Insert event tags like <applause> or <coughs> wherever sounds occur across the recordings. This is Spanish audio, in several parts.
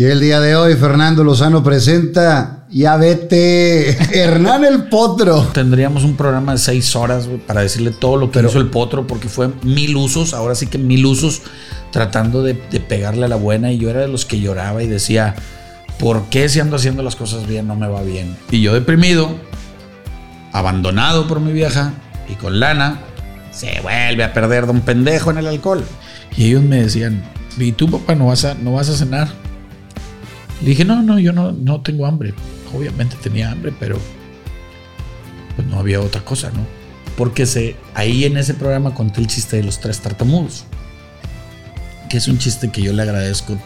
Y el día de hoy, Fernando Lozano presenta Ya vete, <laughs> Hernán el Potro. Tendríamos un programa de seis horas para decirle todo lo que hizo el Potro, porque fue mil usos, ahora sí que mil usos, tratando de, de pegarle a la buena. Y yo era de los que lloraba y decía, ¿por qué si ando haciendo las cosas bien no me va bien? Y yo deprimido, abandonado por mi vieja y con lana, se vuelve a perder don pendejo en el alcohol. Y ellos me decían, ¿y tú papá no vas a, no vas a cenar? Le dije, no, no, yo no, no tengo hambre. Obviamente tenía hambre, pero pues no había otra cosa, ¿no? Porque se, ahí en ese programa conté el chiste de los tres tartamudos. Que es un chiste que yo le agradezco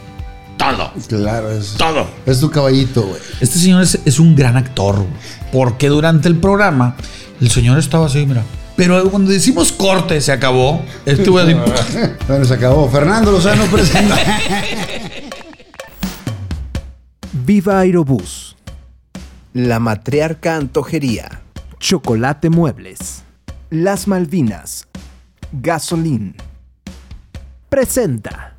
todo. Claro, es, Todo. es tu caballito, güey. Este señor es, es un gran actor, güey, porque durante el programa el señor estaba así, mira. Pero cuando decimos corte, se acabó. Estuve así. <laughs> Bueno, se acabó. Fernando Lozano presenta. <laughs> Viva Aerobús. La Matriarca Antojería. Chocolate Muebles. Las Malvinas. Gasolín. Presenta.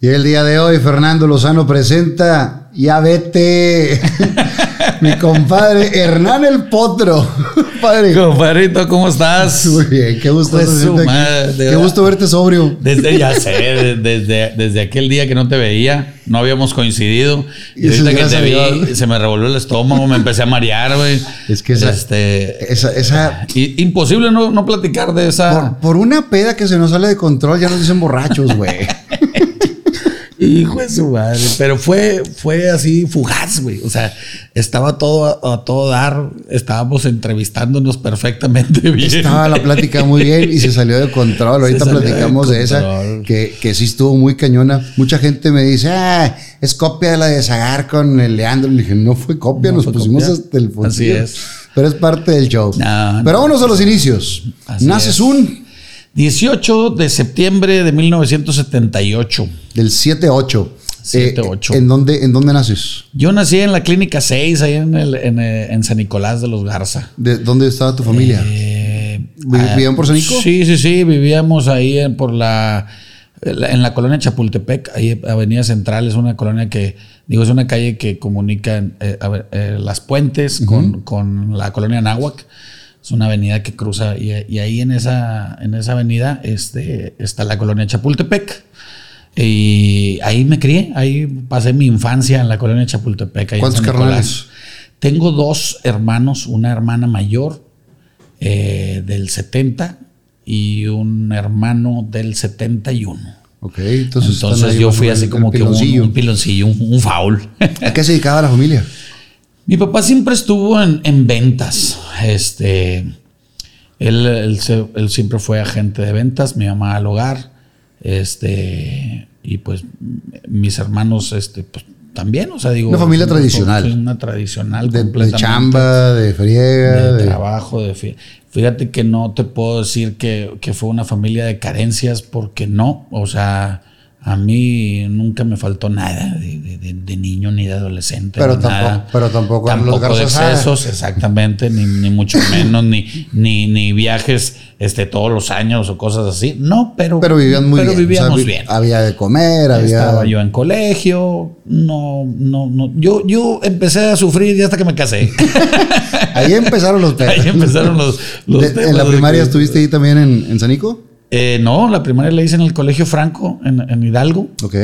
Y el día de hoy, Fernando Lozano presenta Ya vete, <laughs> mi compadre Hernán el Potro. <laughs> Padre. Compadrito, ¿cómo estás? <laughs> Muy bien, qué gusto, Pues madre, de Qué verdad. gusto verte sobrio. Desde, ya <laughs> sé, desde, desde aquel día que no te veía, no habíamos coincidido. Y Y ahorita que te vi, se me revolvió el estómago, me empecé a marear, güey. Es que esa- Este, Esa, esa, imposible no, no platicar de por, esa. por una peda que se nos sale de control, ya nos dicen borrachos, güey. Hijo de su madre. Pero fue, fue así fugaz, güey. O sea, estaba todo a, a todo dar. Estábamos entrevistándonos perfectamente <laughs> bien. Estaba la plática muy bien y se salió de control. Ahorita de platicamos de, esa que, que sí estuvo muy cañona. Mucha gente me dice, ah, es copia de la de Zagar con el Leandro. Le dije, no fue copia, No nos fue pusimos copia. hasta el Así bolsillo". es. Pero es parte del show. No, Pero no. vámonos a los inicios. Así Naces es. un 18 de septiembre de 1978. del 7-8. 7-8. Eh, ¿en, dónde, ¿En dónde naces? Yo nací en la clínica 6, ahí en, el, en, eh, en San Nicolás de los Garza. ¿De dónde estaba tu familia? Eh, ¿Vi- ah, ¿Vivían por Sanico? Sí, sí, sí. Vivíamos ahí en, por la, en la colonia Chapultepec, ahí Avenida Central. Es una colonia que, digo, es una calle que comunica eh, ver, eh, las puentes con, con la colonia Náhuac. Una avenida que cruza y, y ahí en esa, en esa avenida este, está la colonia Chapultepec. Y ahí me crié, ahí pasé mi infancia en la colonia Chapultepec. ahí ¿Cuántos carnales? Tengo dos hermanos, una hermana mayor eh, del 70 y un hermano del 71. Ok, entonces. Entonces yo fui así como que un, piloncillo. un piloncillo, un, un foul. ¿A qué se dedicaba la familia? Mi papá siempre estuvo en, en ventas. Este, él, él él siempre fue agente de ventas, mi mamá al hogar. Este, y pues mis hermanos, este, pues también, o sea, digo. Una familia tradicional. Una tradicional. De, chamba, de friega, de de, trabajo, de fíjate que no te puedo decir que, que fue una familia de carencias porque no, o sea, a mí nunca me faltó nada de, de- de- niño ni de adolescente. Pero ni tampoco- nada. pero tampoco los tampoco de Sada. excesos, exactamente, ni, ni mucho <coughs> menos, ni, ni, ni viajes este, todos los años o cosas así. No, pero, Pero vivían muy pero bien. o sea, vivíamos vi- bien. Había de comer, había. Estaba yo en colegio, no, no, no. Yo, yo empecé a sufrir ya hasta que me casé. <laughs> Ahí empezaron los pedos. <laughs> Ahí empezaron los, los De- temas ¿En la primaria que- estuviste ahí también en, en Sanico? Eh, no, la primaria la hice en el Colegio Franco, en, en Hidalgo. Ok.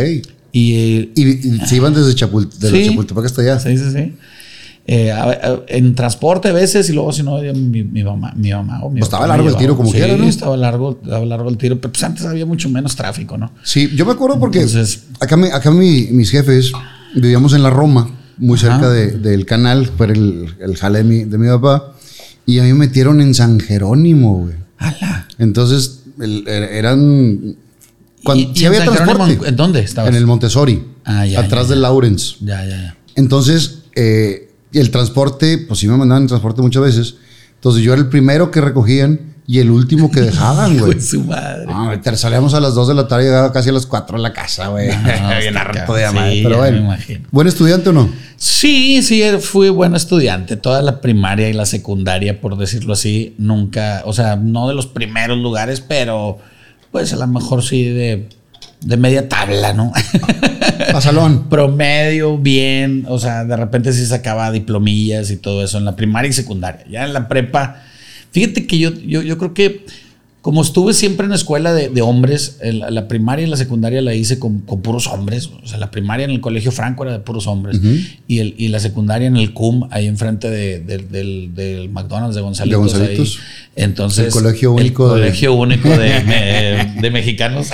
Y, eh, Y, y se iban desde Chapul de Sí. la Chapultepec hasta allá. sí, sí, sí. Eh, a- a- en transporte a veces y luego si no, mi, mi mamá, mi mamá o mi Pues estaba me largo el tiro como sí, quiera, ¿no? estaba largo, estaba largo el tiro, pero pues antes había mucho menos tráfico, ¿no? Sí, yo me acuerdo porque Entonces- acá, mi- acá mi- mis jefes vivíamos en la Roma, muy cerca de- del canal, por el, el jale de mi, de mi papá, y a mí me metieron en San Jerónimo, güey. ¡Hala! Entonces el- er- eran. Cuando, ¿Y- y sí en había Jerónimo, transporte. ¿En dónde estabas? En el Montessori, Ah, ya, atrás ya, del Lawrence. Ya, ya, ya. Entonces, eh, el transporte, pues sí me mandaban en transporte muchas veces. Entonces yo era el primero que recogían y el último que dejaban, güey. su madre. No, te salíamos a las 2 de la tarde y llegaba casi a las 4 a la casa, güey. <laughs> Bien harto de sí, Pero me bueno. imagino. ¿Buen estudiante o no? Sí, sí, fui buen estudiante. Toda la primaria y la secundaria, por decirlo así, nunca, o sea, no de los primeros lugares, pero pues a lo mejor sí de, de media tabla, ¿no? <laughs> Pasalón. Promedio, bien, o sea, de repente sí sacaba diplomillas y todo eso en la primaria y secundaria. Ya en la prepa, fíjate que yo, yo, yo creo que como estuve siempre en escuela de, de hombres, el- la primaria y la secundaria la hice con, con puros hombres. O sea, la primaria en el colegio Franco era de puros hombres. y, el, y la secundaria en el CUM, ahí enfrente de- de- del, del McDonald's de Gonzalitos. De Gonzalitos. ahí. Entonces, El colegio único El de- colegio único de, <laughs> de mexicanos.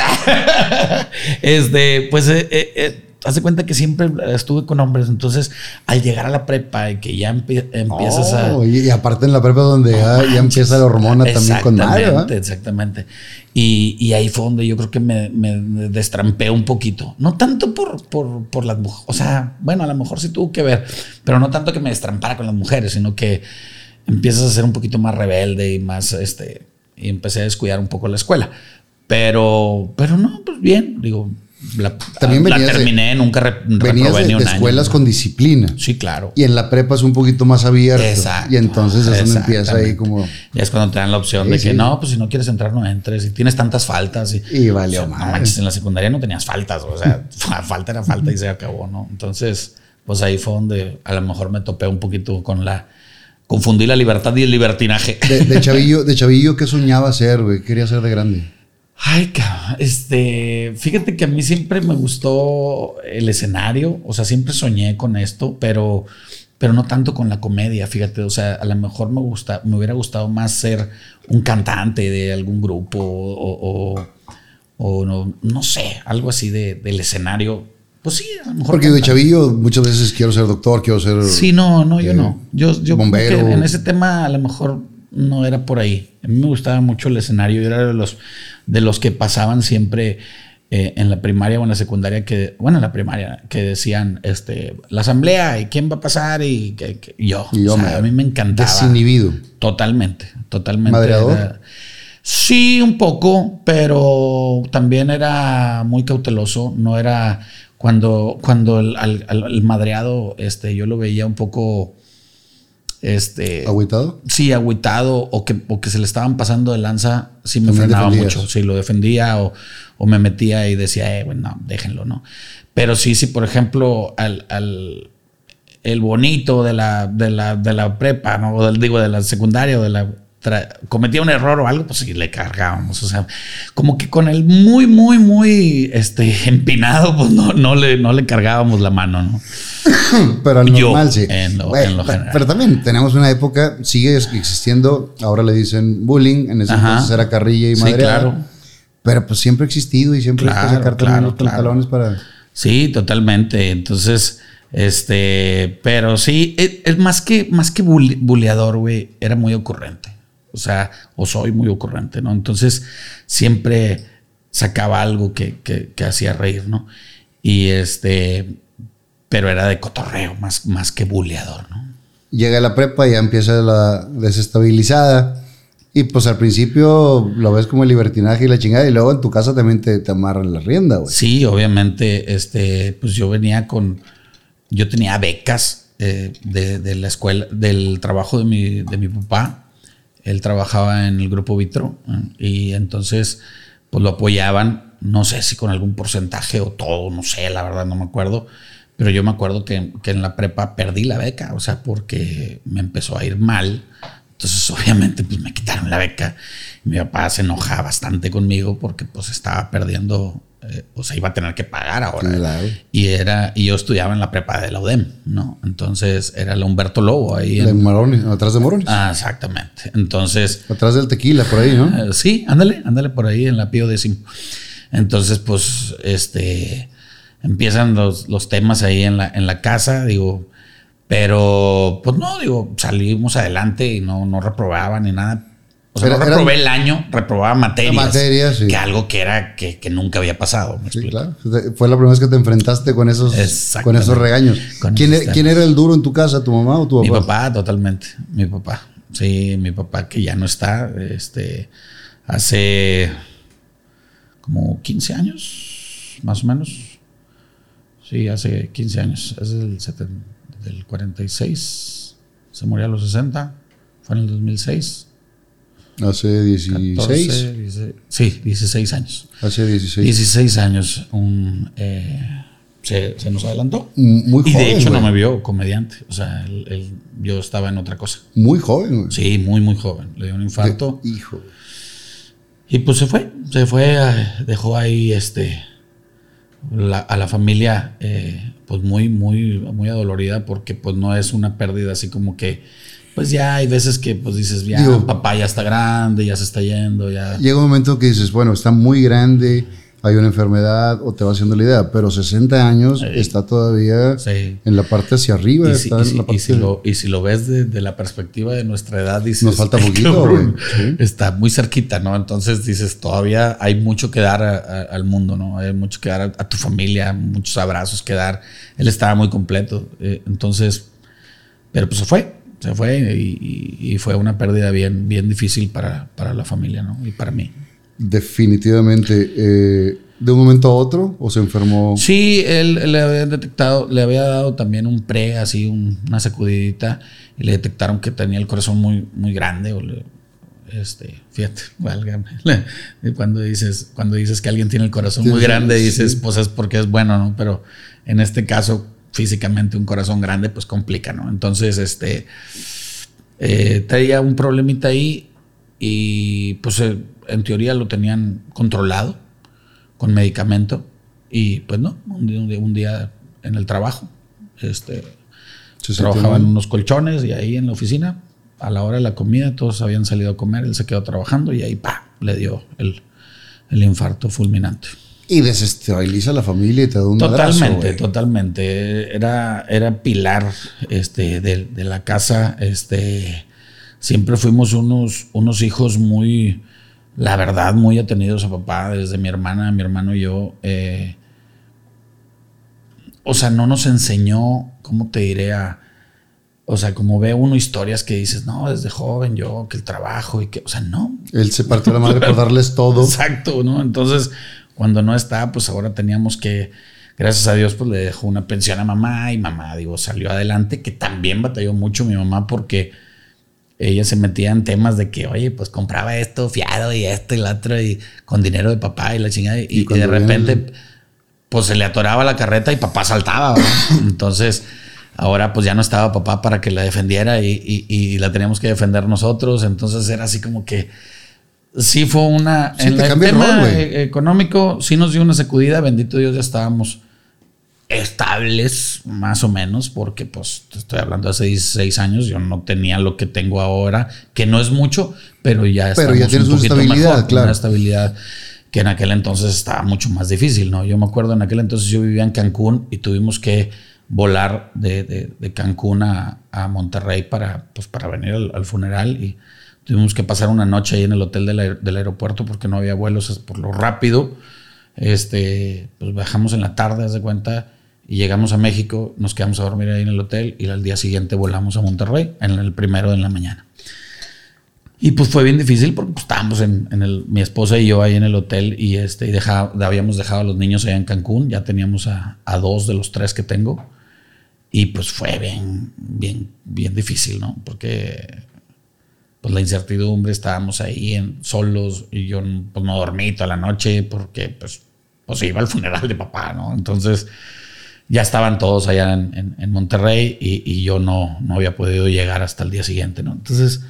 <laughs> este, pues, eh, eh, de cuenta que siempre estuve con hombres. Entonces, al llegar a la prepa y que ya empie- empiezas a. Oh, y, y aparte en la prepa donde ya, ya empieza la hormona también con madre, Exactamente, exactamente. Y, y ahí fue donde yo creo que me, me destrampé un poquito. No tanto por, por, por las mujeres. O sea, bueno, a lo mejor sí tuvo que ver, pero no tanto que me destrampara con las mujeres, sino que empiezas a ser un poquito más rebelde y más, este, y empecé a descuidar un poco la escuela. Pero, pero no, pues bien, digo, la, También la venías de- terminé, nunca re- Venías de, ni un de año. escuelas con disciplina. Sí, claro. Y en la prepa es un poquito más abierto. Exacto, Y entonces es donde empieza ahí como... Ya es cuando te dan la opción Sí, de que sí. no, pues si no quieres entrar, no entres. Y tienes tantas faltas. Y, Y valió o sea, no manches, en la secundaria no tenías faltas. O sea, fa- <laughs> falta era falta y se acabó, ¿no? Entonces, pues ahí fue donde a lo mejor me topé un poquito con la. Confundí la libertad y el libertinaje. De, de <laughs> chavillo, de chavillo, ¿qué soñaba ser, güey? ¿Qué Quería ser de grande. Ay, cabrón. Este, fíjate que a mí siempre me gustó el escenario, o sea, siempre soñé con esto, pero, pero no tanto con la comedia, fíjate, o sea, a lo mejor me gusta, me hubiera gustado más ser un cantante de algún grupo o, o- o no, no sé, algo así de, del escenario. Pues sí, a lo mejor. Porque de chavillo muchas veces quiero ser doctor, quiero ser... Sí, no, no, yo eh, no. Yo, yo creo bombero. que en ese tema a lo mejor no era por ahí. A mí me gustaba mucho el escenario. Yo era de los, de los que pasaban siempre eh, en la primaria o en la secundaria, que, bueno, en la primaria, que decían, este, la asamblea y quién va a pasar y, que- yo. Y yo O sea, me- a mí me encantaba. Desinhibido. Totalmente, totalmente. ¿Madreador? era- Sí, un poco, pero también era muy cauteloso. No era cuando, cuando el, al- al- el madreado, este, yo lo veía un poco, este, ¿Agüitado? sí, agüitado o que, o que se le estaban pasando de lanza, sí me También frenaba defendías. mucho. Sí, lo defendía o, o me metía y decía, eh, bueno, no, déjenlo, ¿no? Pero sí, sí, por ejemplo, al, al- el bonito de la, de la, de la prepa, ¿no? O del, digo, de la secundaria o de la... cometía un error o algo, pues sí, le cargábamos. O sea, como que con el muy, muy, muy este, empinado, pues no, no, le, no le cargábamos la mano, ¿no? <coughs> Pero al Yo, normal sí. en lo- en general. Pero también tenemos una época, sigue existiendo, ahora le dicen bullying, en ese Ajá. entonces era carrilla y Sí, madre. claro. Pero pues siempre ha existido y siempre hay Claro, que sacar claro, los pantalones para... Sí, totalmente. Entonces, este, pero sí, es, es más que, más que bule- buleador, güey, era muy ocurrente. O sea, o soy muy ocurrente, ¿no? Entonces, siempre sacaba algo que, que, que hacía reír, ¿no? Y este, pero era de cotorreo, más, más que buleador, ¿no? Llega la prepa y ya empieza la desestabilizada. Y pues al principio lo ves como el libertinaje y la chingada. Y luego en tu casa también te, te amarran la rienda, güey. Sí, obviamente, este, pues yo venía con, yo tenía becas eh, de, de la escuela, del trabajo de mi, de mi papá. Él trabajaba en el grupo Vitro y entonces, pues lo apoyaban, no sé si con algún porcentaje o todo, no sé, la verdad no me acuerdo. Pero yo me acuerdo que, que en la prepa perdí la beca, o sea, porque me empezó a ir mal. Entonces, <laughs> obviamente, pues me quitaron la beca. Mi papá se enojaba bastante conmigo porque pues estaba perdiendo, eh, o sea, iba a tener que pagar ahora. Claro. Y era, y yo estudiaba en la prepa de la UDEM, ¿no? Entonces era la Humberto Lobo ahí. De en- Morones, atrás de Morones. Ah, exactamente. Entonces, Atrás del tequila, por ahí, ¿no? eh, sí, ándale, ándale por ahí en la Pío décimo. Entonces, pues, este, empiezan los, los temas ahí en la, en la casa, digo, pero, pues no, digo, salimos adelante y no, no reprobaba ni nada. O sea, no reprobé el año, reprobaba materias. Materias, sí. Que algo que era, que, que nunca había pasado. ¿me Sí, claro. Fue la primera vez que te enfrentaste con esos, con esos regaños. Con ¿Quién, e- quién era el duro en tu casa, tu mamá o tu Mi papá? papá, totalmente. Mi papá. Sí, mi papá que ya no está, este, hace como 15 años, más o menos. Sí, hace 15 años, es del, del 46, se murió a los 60, fue en el 2006. Hace 16. sí, 16 años. Hace 16. 16 años. Un, eh, se, nos adelantó. Muy joven. Y de hecho no me vio comediante. O sea, yo estaba en otra cosa. Muy joven, güey. Sí, muy, muy joven. Le dio un infarto. hijo. Y pues se fue. Se fue, dejó ahí este. a la familia eh, pues muy, muy, muy adolorida porque pues no es una pérdida así como que pues ya hay veces que pues dices, ya, papá ya está grande, ya se está yendo, ya. Llega un momento que dices, bueno, está muy grande, hay una enfermedad o te va haciendo la idea, pero 60 años está todavía en la parte hacia arriba. Y si, lo, ves de, la perspectiva de nuestra edad, dices... Nos falta poquito, Está muy cerquita, ¿no? Entonces dices, todavía hay mucho que dar al mundo, ¿no? Hay mucho que dar a, tu familia, muchos abrazos que dar. Él estaba muy completo. Eh, entonces, pero pues se fue se fue y, fue una pérdida bien, bien difícil para, la familia ¿no? y para mí. Definitivamente. Eh, ¿De un momento a otro o se enfermó? Sí, él, le había detectado, le había dado también un pre, así una sacudidita, y le detectaron que tenía el corazón muy, muy grande. O este, fíjate, <laughs> cuando dices, cuando dices que alguien tiene el corazón muy grande, dices, pues es porque es bueno, ¿no? Pero en este caso, físicamente un corazón grande, pues complica, ¿no? Entonces, este, eh, traía un problemita ahí y pues eh, en teoría lo tenían controlado con medicamento y pues no, un día, en el trabajo, este, trabajaba en unos colchones y ahí en la oficina, a la hora de la comida, todos habían salido a comer, él se quedó trabajando y ahí, pa, le dio el, el infarto fulminante. Y desestabiliza a la familia y te da un Totalmente, totalmente. Era, era pilar este, de, la casa. Este, siempre fuimos unos, unos hijos muy, la verdad, muy atendidos a papá, desde mi hermana, mi hermano y yo. Eh, o sea, no nos enseñó, ¿cómo te diré? A, o sea, como ve uno historias que dices, no, desde joven yo, que el trabajo y que, o sea, no. Él se partió la madre por <laughs> darles todo. Exacto, ¿no? Entonces, cuando no está, pues ahora teníamos que, gracias a Dios, pues le dejó una pensión a mamá y mamá, digo, salió adelante, que también batalló mucho mi mamá porque ella se metía en temas de que, oye, pues compraba esto fiado y esto y lo otro y con dinero de papá y la chingada y, de repente, pues se le atoraba la carreta y papá saltaba, <coughs> Entonces... Ahora pues ya no estaba papá para que la defendiera y, y la teníamos que defender nosotros. Entonces era así como que sí fue una. en el tema e-, económico, sí nos dio una sacudida. Bendito Dios, ya estábamos estables, más o menos, porque pues te estoy hablando de hace 16 años, yo no tenía lo que tengo ahora, que no es mucho, pero ya pero ya tienes un poquito una estabilidad, mejor, claro. una estabilidad que en aquel entonces estaba mucho más difícil, ¿no? Yo me acuerdo en aquel entonces yo vivía en Cancún y tuvimos que volar de, Cancún a, Monterrey para, pues, para venir al funeral y Tuvimos que pasar una noche ahí en el hotel del, aeropuerto porque no había vuelos por lo rápido. Este, pues bajamos en la tarde, haz de cuenta, y llegamos a México, nos quedamos a dormir ahí en el hotel y al día siguiente volamos a Monterrey, en el primero de la mañana. Y pues fue bien difícil porque pues, estábamos en, el, mi esposa y yo ahí en el hotel y, este, y habíamos dejado a los niños allá en Cancún, ya teníamos a, a, dos de los tres que tengo. Y pues fue bien, bien, bien difícil, ¿no? Porque pues la incertidumbre, estábamos ahí en, solos y yo pues, no dormí toda la noche porque pues, pues iba al funeral de papá, ¿no? Entonces ya estaban todos allá en, Monterrey y, yo no, no había podido llegar hasta el día siguiente, ¿no? Entonces,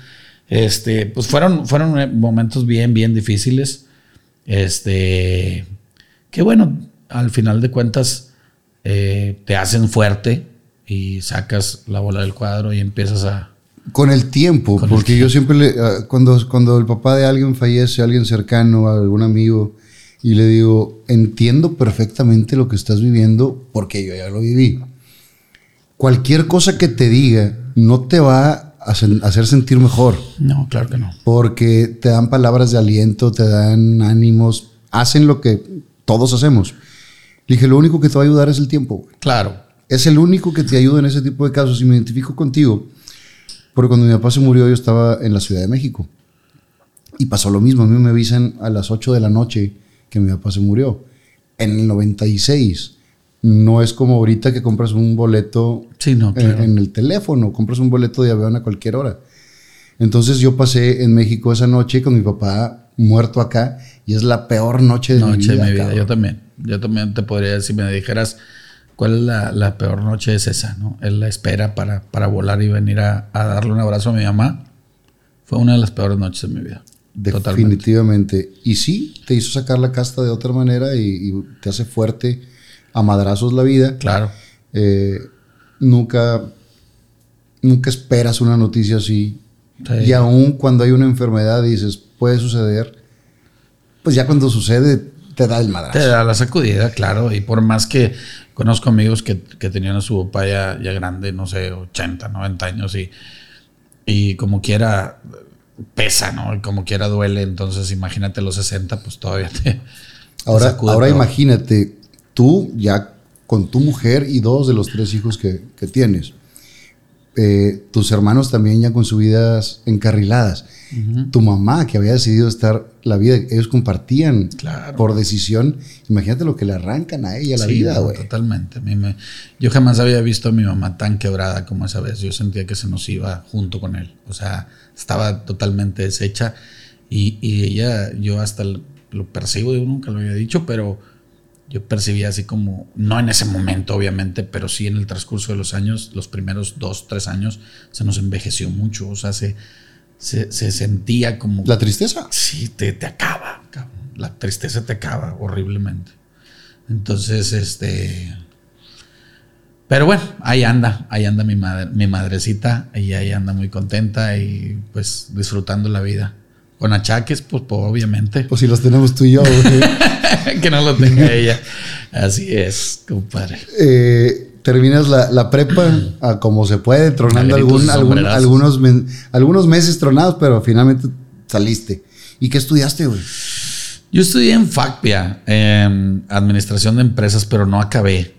este, pues fueron, fueron momentos bien, bien difíciles. Este, que bueno, al final de cuentas eh, te hacen fuerte y sacas la bola del cuadro y empiezas a, con el tiempo, porque yo siempre le, ah, cuando, cuando el papá de alguien fallece, alguien cercano, algún amigo, y le digo, entiendo perfectamente lo que estás viviendo porque yo ya lo viví. Cualquier cosa que te diga no te va a hacer sentir mejor. No, claro que no. Porque te dan palabras de aliento, te dan ánimos, hacen lo que todos hacemos. Le dije, lo único que te va a ayudar es el tiempo. Claro. Es el único que te ayuda en ese tipo de casos. Y me identifico contigo Porque cuando mi papá se murió, yo estaba en la Ciudad de México. Y pasó lo mismo. A mí me avisan a las 8 de la noche que mi papá se murió. En el 96. No es como ahorita que compras un boleto Sí, no, en, claro. en el teléfono, compras un boleto de avión a cualquier hora. Entonces yo pasé en México esa noche con mi papá muerto acá y es la peor noche de mi noche vida. de mi vida. cabrón. Yo también. Yo también te podría decir, si me dijeras cuál es la, la peor noche, es esa, ¿no? Es la espera para, para volar y venir a, a darle un abrazo a mi mamá. Fue una de las peores noches de mi vida. Totalmente. Definitivamente. Y sí, te hizo sacar la casta de otra manera y, y te hace fuerte a madrazos la vida. Claro. Eh, nunca, nunca esperas una noticia así. Sí. Y aún cuando hay una enfermedad dices, puede suceder, pues ya cuando sucede te da el madrazo. Te da la sacudida, claro. Y por más que conozco amigos que, que tenían a su papá ya, ya grande, no sé, 80, 90 años y, y como quiera pesa, ¿no? Y como quiera duele. Entonces imagínate los 60, pues todavía te... Ahora, sacude ahora imagínate, tú ya con tu mujer y dos de los tres hijos que, que tienes, eh, tus hermanos también ya con sus vidas encarriladas, tu mamá que había decidido estar la vida, ellos compartían Claro. por decisión, imagínate lo que le arrancan a ella la Sí, vida, güey. Totalmente. A mí me- yo jamás había visto a mi mamá tan quebrada como esa vez. Yo sentía que se nos iba junto con él. O sea, estaba totalmente deshecha. Y, y ella, yo hasta lo percibo, yo nunca lo había dicho, pero yo percibía así como, no en ese momento obviamente, pero sí en el transcurso de los años, los primeros dos, tres años, se nos envejeció mucho. O sea, se, se, se sentía como... La tristeza. Sí, te, te acaba, cabrón. La tristeza te acaba horriblemente. Entonces, este. Pero bueno, ahí anda, ahí anda mi madre, mi madrecita, y ahí anda muy contenta y pues disfrutando la vida. Con achaques, pues, pues, obviamente. Pues si los tenemos tú y yo, <laughs> que no lo tenga ella. Así es, compadre. Eh, terminas la, la prepa a como se puede, tronando algún, algún- algunos, men- algunos meses tronados, pero finalmente saliste. ¿Y qué estudiaste, güey? Yo estudié en FACPIA, en administración de empresas, pero no acabé.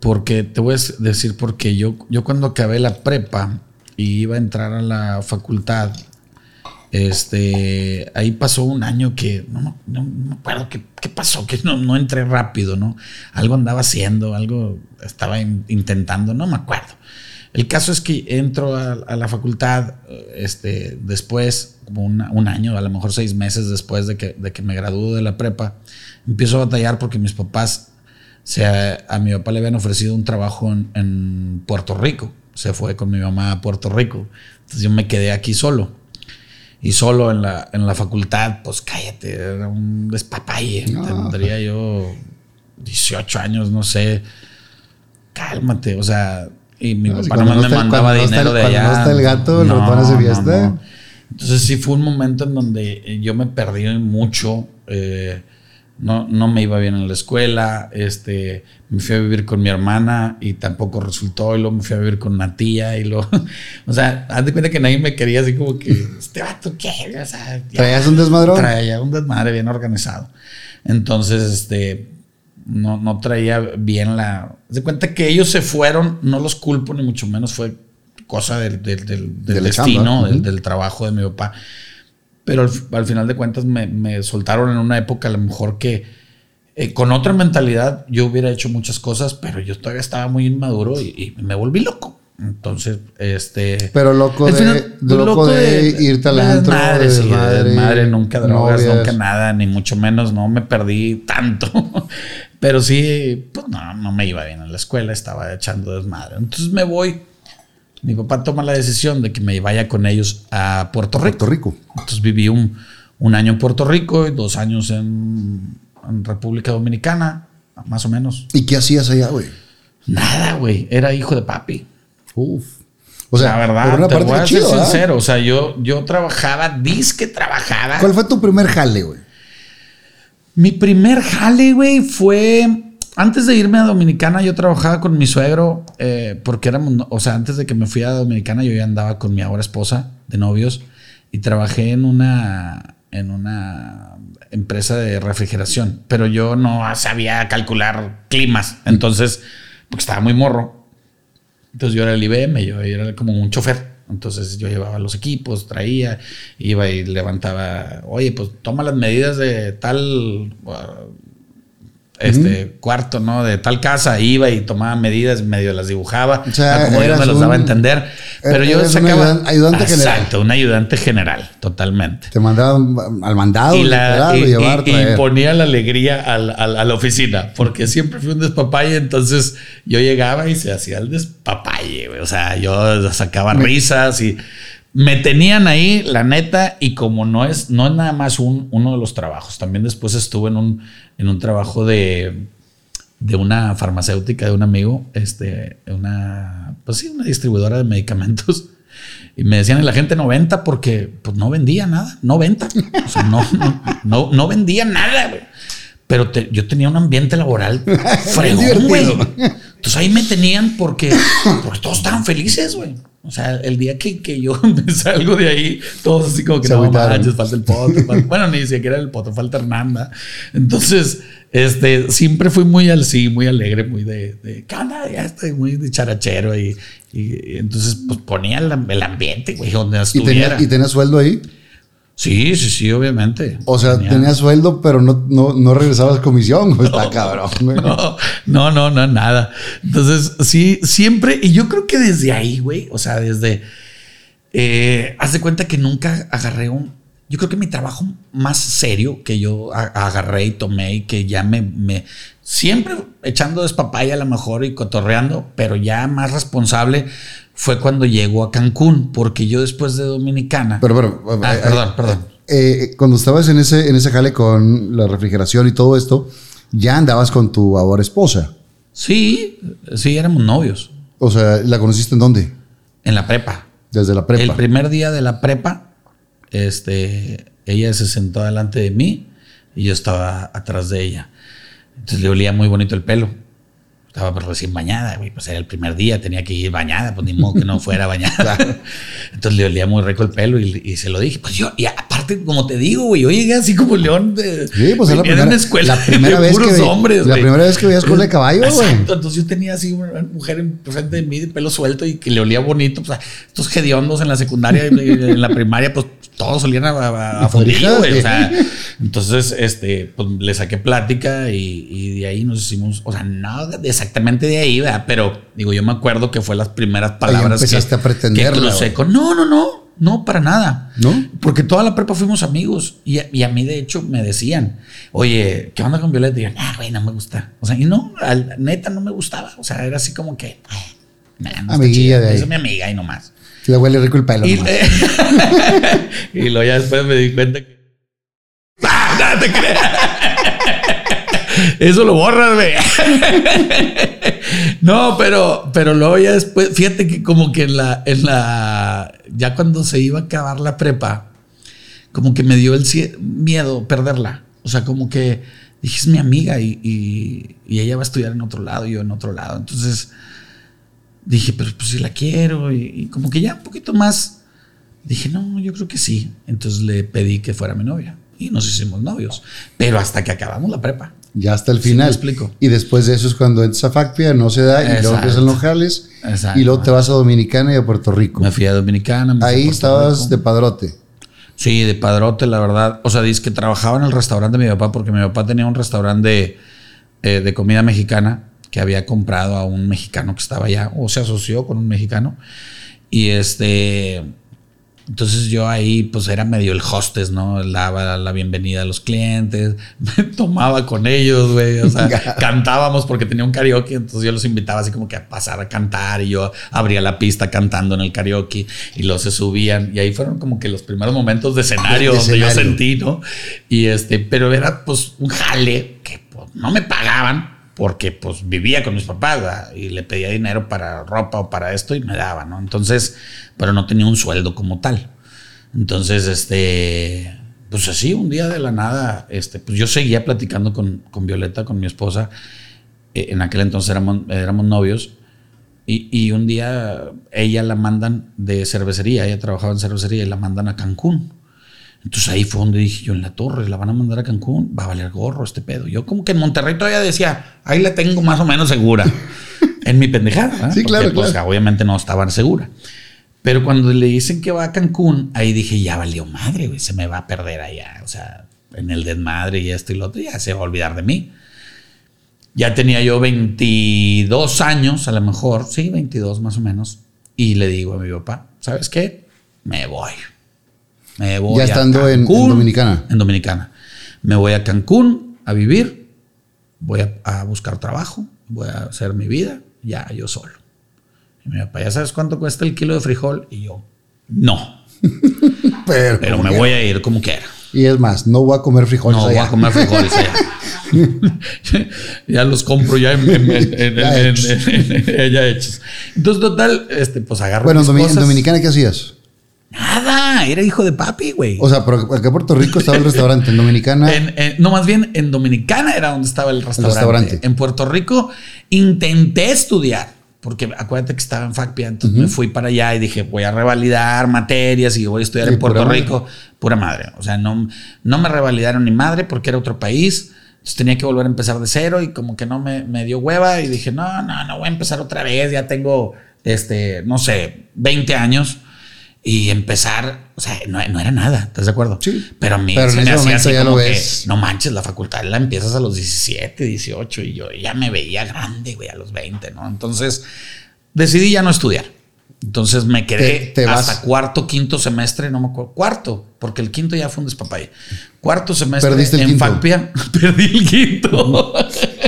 Porque te voy a decir por qué. Yo, yo cuando acabé la prepa y iba a entrar a la facultad, este, ahí pasó un año que no, me- acuerdo qué, qué pasó, que no, no entré rápido, ¿no? Algo andaba haciendo, algo estaba in- intentando, no me acuerdo. El caso es que entro a, la facultad eh, este, después, como un año, a lo mejor seis meses después de que, de que me gradúo de la prepa, empiezo a batallar porque mis papás, se, a mi papá le habían ofrecido un trabajo en, en Puerto Rico. Se fue con mi mamá a Puerto Rico. Entonces yo me quedé aquí solo. Y solo en la, en la facultad, pues cállate, era un despapalle. No. Tendría yo 18 años, no sé. Cálmate, o sea, y mi No, si papá nomás no me mandaba está dinero el- de allá. no está el gato, hace fiesta. Entonces sí fue un momento en donde yo me perdí mucho. eh, no, no me iba bien en la escuela. Este, me fui a vivir con mi hermana y tampoco resultó. Y luego me fui a vivir con una tía. Y luego, <laughs> o sea, haz de cuenta que nadie me quería así como que, este vato, ¿qué? O sea, ya- ¿Traías un desmadrón? Traía un desmadre bien organizado. Entonces, este, no, no traía bien la. haz De cuenta que ellos se fueron, no los culpo, ni mucho menos fue cosa del, del, del- destino, del trabajo de mi papá. Pero al, al final de cuentas me, me soltaron en una época a lo mejor que eh, con otra mentalidad yo hubiera hecho muchas cosas, pero yo todavía estaba muy inmaduro y, y me volví loco. Entonces, este... Pero loco de, final, de loco, de, irte al antro, de sí, de desmadre, desmadre, nunca drogas, novias. nunca nada, ni mucho menos, no me perdí tanto. <laughs> Pero sí, pues no, no me iba bien en la escuela, estaba echando desmadre. Entonces me voy. Mi papá toma la decisión de que me vaya con ellos a Puerto Rico. Puerto Rico. Entonces viví un, un año en Puerto Rico y dos años en, en República Dominicana, más o menos. ¿Y qué hacías allá, güey? Nada, güey. Era hijo de papi. Uf. O sea, la verdad, por una te parte voy a ser sincero. O sea, yo, yo trabajaba, disque trabajaba. ¿Cuál fue tu primer jale, güey? Mi primer jale, güey, fue. Antes de irme a Dominicana, yo trabajaba con mi suegro, eh, porque éramos, o sea, antes de que me fui a Dominicana, yo ya andaba con mi ahora esposa de novios y trabajé en una, en una empresa de refrigeración, pero yo no sabía calcular climas, entonces, porque estaba muy morro. Entonces yo era el IBM, yo era como un chofer Entonces yo llevaba los equipos, traía, iba y levantaba, oye, pues toma las medidas de tal este cuarto, ¿no? De tal casa, iba y tomaba medidas, medio las dibujaba, o sea, como Dios me los daba a entender. Pero yo sacaba. Un ayudante general. Exacto, un ayudante general, totalmente. Te mandaban al mandado y, la, y, llevar, y, ponía la alegría al, al, a la oficina, porque siempre fui un despapalle, entonces yo llegaba y se hacía el despapalle, O sea, yo sacaba risas y me tenían ahí, la neta, y como no es, no es nada más un, uno de los trabajos, también después estuve en un, en un trabajo de, de una farmacéutica de un amigo, este, una, pues sí, una distribuidora de medicamentos. Y me decían, la gente no venta porque pues no vendía nada, no venta. O sea, no, no, no, vendía nada, güey. Pero yo tenía un ambiente laboral <laughs> fregón, güey. Entonces ahí me tenían porque, <coughs> porque todos estaban felices, güey. O sea, el día que, que yo <laughs> me salgo de ahí, todos así como que no manches, falta el potro. <laughs> bueno, ni siquiera el potro, falta Hernanda. Entonces, este, siempre fui muy al sí, muy alegre, muy de, de ¿qué onda? Ya estoy muy de charachero. Y, y, entonces, pues ponía el, el ambiente, güey, donde estuviera. ¿Y tenía, ¿Y sueldo ahí? Sí, sí, sí, obviamente. O sea, tenías sueldo, pero no, no, no regresabas comisión. <laughs> Está cabrón. No, no, no, no, nada. Entonces, sí, siempre, y yo creo que desde ahí, güey, o sea, desde, eh, haz de cuenta que nunca agarré un, yo creo que mi trabajo más serio que yo agarré y tomé y que ya me, me siempre echando despapaya a lo mejor y cotorreando, pero ya más responsable fue cuando llegó a Cancún, porque yo después de Dominicana. Pero, pero, ah, perdón, perdón. Eh, cuando estabas en ese, en ese jale con la refrigeración y todo esto, ya andabas con tu ahora esposa. Sí, sí, éramos novios. O sea, ¿la conociste en dónde? En la prepa. Desde la prepa. El primer día de la prepa, este, ella se sentó delante de mí y yo estaba atrás de ella. Entonces le olía muy bonito el pelo estaba pues recién bañada, güey, pues era el primer día, tenía que ir bañada, pues ni modo que no <laughs> fuera bañada. Entonces le olía muy rico el pelo y, se lo dije. Pues yo, y aparte, como te digo, güey, yo llegué así como león de. Sí, pues era la primera, una escuela la primera vez puros que, hombres, La primera vez que veías con de caballo, güey. Entonces yo tenía así una mujer frente de mí de pelo suelto y que le olía bonito. Pues, estos hediondos en la secundaria y en la primaria, pues todos olían a, a, a güey. O sea, entonces, este, pues le saqué plática y, y, de ahí nos hicimos, o sea, nada exactamente de ahí, ¿verdad? Pero digo, yo me acuerdo que fue las primeras palabras empezaste que, a pretender que con. No, no, no, no, para nada. ¿No? Porque toda la prepa fuimos amigos y, y a mí, de hecho, me decían, oye, ¿qué onda con Violeta? Y yo, ah, güey, no me gusta. O sea, y no, al, neta no me gustaba. O sea, era así como que, nah, no Amiguilla de ahí. Es mi amiga y nomás. Le huele rico el pelo. Y, <laughs> y luego ya después me di cuenta que. <laughs> ¡Ah! ¡No te creas! Eso lo borras, güey. <laughs> no, pero, pero luego ya después, fíjate que como que en la, en la, ya cuando se iba a acabar la prepa, como que me dio el miedo perderla. O sea, como que dije, es mi amiga y, y, y ella va a estudiar en otro lado y yo en otro lado. Entonces, dije, pero pues si la quiero y, como que ya un poquito más, dije, no, yo creo que sí. Entonces le pedí que fuera mi novia y nos hicimos novios, pero hasta que acabamos la prepa. Ya hasta el final. explico. Y después de eso es cuando entras a Facpia, no se da, y luego empiezan los jales, y luego te vas a Dominicana y a Puerto Rico. Me fui a Dominicana. Ahí estabas de padrote. Sí, de padrote, la verdad. O sea, dice que trabajaba en el restaurante de mi papá, porque mi papá tenía un restaurante de, eh, de comida mexicana que había comprado a un mexicano que estaba allá, o se asoció con un mexicano. Y este, entonces yo ahí pues era medio el hostess, ¿no? Daba la bienvenida a los clientes, <laughs> me tomaba con ellos, güey, o sea, <laughs> cantábamos porque tenía un karaoke, entonces yo los invitaba así como que a pasar a cantar y yo abría la pista cantando en el karaoke y los se subían y ahí fueron como que los primeros momentos de escenario donde yo sentí, ¿no? Y este, pero era pues un jale que pues, no me pagaban, porque pues vivía con mis papás y le pedía dinero para ropa o para esto y me daba, ¿no? Entonces, pero no tenía un sueldo como tal. Entonces, este, pues así, un día de la nada, este, pues yo seguía platicando con, con Violeta, con mi esposa. Eh, en aquel entonces éramos, éramos novios. Y, y, un día ella la mandan de cervecería, ella trabajaba en cervecería y la mandan a Cancún. Entonces ahí fue donde dije yo, en la torre, la van a mandar a Cancún, va a valer gorro este pedo. Yo como que en Monterrey todavía decía, ahí la tengo más o menos segura. <laughs> en mi pendejada. Sí, claro, pues, claro. obviamente no estaba segura. Pero cuando le dicen que va a Cancún, ahí dije, ya valió madre, güey, se me va a perder allá. O sea, en el desmadre y esto y lo otro, ya se va a olvidar de mí. Ya tenía yo 22 años, a lo mejor, sí, 22 más o menos. Y le digo a mi papá, ¿sabes qué? Me voy. Me voy. Ya estando en, Dominicana. En Dominicana. Me voy a Cancún a vivir. Voy a, buscar trabajo. Voy a hacer mi vida. Ya, yo solo. Y mi papá, ¿ya sabes cuánto cuesta el kilo de frijol? Y yo, no. <laughs> pero, pero me voy a ir como quiera. Y es más, no voy a comer frijoles. No voy a comer frijoles allá. <laughs> ya los compro ya, en, ya, hechos. Entonces, total, este, pues agarro. Bueno, en Dominicana, ¿qué hacías? Nada, era hijo de papi, güey. O sea, pero acá en Puerto Rico estaba el restaurante, en Dominicana. <laughs> no, más bien en Dominicana era donde estaba el restaurante. el restaurante. En Puerto Rico intenté estudiar porque acuérdate que estaba en FACPIA, entonces me fui para allá y dije, voy a revalidar materias y voy a estudiar en Puerto Rico. Pura madre. O sea, no, no me revalidaron ni madre porque era otro país. Entonces tenía que volver a empezar de cero y como que no me, me dio hueva y dije, no, no, no voy a empezar otra vez. Ya tengo, este, no sé, 20 años y empezar, o sea, no, era nada, ¿estás de acuerdo? Sí. Pero a mí Pero se me hacía así como que, no manches, la facultad la empiezas a los 17, 18 y yo ya me veía grande, güey, a los 20, ¿no? Entonces decidí ya no estudiar. Entonces me quedé hasta cuarto, quinto semestre, no me acuerdo, cuarto, porque el quinto ya fue un despapalle. Cuarto semestre Perdiste en FACPIA, <laughs> perdí el quinto.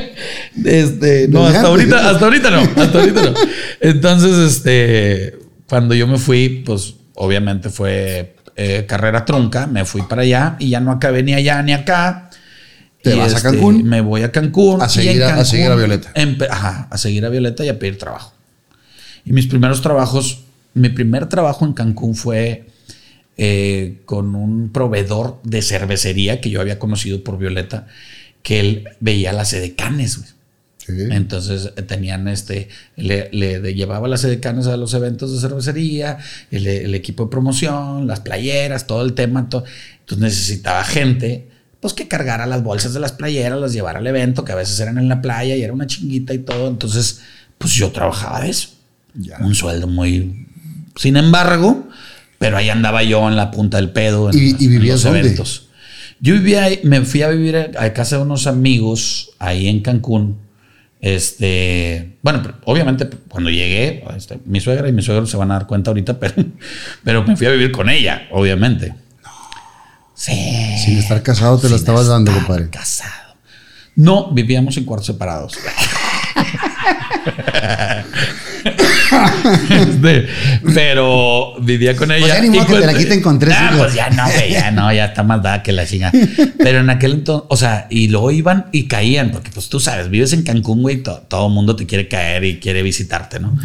<laughs> este, no, hasta ahorita, hasta ahorita no, hasta ahorita no. <laughs> Entonces, este, cuando yo me fui, pues obviamente fue eh, carrera trunca, me fui para allá y ya no acabé ni allá ni acá. ¿Te vas a este, Cancún? Me voy a Cancún. A seguir, a, seguir a Violeta. Ajá, a seguir a Violeta y a pedir trabajo. Y mis primeros trabajos, mi primer trabajo en Cancún fue eh, con un proveedor de cervecería que yo había conocido por Violeta, que él veía las edecanes, güey. Entonces eh, tenían este, le, llevaba las edecanes a los eventos de cervecería, el, equipo de promoción, las playeras, todo el tema. Todo. Entonces necesitaba gente, pues que cargara las bolsas de las playeras, las llevara al evento, que a veces eran en la playa y era una chinguita y todo. Entonces, pues yo trabajaba de eso. Un sueldo muy. Sin embargo, pero ahí andaba yo en la punta del pedo en, ¿Y, y los eventos. Yo vivía ahí, me fui a vivir a casa de unos amigos ahí en Cancún este, bueno, obviamente cuando llegué, este, mi suegra y mi suegro se van a dar cuenta ahorita, pero, <laughs> pero me fui a vivir con ella, obviamente. Sí. Sin estar casado te lo estabas dando, compadre. Casado. No, vivíamos en cuartos separados. <laughs> <laughs> Este, pero vivía con ella. Pues ya ni que te la quiten con tres ah, Pues ya no, ya no, ya está más dada que la chinga. Pero en aquel entonces, o sea, y luego iban y caían, porque pues tú sabes, vives en Cancún, güey, todo el mundo te quiere caer y quiere visitarte, ¿no?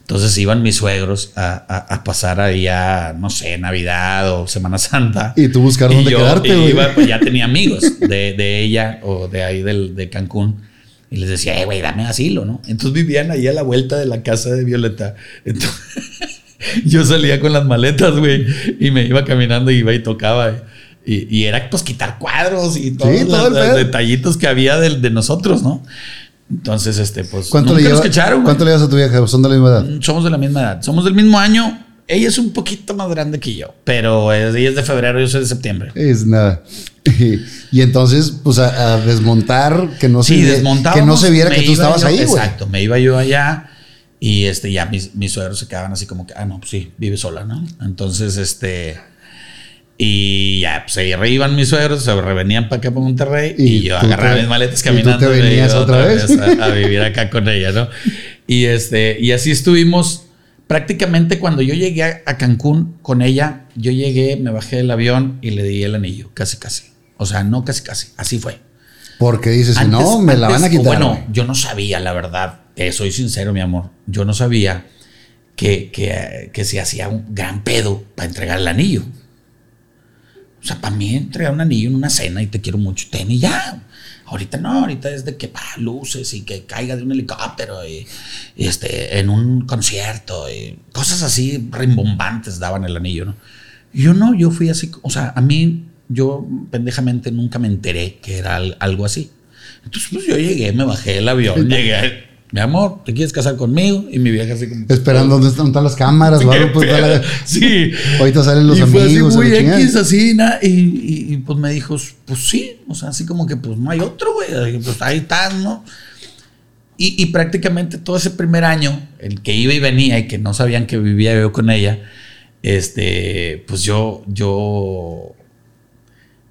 Entonces iban mis suegros a, pasar ahí a, no sé, Navidad o Semana Santa. Y tú buscar dónde quedarte, güey. Pues ya tenía amigos de, de, ella o de ahí del, de Cancún. Y les decía, eh, güey, dame asilo, ¿no? Entonces vivían ahí a la vuelta de la casa de Violeta. Entonces, <laughs> yo salía con las maletas, güey, y me iba caminando y iba y tocaba. Y, era pues quitar cuadros y todos los, detallitos que había de, de, nosotros, ¿no? Entonces, este, pues. ¿Cuánto, le, lleva, ¿Cuánto le llevas a tu vieja? ¿Son de la misma edad? Mm, somos de la misma edad. Somos del mismo año. Ella es un poquito más grande que yo, pero ella es de febrero, yo soy de septiembre. Es nada. <laughs> Y, entonces, pues a, desmontar, que no se, que no se viera que tú estabas ahí, güey. Exacto, me iba yo allá y este, ya mis, mis suegros se quedaban así como que, ah, no, pues sí, vive sola, ¿no? Entonces, este. Y ya, pues se iban mis suegros, se revenían para acá para Monterrey y, yo agarraba mis maletas caminando. ¿Y tú te venías otra, vez, a, a, vivir acá con ella, ¿no? Y este, y así estuvimos prácticamente cuando yo llegué a, Cancún con ella, yo llegué, me bajé del avión y le di el anillo, casi casi. O sea, no casi casi, así fue. Porque dices, si no, me la van a quitar. Bueno, yo no sabía, la verdad, soy sincero, mi amor, yo no sabía que, que, que se hacía un gran pedo para entregar el anillo. O sea, para mí entregar un anillo en una cena y te quiero mucho, ten y ya. Ahorita no, ahorita es de que va luces y que caiga de un helicóptero y, este, en un concierto y cosas así rimbombantes daban el anillo, ¿no? yo no, yo fui así, o sea, a mí, yo pendejamente nunca me enteré que era algo así. Entonces, pues yo llegué, me bajé del avión, <laughs> llegué, mi amor, ¿te quieres casar conmigo? Y mi vieja así como... Esperando dónde están todas las cámaras, algo, pues, la- <laughs> Sí. Ahorita salen los y amigos. Fue así muy. X, así, na, y, y- y, pues me dijo, pues sí, o sea, así como que pues no hay otro, güey. Pues ahí estás, ¿no? Y, y prácticamente todo ese primer año, el que iba y venía y que no sabían que vivía yo con ella, este, pues yo, yo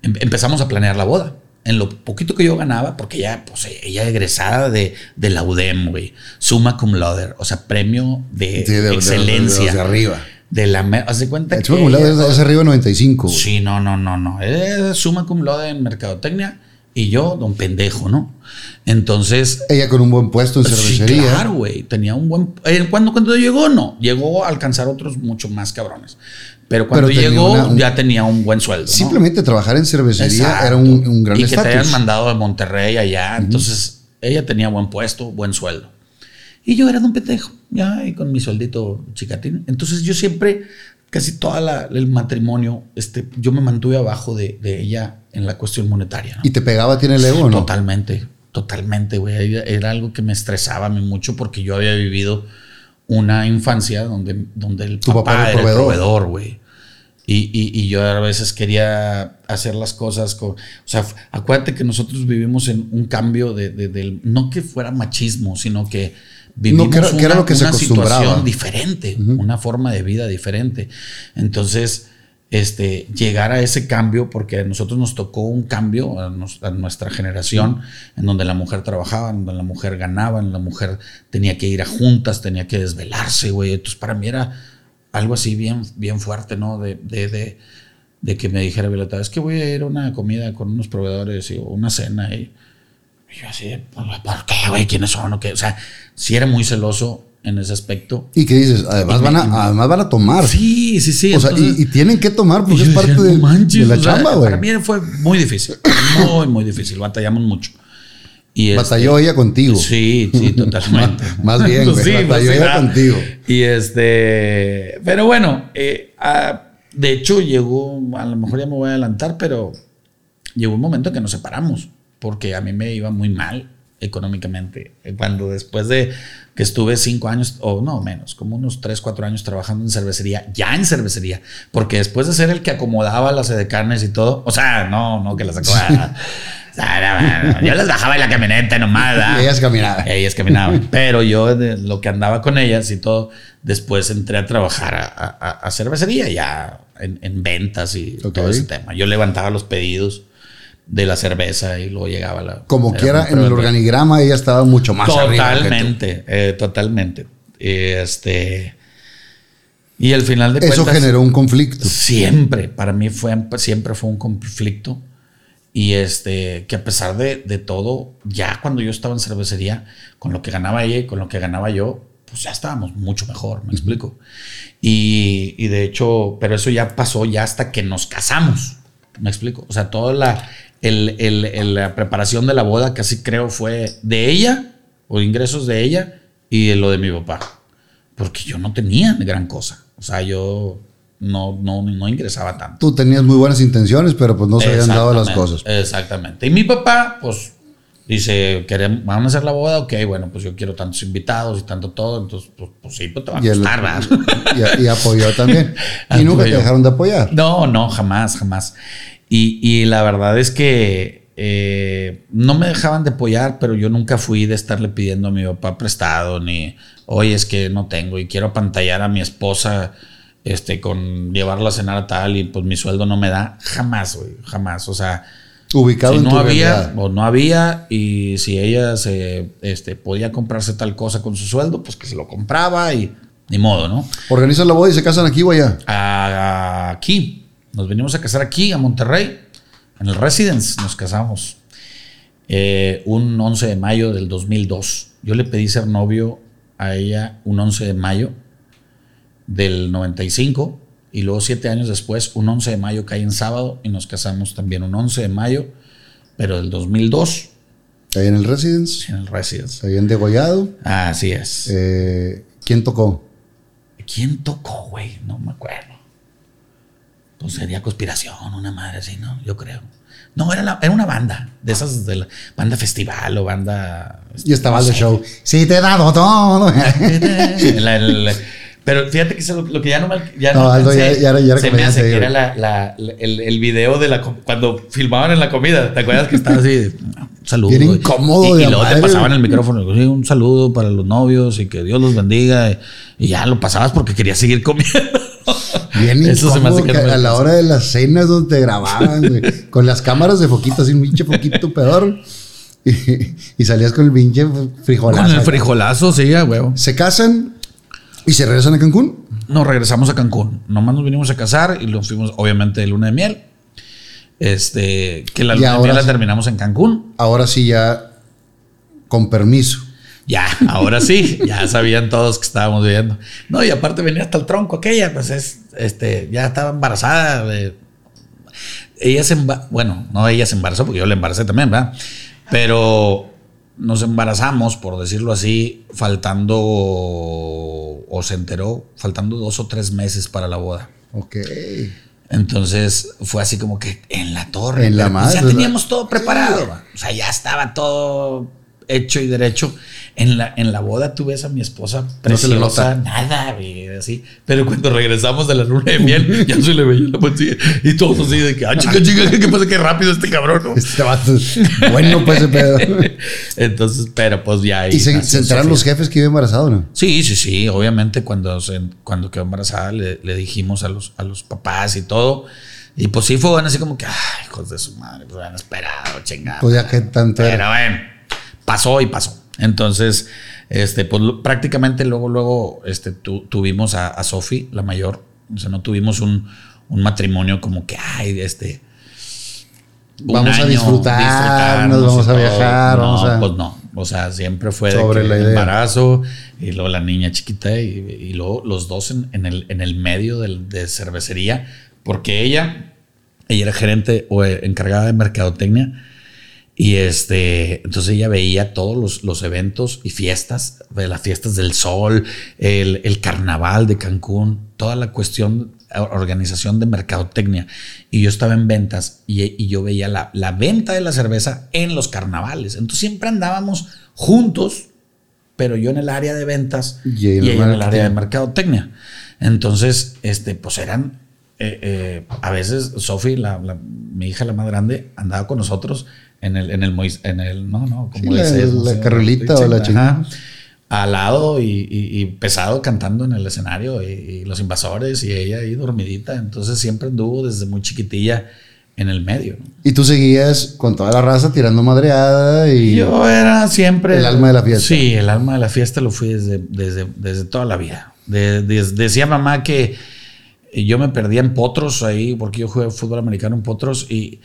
em- empezamos a planear la boda. En lo poquito que yo ganaba, porque ella, pues ella egresada de, de la UDEM, güey, summa cum laude, o sea, premio de, Sí, de- de- de- excelencia. de- de arriba. De la, haz de cuenta El que Chuma acumulado ella- es, arriba de 95. güey. Sí, no, no, no, no. Es suma cum laude en mercadotecnia y yo, don pendejo, ¿no? Entonces, Ella con un buen puesto en sí, cervecería. claro, güey. Tenía un buen. eh, cuando, cuando llegó, no. Llegó a alcanzar otros mucho más cabrones. Pero cuando Pero llegó, una- un- ya tenía un buen sueldo. ¿no? Simplemente trabajar en cervecería Exacto. era un, un gran Y que te hayan estatus. mandado de Monterrey allá. Entonces, ella tenía buen puesto, buen sueldo. Y yo era de un pendejo, ya, y con mi sueldito chicatín. Entonces, yo siempre, casi todo el matrimonio, este, yo me mantuve abajo de, de ella en la cuestión monetaria. ¿no? ¿Y te pegaba, tiene el ego no? Totalmente, totalmente, güey. Era algo que me estresaba a mí mucho porque yo había vivido una infancia donde, donde el papá papá, era el proveedor. güey. Y, y- y yo a veces quería hacer las cosas con... O sea, acuérdate que nosotros vivimos en un cambio de. No que fuera machismo, sino que vivimos que era- que era una, lo que se una situación diferente, una forma de vida diferente. Entonces, este, llegar a ese cambio, porque a nosotros nos tocó un cambio a, nos- a nuestra generación, en donde la mujer trabajaba, en donde la mujer ganaba, en la mujer tenía que ir a juntas, tenía que desvelarse, güey. Entonces, para mí era algo así bien, bien fuerte, ¿no? De, de, de, de que me dijera Violeta, es que voy a ir a una comida con unos proveedores y, una cena y, y yo así, "Pues, ¿por qué, güey? ¿Quiénes son? ¿O qué? O sea, sí era muy celoso en ese aspecto. ¿Y qué dices? Además, van a, además van a tomar. Sí, sí, sí. o sea, y, y tienen que tomar porque es parte decía, de, "No manches", de la chamba, güey. Para mí fue muy difícil, <coughs> muy, muy difícil. Batallamos mucho. Y este- Batalló ella contigo. Sí, sí, <laughs> totalmente. Más bien, güey, batalló pues, ella ah. contigo. Y este, pero bueno, eh, ah, de hecho llegó, a lo mejor ya me voy a adelantar, pero llegó un momento que nos separamos, porque a mí me iba muy mal económicamente. Cuando después de que estuve cinco años, o no menos, como unos tres, cuatro años trabajando en cervecería, ya en cervecería, porque después de ser el que acomodaba las edecanes y todo, o sea, no, no que las acomodaba. yo las bajaba en la camioneta nomás. ¿verdad? Y <laughs> ellas caminaban. Ellas caminaban. Pero yo, de lo que andaba con ellas y todo, después entré a trabajar a, a- a cervecería, ya en, en ventas y todo ese tema. Yo levantaba los pedidos de la cerveza y luego llegaba la. Como era quiera, en el organigrama ella estaba mucho más. Totalmente, eh, totalmente. Este. Y al final de Eso cuentas. generó un conflicto. Siempre, para mí fue, siempre fue un conflicto. Y este, que a pesar de, de todo, ya cuando yo estaba en cervecería, con lo que ganaba ella y con lo que ganaba yo, pues ya estábamos mucho mejor, me explico. Y, y de hecho, pero eso ya pasó ya hasta que nos casamos, me explico. O sea, toda la, el- el- el- la preparación de la boda casi creo fue de ella, o ingresos de ella, y de lo de mi papá. Porque yo no tenía gran cosa. O sea, yo no, no, no ingresaba tanto. Tú tenías muy buenas intenciones, pero pues no se habían dado las cosas. Exactamente. Y mi papá, pues, dice, ¿queremos, ¿van a hacer la boda? Ok, bueno, pues yo quiero tantos invitados y tanto todo. Entonces, pues, pues sí, pues te va a Y, costar, ¿verdad? <laughs> y- y apoyó también. <laughs> Y nunca te dejaron de apoyar. No, no, jamás, jamás. Y, y la verdad es que eh, no me dejaban de apoyar, pero yo nunca fui de estarle pidiendo a mi papá prestado, ni, oye, es que no tengo y quiero pantallar a mi esposa este, con llevarla a cenar a tal y pues mi sueldo no me da. Jamás, güey, jamás. O sea, Ubicado si en no tu había realidad. o no había y si ella se este, podía comprarse tal cosa con su sueldo, pues que se lo compraba y ni modo, ¿no? Organizan la boda y se casan aquí o allá. a- aquí. Nos venimos a casar aquí, a Monterrey, en el Residence. Nos casamos eh, un 11 de mayo del 2002. Yo le pedí ser novio a ella un 11 de mayo del 95 y luego siete años después, un 11 de mayo cae en sábado y nos casamos también un 11 de mayo, pero del 2002 Ahí en el Residence. en el Residence. Ahí en Degollado. Así es. Eh, ¿Quién tocó? ¿Quién tocó, güey? No me acuerdo. Pues sería conspiración, una madre así, ¿no? Yo creo. No, era, la- era una banda, de esas de la banda festival o banda... Y estaba el no de sé. show. Sí, te he dado todo. <laughs> La- la- pero fíjate que eso es lo, lo que ya no me ya No, Aldo, alcancé. ya- ya ya era Se me hace que era la, la- la- el, el video de la cuando filmaban en la comida. ¿Te acuerdas que estaba así? Un saludo. Bien incómodo Y, y luego madre, te pasaban güey. el micrófono. un saludo para los novios y que Dios los bendiga. Y, y ya lo pasabas porque querías seguir comiendo. <laughs> Bien Eso se me hace que que no me a la hora de las cenas donde te grababan, güey, con las cámaras de foquito, así un pinche foquito peor. Y, y salías con el pinche frijolazo. Con el frijolazo, sí, a huevo. Se casan y se regresan a Cancún. Nos regresamos a Cancún. Nomás nos vinimos a casar y nos fuimos, obviamente, de luna de miel. Este, que la luna de miel la sí. terminamos en Cancún. Ahora sí ya con permiso. Ya, ahora sí, ya sabían todos que estábamos viviendo. No, y aparte venía hasta el tronco aquella, pues es, este, ya estaba embarazada. de- ella se bueno, no ella se embarazó, porque yo la embaracé también, ¿verdad? Pero nos embarazamos, por decirlo así, faltando, o se enteró, faltando dos o tres meses para la boda. Ok. Entonces fue así como que en la torre. En la pues, madre, Ya teníamos todo preparado. O sea, ya estaba todo hecho y derecho. En la, en la boda tú ves a mi esposa No preciosa, nota. nada, güey, así. Pero cuando regresamos de la luna de miel, <laughs> ya se le veía la pancilla. Y todos así de que, ah, chica, chica, ¿qué pasa? Qué rápido este cabrón, ¿no? Este vato bueno pues ese pedo. <laughs> Entonces, pero pues ya. ¿Y se, se enteraron los jefes que iba embarazado, no? Sí, sí, sí. Obviamente cuando, se- cuando quedó embarazada le, le dijimos a los, a los papás y todo. Y pues sí fue así como que, ay, hijos de su madre, pues han esperado, chingada. Pues ya que tanto Pero bueno, pasó y pasó. Entonces, este, pues prácticamente luego, luego, este, tu- tuvimos a, a Sofi, la mayor. O sea, no tuvimos un, un matrimonio como que, ay, este. un Vamos a disfrutar, nos disfrutarnos vamos a viajar, No, vamos a- Pues no. O sea, siempre fue de Sobre que la el idea. embarazo y luego la niña chiquita y, y luego los dos en, en el, en el medio del- de cervecería, porque ella, ella era gerente o eh, encargada de mercadotecnia y este, entonces ella veía todos los, los eventos y fiestas, de las fiestas del sol, el, el carnaval de Cancún, toda la cuestión, organización de mercadotecnia. Y yo estaba en ventas y, y yo veía la, la venta de la cerveza en los carnavales. Entonces siempre andábamos juntos, pero yo en el área de ventas Y y, en el ella en el marketing. área de mercadotecnia. Entonces, este, pues eran, eh, eh, a veces Sofi, la, la- mi hija la más grande, andaba con nosotros en el, en el, Mois- en el no, no, como Sí, la- no la sé, carrolita o la chingada. Al lado y, y- y pesado cantando en el escenario y, y los invasores y ella ahí dormidita. Entonces siempre anduvo desde muy chiquitilla en el medio. ¿no? Y tú seguías con toda la raza tirando madreada y. Yo era siempre. El alma de la fiesta. Sí, el alma de la fiesta lo fui desde, desde, desde toda la vida. De- decía mamá que yo me perdía en potros ahí, porque yo jugué fútbol americano en potros y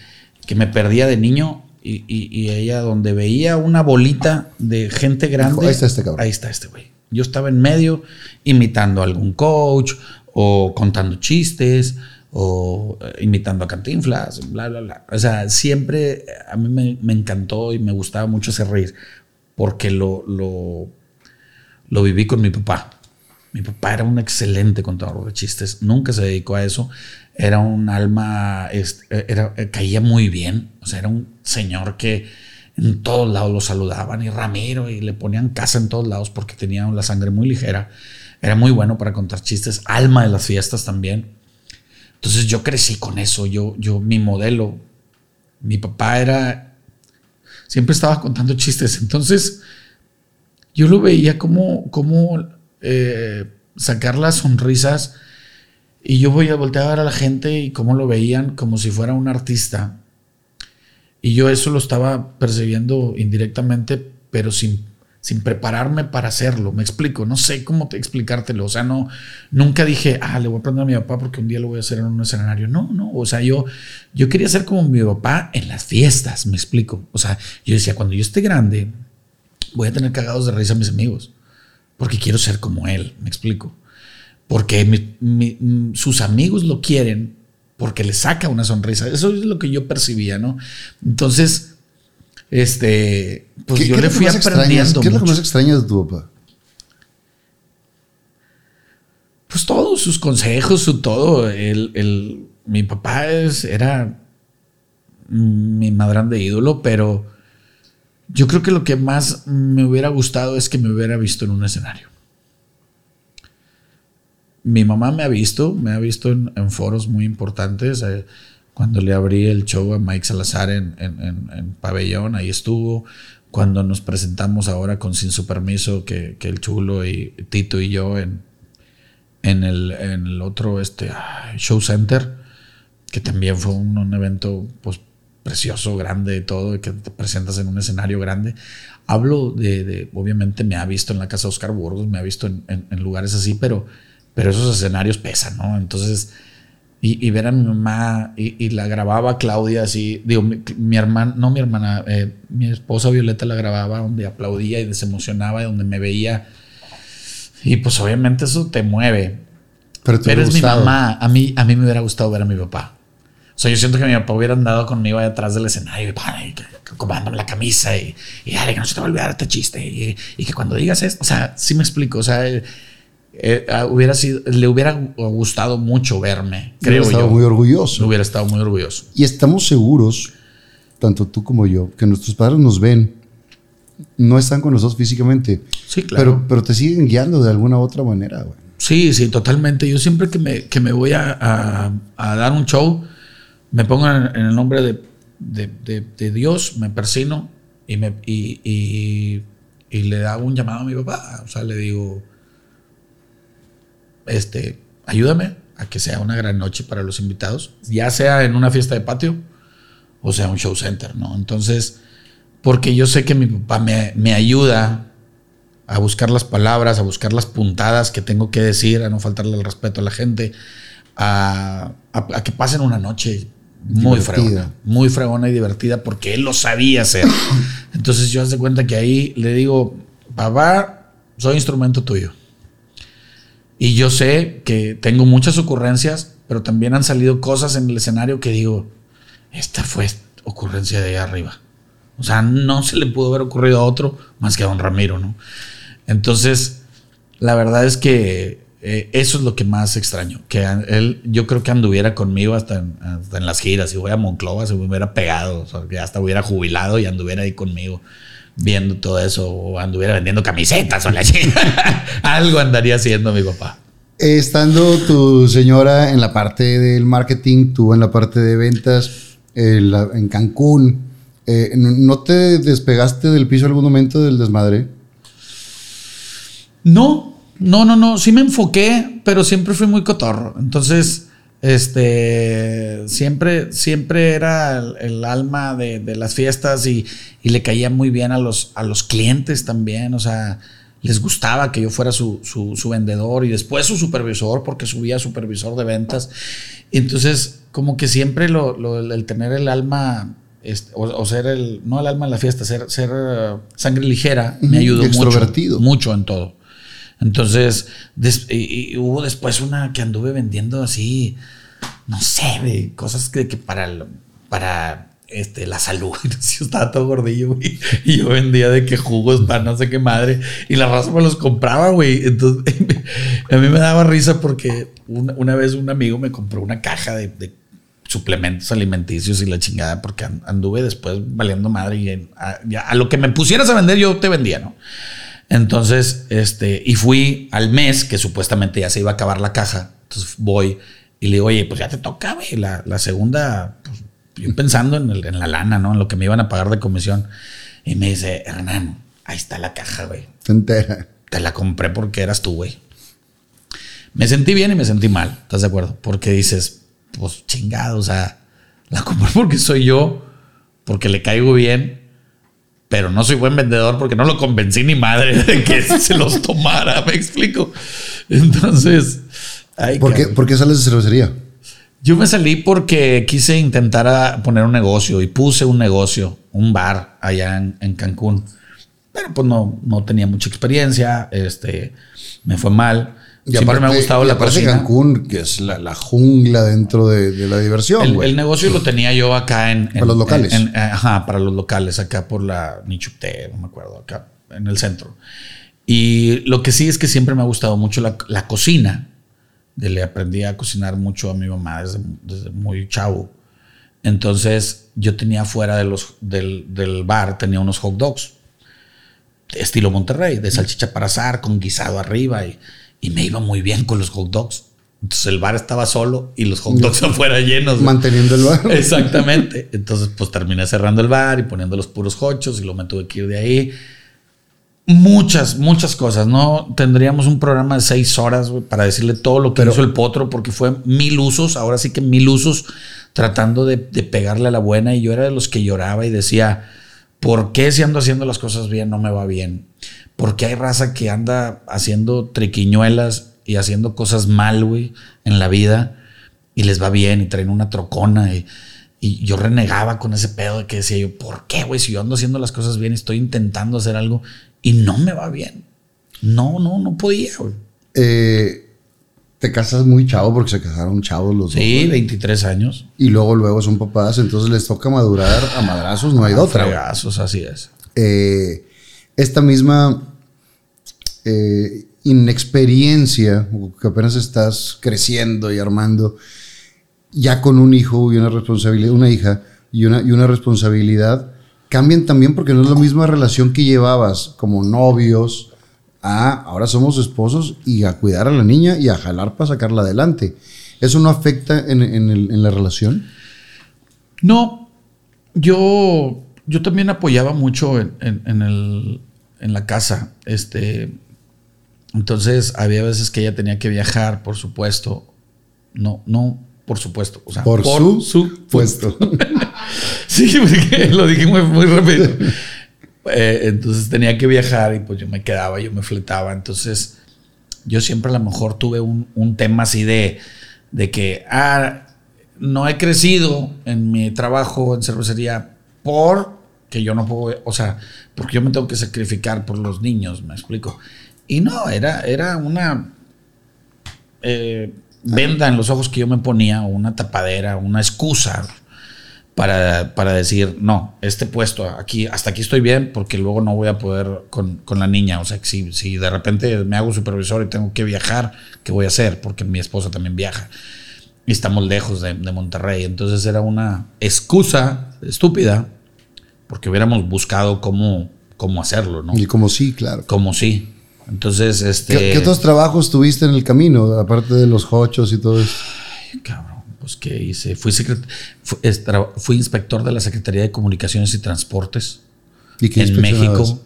que me perdía de niño. Y, y- y ella, donde veía una bolita de gente grande. ahí está este cabrón. Ahí está este güey. Yo estaba en medio imitando a algún coach o contando chistes o eh, imitando a Cantinflas, bla, bla, bla. O sea, siempre a mí me, me encantó y me gustaba mucho hacer reír porque lo, lo, lo viví con mi papá. Mi papá era un excelente contador de chistes, nunca se dedicó a eso. Era un alma, era, caía muy bien. O sea, era un señor que en todos lados lo saludaban y Ramiro y le ponían casa en todos lados porque tenía la sangre muy ligera. Era muy bueno para contar chistes, alma de las fiestas también. Entonces yo crecí con eso. Yo, yo, mi modelo, mi papá era, siempre estaba contando chistes. Entonces yo lo veía como, como eh, sacar las sonrisas y yo voy a voltear a ver a la gente y cómo lo veían como si fuera un artista. Y yo eso lo estaba percibiendo indirectamente, pero sin, sin prepararme para hacerlo. Me explico, no sé cómo te explicártelo. O sea, no, nunca dije, ah, le voy a aprender a mi papá porque un día lo voy a hacer en un escenario. No, no. O sea, yo, yo quería ser como mi papá en las fiestas, me explico. O sea, yo decía, cuando yo esté grande, voy a tener cagados de risa a mis amigos. Porque quiero ser como él, me explico. Porque mi- mi- sus amigos lo quieren porque le saca una sonrisa. Eso es lo que yo percibía, ¿no? Entonces, este, pues ¿Qué- yo le fui aprendiendo. ¿Qué es lo que más extrañas de tu papá? Pues todos sus consejos, su todo. El, el- mi papá es, era mi madrán de ídolo, pero yo creo que lo que más me hubiera gustado es que me hubiera visto en un escenario. Mi mamá me ha visto, me ha visto en, foros muy importantes. Eh, cuando le abrí el show a Mike Salazar en, Pabellón, ahí estuvo. Cuando nos presentamos ahora con Sin Su Permiso, que, el chulo y Tito y yo en, en, el, otro este, show center, que también fue un, evento pues, precioso, grande, todo, que te presentas en un escenario grande. Hablo de, obviamente me ha visto en la casa de Oscar Burgos, me ha visto en, lugares así, pero, pero esos escenarios pesan, ¿no? Entonces, y, y ver a mi mamá, y, la grababa Claudia así, digo, mi, hermana, no mi hermana, eh, mi esposa Violeta la grababa donde aplaudía y se emocionaba, y donde me veía y pues obviamente eso te mueve. Pero, te es mi mamá. A mí, a mí me hubiera gustado ver a mi papá. O sea, yo siento que mi papá hubiera andado conmigo ahí atrás del escenario, y, comándome la camisa y, y dale, que no se te va a olvidar este chiste. Y, y, que cuando digas esto, o sea, sí me explico. O sea, eh, ah, hubiera sido, le hubiera gustado mucho verme, creo hubiera estado muy orgulloso. Hubiera estado muy orgulloso. Y estamos seguros, tanto tú como yo, que nuestros padres nos ven no están con nosotros físicamente. Sí, claro. Pero, pero te siguen guiando de alguna u otra manera, güey. Sí, sí, totalmente. Yo siempre que me, que me voy a, a, dar un show, me pongo en, el nombre de, de, de, Dios, me persino y, me, y, y, y, le hago un llamado a mi papá. O sea, le digo, este, ayúdame a que sea una gran noche para los invitados, ya sea en una fiesta de patio o sea un show center, ¿no? Entonces porque yo sé que mi papá me, ayuda a buscar las palabras, a buscar las puntadas que tengo que decir, a no faltarle el respeto a la gente, a, que pasen una noche muy fregona, muy fregona y divertida, porque él lo sabía hacer. <coughs> Entonces yo hace cuenta que ahí le digo, papá, soy instrumento tuyo. Y yo sé que tengo muchas ocurrencias, pero también han salido cosas en el escenario que digo, esta fue ocurrencia de ahí arriba. O sea, no se le pudo haber ocurrido a otro más que a don Ramiro, ¿no? Entonces, la verdad es que eh, eso es lo que más extraño. Que él, yo creo que anduviera conmigo hasta en, las giras. Si voy a Monclova, se me hubiera pegado. O sea, que hasta hubiera jubilado y anduviera ahí conmigo viendo todo eso. O anduviera vendiendo camisetas o la <laughs> Algo andaría haciendo mi papá. Estando tu señora en la parte del marketing, tú en la parte de ventas, en Cancún, eh, ¿No te despegaste del piso algún momento del desmadre? No, no, no, no. Sí me enfoqué, pero siempre fui muy cotorro. Entonces, este, siempre, siempre era el, alma de, las fiestas y, le caía muy bien a los, a los clientes también. O sea, les gustaba que yo fuera su, vendedor y después su supervisor, porque subía supervisor de ventas. Entonces, como que siempre el tener el alma este, o, ser el, no el alma de la fiesta, ser, ser uh, sangre ligera, me ayudó mucho, mucho en todo. Entonces, y, hubo después una que anduve vendiendo así, no sé, cosas que, que para, para este, la salud. <laughs> Yo estaba todo gordillo, güey. Y yo vendía de que jugos para no sé qué madre. Y la raza me los compraba, güey. Entonces, <laughs> a mí me daba risa porque una, vez un amigo me compró una caja de suplementos alimenticios y la chingada, porque anduve después valiendo madre y a, lo que me pusieras a vender yo te vendía, ¿no? Entonces, este, y fui al mes que supuestamente ya se iba a acabar la caja. Entonces voy y le digo, oye, pues ya te toca, güey, la, la segunda, pues, yo pensando en, en, la lana, ¿no? En lo que me iban a pagar de comisión. Y me dice, Hernán, ahí está la caja, güey. Entera. Te la compré porque eras tú, güey. Me sentí bien y me sentí mal, ¿estás de acuerdo? Porque dices, pues chingado, o sea, la compré porque soy yo, porque le caigo bien, pero no soy buen vendedor porque no lo convencí ni madre de que <laughs> se los tomara, me explico. Entonces, ¿Por, qué, ¿Por qué sales de cervecería? Yo me salí porque quise intentar poner un negocio y puse un negocio, un bar allá en, Cancún. Pero pues no, no tenía mucha experiencia, este, me fue mal. Y Siempre me ha gustado la cocina. Cancún, que es la, jungla dentro de, la diversión. El, negocio lo tenía yo acá en. para los locales. ajá, para los locales, acá por la Nichupte, no me acuerdo, acá en el centro. Y lo que sí es que siempre me ha gustado mucho la, cocina. Le aprendí a cocinar mucho a mi mamá desde, muy chavo. Entonces yo tenía fuera de los, del, del bar, tenía unos hot dogs, estilo Monterrey, de salchicha para azar, con guisado arriba, y, y me iba muy bien con los hot dogs. Entonces el bar estaba solo y los hot dogs <laughs> afuera llenos. Manteniendo el bar. Exactamente. Entonces, pues terminé cerrando el bar y poniendo los puros hochos y lo me tuve que ir de ahí. Muchas, muchas cosas. No tendríamos un programa de seis horas güey, para decirle todo lo que hizo el potro, porque fue mil usos, ahora sí que mil usos, tratando de, de pegarle a la buena. Y yo era de los que lloraba y decía, ¿por qué si ando haciendo las cosas bien no me va bien? Porque hay raza que anda haciendo triquiñuelas y haciendo cosas mal, güey, en la vida y les va bien y traen una trocona y, y yo renegaba con ese pedo de que decía yo, ¿por qué, güey? Si yo ando haciendo las cosas bien, estoy intentando hacer algo y no me va bien. No, no, no podía, güey. Eh, te casas muy chavo porque se casaron chavos los dos. Sí, güey. 23 años. Y luego, luego son papás, entonces les toca madurar a madrazos, no hay de otra. Fregazos, así es. Eh, esta misma eh, inexperiencia, que apenas estás creciendo y armando, ya con un hijo y una responsabilidad, una hija y una, y una responsabilidad, cambian también porque no es la misma relación que llevabas como novios a ahora somos esposos y a cuidar a la niña y a jalar para sacarla adelante. ¿Eso no afecta en, en el- en la relación? No, yo, yo también apoyaba mucho en, en- en el, en la casa. Este, entonces había veces que ella tenía que viajar, por supuesto. No, no, por supuesto. O sea, Por, su, puesto. <laughs> Sí, porque lo dije muy, muy rápido. Eh, entonces tenía que viajar y pues yo me quedaba, yo me fletaba. Entonces yo siempre a lo mejor tuve un, tema así de, de que, ah, no he crecido en mi trabajo en cervecería por que yo no puedo, o sea, porque yo me tengo que sacrificar por los niños, me explico. Y no, era, era una eh, venda en los ojos que yo me ponía, una tapadera, una excusa para, para decir, no, este puesto aquí, hasta aquí estoy bien, porque luego no voy a poder con, con la niña. O sea, que si, si de repente me hago supervisor y tengo que viajar, ¿qué voy a hacer? Porque mi esposa también viaja. Y estamos lejos de, de Monterrey. Entonces era una excusa estúpida, porque hubiéramos buscado cómo, cómo hacerlo, ¿no? Y como sí, claro. Como sí. Entonces, este. ¿Qué, qué otros trabajos tuviste en el camino, aparte de los hochos y todo eso? Ay, cabrón, pues qué hice. Fui, inspector de la Secretaría de Comunicaciones y Transportes ¿Y qué en? México.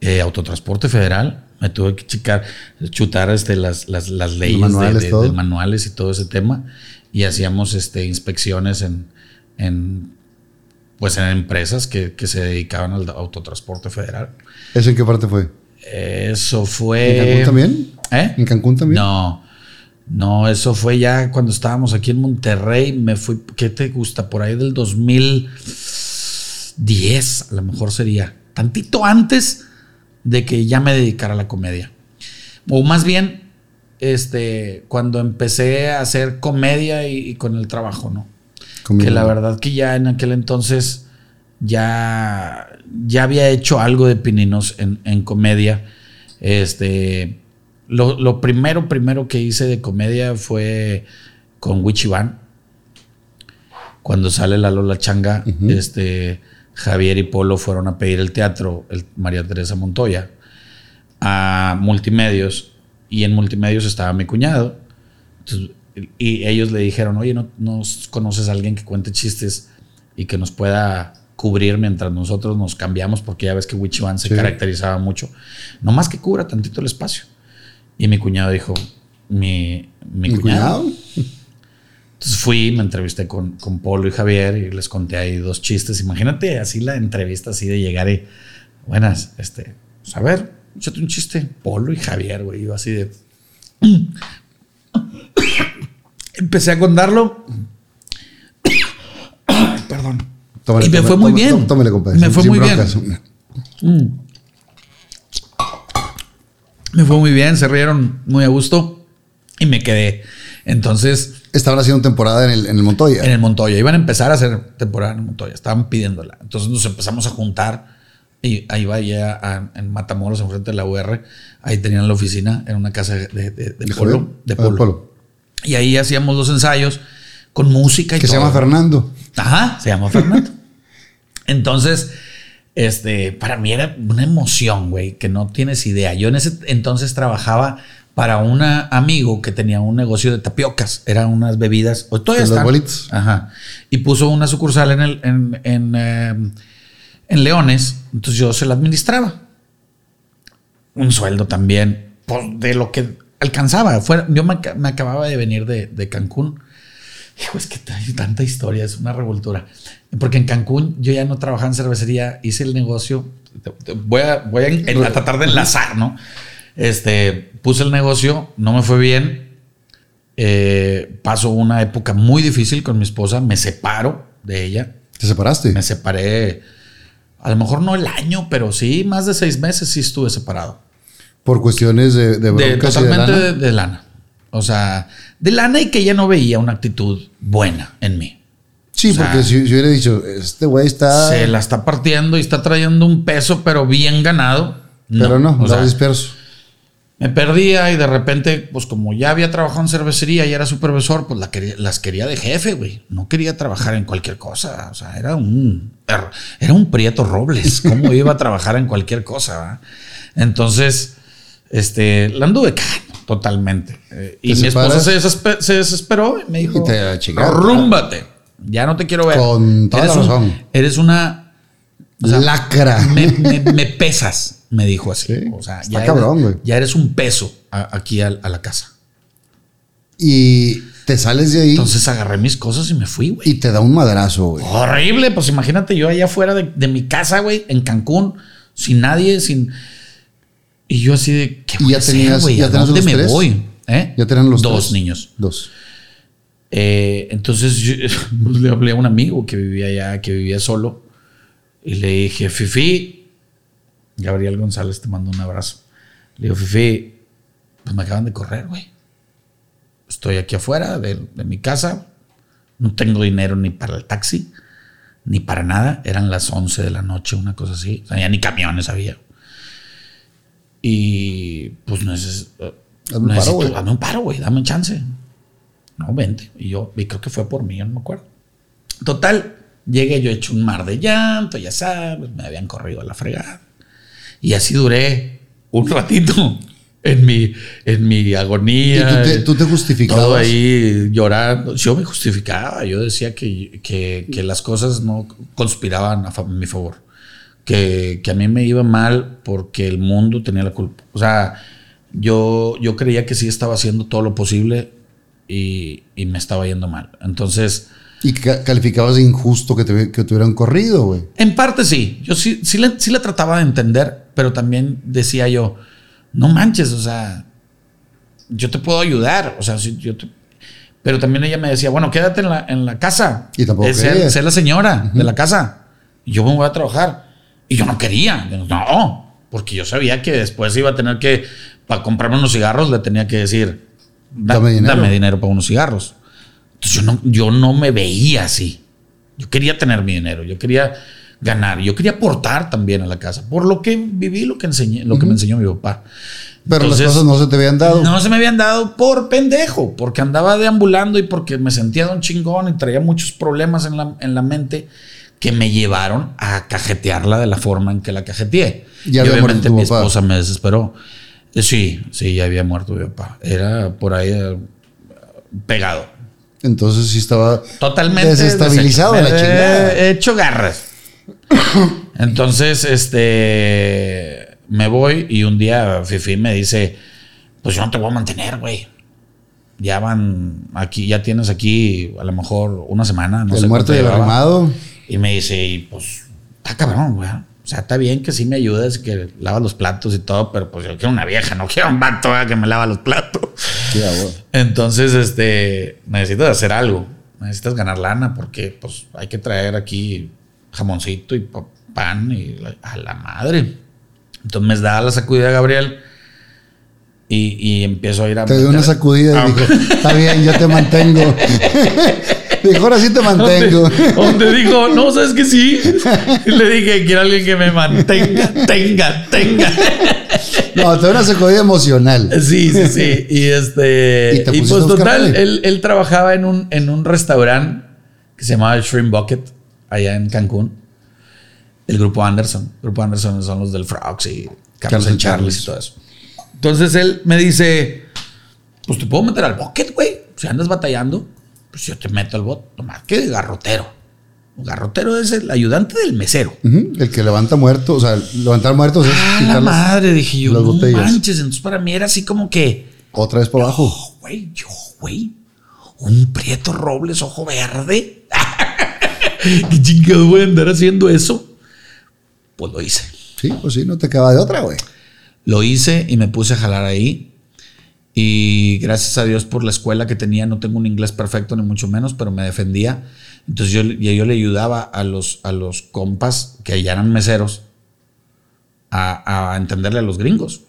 Eh, Autotransporte Federal. Me tuve que checar, chutar este, las, las, las leyes de- manuales, de, manuales y todo ese tema. Y hacíamos este, inspecciones en, en, pues en empresas que, que se dedicaban al autotransporte federal. ¿Eso en qué parte fue? Eso fue. ¿En Cancún también? ¿Eh? ¿En Cancún también? No, no, eso fue ya cuando estábamos aquí en Monterrey. Me fui, ¿qué te gusta? Por ahí del 2010, a lo mejor sería. Tantito antes de que ya me dedicara a la comedia. O más bien, este, cuando empecé a hacer comedia y, y con el trabajo, ¿no? Conmigo. Que la verdad que ya en aquel entonces ya, ya había hecho algo de pininos en, en comedia. Este, lo, lo primero, primero que hice de comedia fue con Wichiban. Cuando sale la Lola Changa, este, Javier y Polo fueron a pedir el teatro, el María Teresa Montoya, a Multimedios. Y en Multimedios estaba mi cuñado. Entonces, y ellos le dijeron, oye, ¿no, no conoces a alguien que cuente chistes y que nos pueda cubrir mientras nosotros nos cambiamos? Porque ya ves que Wichiban se Sí. caracterizaba mucho. No más que cubra tantito el espacio. Y mi cuñado dijo, mi, mi, ¿Mi cuñado. cuñado? Entonces fui, me entrevisté con, con Polo y Javier y les conté ahí dos chistes. Imagínate así la entrevista, así de llegar y, buenas, este, pues, a ver, échate un chiste. Polo y Javier, güey, yo así de... <coughs> Empecé a contarlo. <coughs> Perdón. Tómale, y me tómale, fue muy tómale, bien. Me fue sin muy bien. Me fue muy bien, se rieron muy a gusto y me quedé. Entonces, Estaban haciendo temporada en el, en el Montoya. en el Montoya. Iban a empezar a hacer temporada en el Montoya. Estaban pidiéndola. Entonces nos empezamos a juntar. Y ahí va ya a- en Matamoros, enfrente de la UR. Ahí tenían la oficina. Era una casa de, de- de ¿De polo. Ah, polo. Y ahí hacíamos los ensayos con música y Que se llama Fernando. Ajá, se llama Fernando. <laughs> Entonces, este, para mí era una emoción, güey, que no tienes idea. Yo en ese entonces trabajaba para un amigo que tenía un negocio de tapiocas. Eran unas bebidas. O todavía Los están. bolitos. Ajá. Y puso una sucursal en, el, en, en, eh, en Leones. Entonces yo se la administraba. Un sueldo también. Pues de lo que alcanzaba. Fuera, yo me, me acababa de venir de, de Cancún. Hijo, es que hay tanta historia, es una revoltura. Porque en Cancún yo ya no trabajaba en cervecería, hice el negocio. Voy a, voy a, en- a tratar de enlazar, ¿no? Este, puse el negocio, no me fue bien. Eh, paso una época muy difícil con mi esposa, me separo de ella. ¿Te separaste? Me separé, a lo mejor no el año, pero sí, más de seis meses sí estuve separado. Por cuestiones de, de De, broncas y de totalmente lana. de, de lana. O sea, de lana y que ella no veía una actitud buena en mí. Sí, o sea, porque si, si hubiera dicho, este güey está... Se la está partiendo y está trayendo un peso, pero bien ganado. Pero no, o está sea, disperso. me perdía y de repente, pues como ya había trabajado en cervecería y era supervisor, pues la quería- las quería de jefe, güey. No quería trabajar en cualquier cosa. O sea, era un, er, era un Prieto Robles. <laughs> ¿Cómo iba a trabajar en cualquier cosa? Entonces, este, la anduve totalmente. Eh, y ¿Te mi esposa se, desespe- se desesperó y me dijo, Y te chingaron. rúmbate. Ya no te quiero ver. Con toda eres la un- razón. eres una o sea, Lacra. me, me- me pesas, me dijo así. Sí, O sea, está ya cabrón, eres, güey. ya eres un peso a- aquí a, la casa. Y te sales de ahí Entonces agarré mis cosas y me fui, güey. y te da un madrazo, güey. Horrible, pues imagínate yo allá afuera de, de mi casa, güey, en Cancún, sin nadie, sin. Y yo así de, ¿qué Y voy ya a hacer, tenías- güey? ya ¿A tenías dónde me tres? voy? ¿Eh? Ya tenían los Dos tres. niños. Dos. Eh, entonces yo, <laughs> pues, le hablé a un amigo que vivía allá, que vivía solo, y le dije, Fifi, Gabriel González te mando un abrazo. Le digo, Fifi, pues me acaban de correr, güey. Estoy aquí afuera de, de mi casa, no tengo dinero ni para el taxi, ni para nada. Eran las 11 de la noche, una cosa así. O sea, ya ni camiones había. Y pues neces- Hazme un paro, güey. hazme un paro, güey, dame chance. No, vente. Y yo, y creo que fue por mí, yo no me acuerdo. Total, llegué yo hecho un mar de llanto, ya sabes, me habían corrido a la fregada. Y así duré un <laughs> ratito en mi, en mi Y agonía. tú te, tú te justificabas. Todo ahí llorando. Yo me justificaba. Yo decía que, que- que las cosas no conspiraban a mi favor. Que, que a mí me iba mal porque el mundo tenía la culpa. O sea, yo, yo creía que sí estaba haciendo todo lo posible y, y me estaba yendo mal. Entonces, Y ca- calificabas de injusto que te, que te hubieran corrido, güey. en parte sí. Yo sí, sí, le, sí le trataba de entender, pero también decía yo, no manches, o sea, yo te puedo ayudar. O sea, yo te- Pero también ella me decía, bueno, quédate en la, en la casa. Y tampoco querías. sé la señora de la casa. Y yo me voy a trabajar. Y yo no quería. No, porque yo sabía que después iba a tener que, para comprarme unos cigarros, le tenía que decir, "Da- Dame dinero". dame dinero para unos cigarros. Entonces yo no, yo no me veía así. Yo quería tener mi dinero, yo quería ganar, yo quería aportar también a la casa, por lo que viví, lo que enseñé, lo que me enseñó mi papá. Pero Entonces, las cosas no se te habían dado. no se me habían dado por pendejo, porque andaba deambulando y porque me sentía de un chingón y traía muchos problemas en la, en la mente que me llevaron a cajetearla de la forma en que la cajeteé. Ya y obviamente mi papá. esposa me desesperó. Eh, Sí, sí, ya había muerto mi papá. Era por ahí eh, pegado. Entonces sí estaba Totalmente desestabilizado de la chingada. Hecho garras. <coughs> Entonces, este, me voy y un día Fifi me dice, pues yo no te voy a mantener, güey. Ya van aquí, ya tienes aquí a lo mejor una semana, no el sé muerto y el llevaba. Y me dice, y pues, está cabrón, güey. O sea, está bien que sí me ayudes, que lavas los platos y todo, pero pues yo quiero una vieja, no quiero un vato que me lava los platos. Entonces, este, necesitas hacer algo. Necesitas ganar lana porque, pues, hay que traer aquí jamoncito y pa- pan y la- a la madre. Entonces me da la sacudida Gabriel y, y empiezo a ir a... Te dio una sacudida y Ah, dijo, está bien, yo te mantengo. <laughs> dijo, ahora sí te mantengo. Donde, donde dijo, no, sabes que sí. Le dije, quiero alguien que me mantenga, tenga, tenga. No, te una sacudida emocional. Sí, sí, sí. Y este. Y Y, pues total, él, él trabajaba en un, en un restaurante que se llamaba Shrimp Bucket, allá en Cancún. El grupo Anderson. El grupo Anderson son los del Frogs y Carlos and Charles y todo eso. Entonces él me dice, pues te puedo meter al bucket, güey. Si andas batallando, pues yo te meto al bot. Tomás, que de garrotero. Un garrotero es el ayudante del mesero. El que levanta muertos, o sea, levantar muertos es Ah, la las- madre, dije yo, las no botellas. manches. Entonces para mí era así como que, otra vez para abajo. güey, yo, güey, un prieto robles ojo verde. <laughs> ¿Qué chingado voy a andar haciendo eso? Pues lo hice. Sí, pues sí, no te queda de otra, güey. Lo hice y me puse a jalar ahí. Y gracias a Dios por la escuela que tenía, no tengo un inglés perfecto ni mucho menos, pero me defendía. Entonces yo, yo le ayudaba a los, a los compas que allá eran meseros a, a entenderle a los gringos.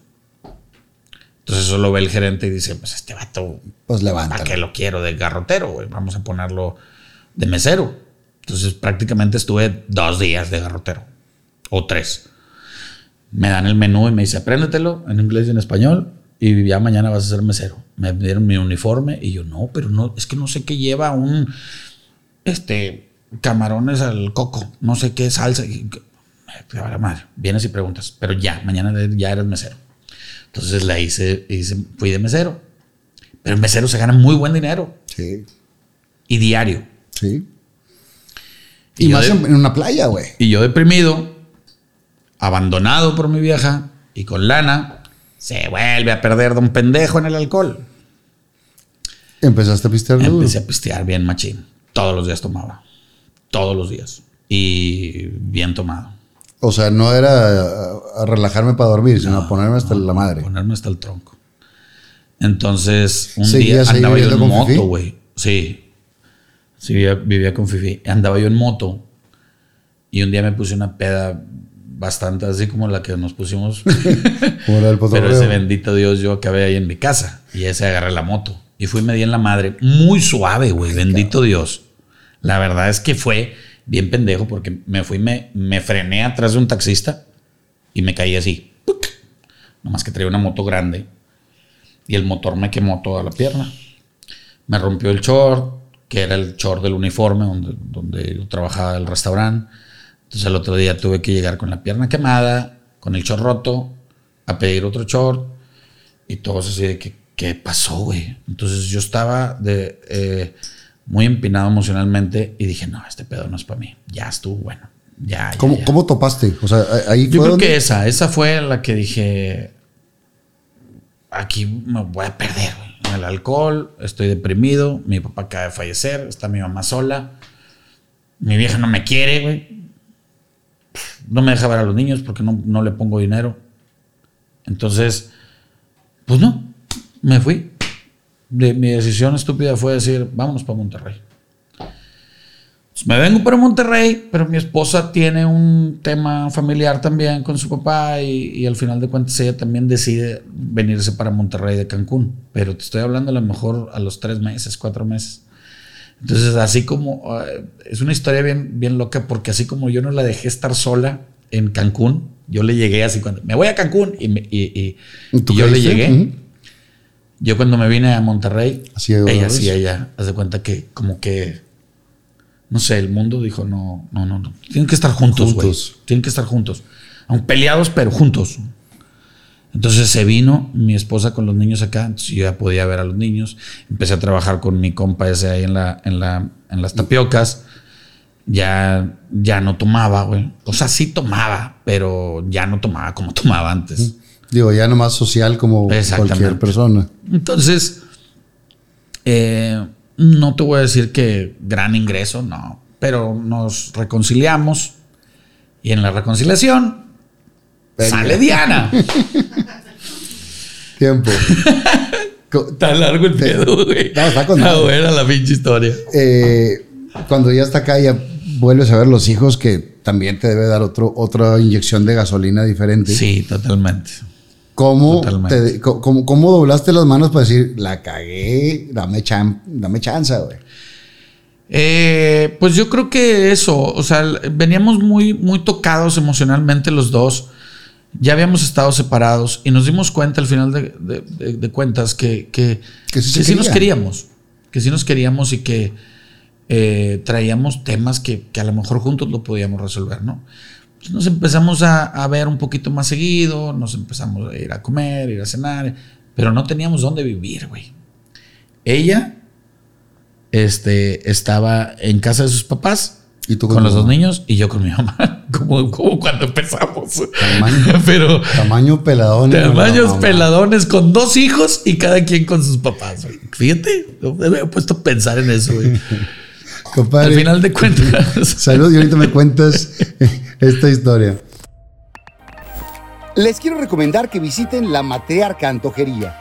Entonces eso lo ve el gerente y dice, pues este vato, Pues ¿para levántalo. qué lo quiero de garrotero? güey? Vamos a ponerlo de mesero. Entonces prácticamente estuve dos días de garrotero. O tres me dan el menú y me dice, apréndetelo en inglés y en español y ya mañana vas a ser mesero. Me dieron mi uniforme y yo, no, pero no, es que no sé qué lleva un, este, camarones al coco, no sé qué salsa. Madre, vienes y preguntas, pero ya, mañana ya eres mesero. Entonces la hice, hice, fui de mesero. Pero el mesero se gana muy buen dinero Sí, y diario. sí. Y más de- en una playa, güey. Y yo deprimido, abandonado por mi vieja y con lana, se vuelve a perder de un pendejo en el alcohol. Empezaste a pistear duro. Empecé a pistear bien machín. Todos los días tomaba. Todos los días. Y bien tomado. O sea, no era a, relajarme para dormir, sino a ponerme hasta la madre. Ponerme hasta el tronco. Entonces, un día ¿Seguías ahí andaba yo en con moto, güey. Sí. Sí, vivía, vivía con Fifi. Andaba yo en moto. Y un día me puse una peda bastante así como la que nos pusimos. <laughs> Pero ese bendito Dios, yo acabé ahí en mi casa. Y ese agarré la moto. Y fui me di en la madre. Muy suave, güey. Bendito Dios. La verdad es que fue bien pendejo porque me fui, me, me frené atrás de un taxista y me caí así. ¡Puc! Nomás que traía una moto grande. Y el motor me quemó toda la pierna. Me rompió el short, que era el short del uniforme donde, donde yo trabajaba el restaurante. Entonces el otro día tuve que llegar con la pierna quemada, con el short roto, a pedir otro short. Y todos así de que, ¿qué pasó, güey? Entonces yo estaba de, eh, muy empinado emocionalmente y dije, no, este pedo no es para mí. Ya estuvo bueno. Ya, ¿Cómo, ya. ¿Cómo topaste? O sea, ahí Yo fue creo donde- que esa, esa fue la que dije, aquí me voy a perder, güey. El alcohol, estoy deprimido, mi papá acaba de fallecer, está mi mamá sola, mi vieja no me quiere, güey. No me deja ver a los niños porque no, no le pongo dinero. Entonces, pues no, me fui. De, mi decisión estúpida fue decir, vámonos para Monterrey. Pues me vengo para Monterrey, pero mi esposa tiene un tema familiar también con su papá y, y al final de cuentas ella también decide venirse para Monterrey de Cancún. Pero te estoy hablando a lo mejor a los tres meses, cuatro meses. Entonces, así como eh, es una historia bien, bien loca, porque así como yo no la dejé estar sola en Cancún, yo le llegué así cuando me voy a Cancún y, me- y- y- ¿Y tú y yo le llegué. Yo cuando me vine a Monterrey, Así ella sí, ella, haz de cuenta que como que, no sé, el mundo dijo, no, no, no, no. Tienen que estar juntos, güey. Juntos. Tienen que estar juntos. Aunque peleados, pero juntos. Entonces se vino mi esposa con los niños acá, entonces yo ya podía ver a los niños. Empecé a trabajar con mi compa ese ahí en, la, en, la, en las tapiocas. Ya, ya no tomaba, güey. O sea, sí tomaba, pero ya no tomaba como <laughs> tomaba antes. Digo, ya nomás social como cualquier persona. Entonces, eh, no te voy a decir que gran ingreso, no, pero nos reconciliamos y en la reconciliación. Sale Diana. <laughs> Tiempo. Está largo el pedo, güey. No, está con Está buena la pinche historia. eh, cuando ya está acá, ya vuelves a ver los hijos que también te debe dar otro, otra inyección de gasolina diferente. Sí, totalmente. ¿Cómo, te- cómo, cómo doblaste las manos para decir, la cagué, dame, chan, dame chance, güey? Eh, pues yo creo que eso, o sea, veníamos muy, muy tocados emocionalmente los dos. Ya habíamos estado separados y nos dimos cuenta al final de, de- de- de cuentas que, que, Que sí que se sí nos queríamos. Que sí nos queríamos y que eh, traíamos temas que, a lo mejor juntos lo podíamos resolver, ¿no? nos empezamos a, a, ver un poquito más seguido, nos empezamos a ir a comer, ir a cenar, pero no teníamos dónde vivir, güey. Ella este, estaba en casa de sus papás ¿Y tú con, los dos niños y yo con mi mamá, <laughs> como, cuando empezamos. Tamaño, <laughs> Pero, tamaño peladones. Tamaños peladones con dos hijos y cada quien con sus papás. Fíjate, me he puesto a pensar en eso. <laughs> Al final de cuentas. Salud y ahorita me cuentas esta historia. Les quiero recomendar que visiten la Matriarca Antojería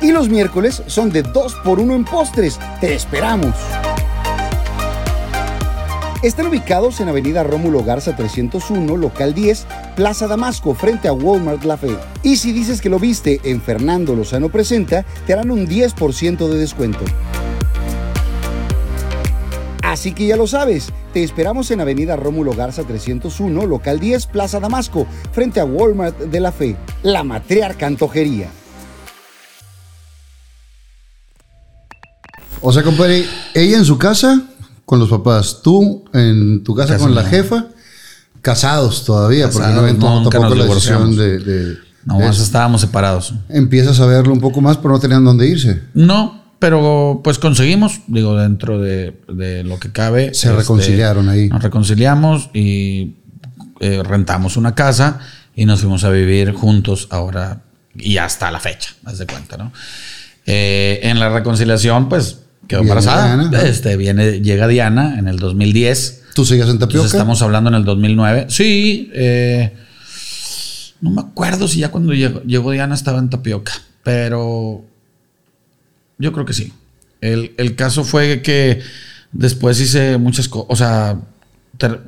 Y los miércoles son de 2 por 1 en postres. ¡Te esperamos! Están ubicados en Avenida Rómulo Garza 301, local 10, Plaza Damasco, frente a Walmart La Fe. Y si dices que lo viste en Fernando Lozano Presenta, te harán un 10% de descuento. Así que ya lo sabes, te esperamos en Avenida Rómulo Garza 301, local 10, Plaza Damasco, frente a Walmart de la Fe, la matriarca antojería. O sea, compadre, ella en su casa con los papás, tú en tu casa con la jefa, casados todavía, porque no tomado tampoco la decisión de, no, más estábamos separados. Empiezas a verlo un poco más, pero no tenían dónde irse. No, pero pues conseguimos, digo, dentro de, lo que cabe. Se este, reconciliaron ahí. Nos reconciliamos y eh, rentamos una casa y nos fuimos a vivir juntos ahora y hasta la fecha, haz de cuenta, ¿no? Eh, en la reconciliación, pues quedó embarazada. este, viene, llega Diana en el 2010. ¿Tú sigues en Tapioca? estamos hablando en el 2009. Sí, eh, no me acuerdo si ya cuando llegó, Diana estaba en Tapioca, pero yo creo que sí. El, caso fue que después hice muchas cosas, o sea,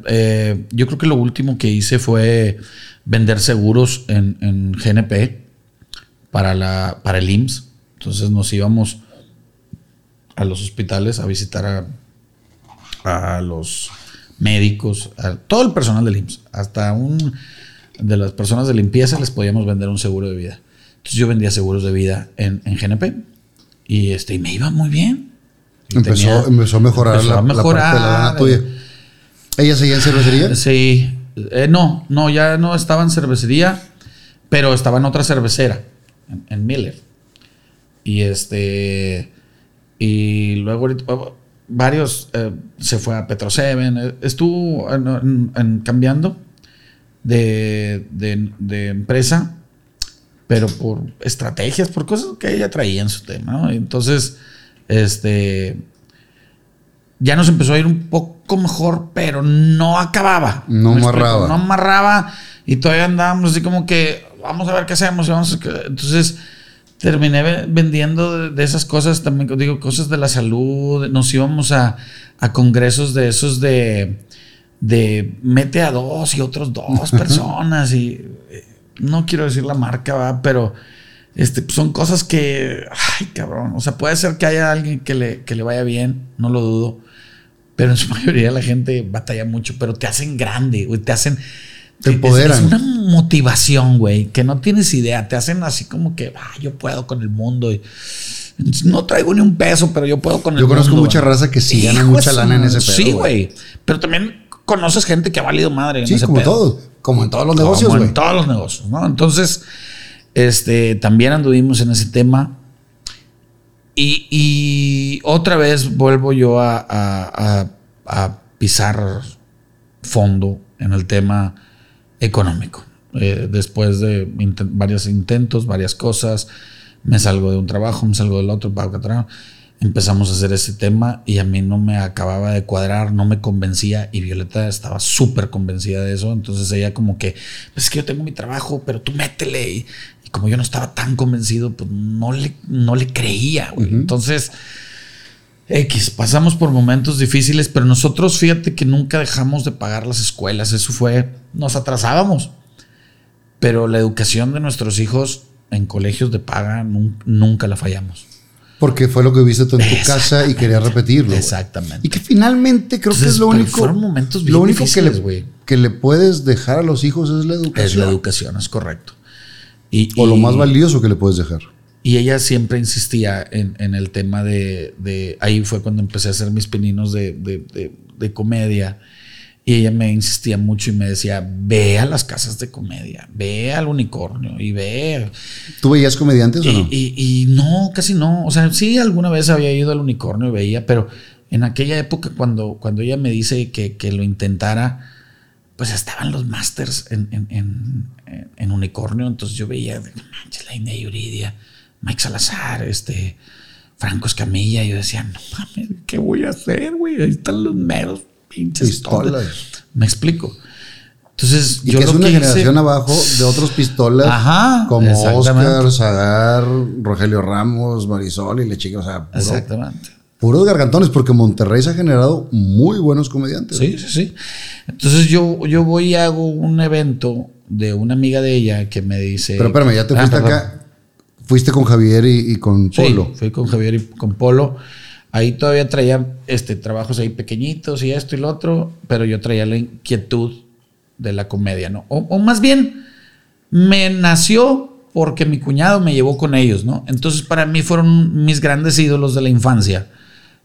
eh, yo creo que lo último que hice fue vender seguros en, en GNP para, la, para el IMSS. Entonces nos íbamos a los hospitales a visitar a, los médicos, a todo el personal del IMSS, hasta un de las personas de limpieza les podíamos vender un seguro de vida. Entonces yo vendía seguros de vida en, GNP y, este, y me iba muy bien. Empezó, empezó, a mejorar, la, parte de tuya. ¿Ella seguía en cervecería? Sí. Eh, no, no, ya no estaba en cervecería, pero estaba en otra cervecera, en, en Miller. Y este y luego varios eh, se fue a Petro Seven. Eh, estuvo cambiando de, empresa, pero por estrategias, por cosas que ella traía en su tema. Entonces, este ya nos empezó a ir un poco mejor, pero no acababa. No amarraba. No amarraba y todavía andábamos así como que vamos a ver qué hacemos. Vamos Entonces terminé vendiendo de esas cosas también, digo, cosas de la salud. Nos íbamos a, congresos de esos de, de mete a dos y otros dos personas. Y eh, no quiero decir la marca, ¿va? pero este, son cosas que, ay, cabrón. O sea, puede ser que haya alguien que le, que le vaya bien, no lo dudo. Pero en su <laughs> mayoría la gente batalla mucho, pero te hacen grande, te hacen te empoderan. Es, una motivación, güey, que no tienes idea. Te hacen así como que, ah, yo puedo con el mundo. Y, no traigo ni un peso, pero yo puedo con el mundo. Yo conozco mucha raza que sí gana mucha lana en ese pedo. Sí, güey. Pero también conoces gente que ha valido madre en sí, como todos. Como en todos los negocios, güey. en todos los negocios, ¿no? Entonces, este, también anduvimos en ese tema. Y, otra vez vuelvo yo a, a pisar fondo en el tema económico. Eh, después de varios intentos, varias cosas, me salgo de un trabajo, me salgo del otro, empezamos a hacer ese tema y a mí no me acababa de cuadrar, no me convencía y Violeta estaba súper convencida de eso, entonces ella como que, pues es que yo tengo mi trabajo, pero tú métele y, como yo no estaba tan convencido, pues no le, no le creía, Entonces X, pasamos por momentos difíciles, pero nosotros fíjate que nunca dejamos de pagar las escuelas, eso fue, nos atrasábamos, pero la educación de nuestros hijos en colegios de paga nunca la fallamos. Porque fue lo que viste tú en tu casa y querías repetirlo. Exactamente. Y que finalmente creo que es lo único. Fueron momentos bien Lo único que, le, que le puedes dejar a los hijos es la educación. Es la educación, es correcto. Y, o lo más valioso que le puedes dejar. Y ella siempre insistía en, el tema de, Ahí fue cuando empecé a hacer mis pininos de, de comedia. Y ella me insistía mucho y me decía, ve a las casas de comedia, ve al unicornio y ve. ¿Tú veías comediantes o no? Y, no, casi no. O sea, sí, alguna vez había ido al unicornio y veía, pero en aquella época cuando, cuando ella me dice que, lo intentara, pues estaban los masters en, en, unicornio. Entonces yo veía, manches, la India Yuridia, Mike Salazar, este, Franco Escamilla. Y yo decía, no mames, ¿qué voy a hacer, güey? Ahí están los meros pistolas. Me explico. Entonces, y yo que es una generación abajo de otros pistolas como Oscar, Zagar, Rogelio Ramos, Marisol y Lechique. O sea, exactamente. Puros gargantones, porque Monterrey se ha generado muy buenos comediantes. Sí, sí, sí. Entonces yo, yo voy y hago un evento de una amiga de ella que me dice. Pero espérame, ya te ah, fuiste acá. Fuiste con Javier y, y con Polo. Sí, fui con Javier y con Polo. Ahí todavía traía este, trabajos ahí pequeñitos y esto y lo otro, pero yo traía la inquietud de la comedia, ¿no? O, más bien, me nació porque mi cuñado me llevó con ellos, ¿no? Entonces para mí fueron mis grandes ídolos de la infancia.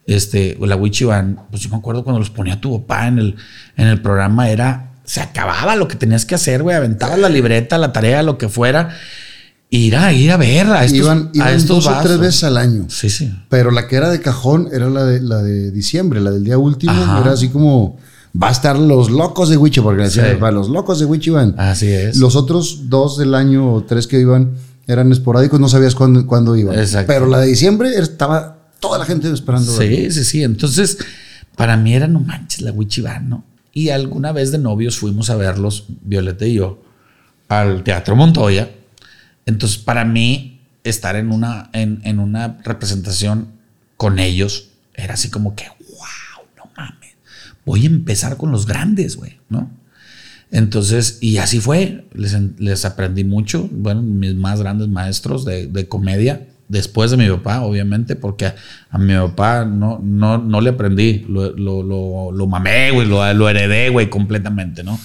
Este, la Wichiban, pues yo me acuerdo cuando los ponía tu papá en el, en el programa, era, se acababa lo que tenías que hacer, güey, aventaba la libreta, la tarea, lo que fuera ir a, ir a ver a estos, iban, dos o tres veces al año. Sí, sí. Pero la que era de cajón era la de, la de diciembre, la del día último. Era así como, va a estar los locos de Wichi, porque decían, los locos de Wichi van. Así es. Los otros dos del año o tres que iban eran esporádicos, no sabías cuándo, cuándo iban. Exacto. Pero la de diciembre estaba toda la gente esperando. Sí, sí, sí. Entonces, para mí era, no manches, la Wichi van, ¿no? Y alguna vez de novios fuimos a verlos, Violeta y yo, al Teatro Montoya entonces, para mí, estar en una, en, una representación con ellos era así como que, wow, no mames, voy a empezar con los grandes, güey, ¿no? Entonces, y así fue, les, aprendí mucho, bueno, mis más grandes maestros de, de comedia después de mi papá, obviamente, porque a, mi papá no, no, no le aprendí, lo, lo, lo, mamé, güey, lo, lo, heredé, güey, completamente, ¿no?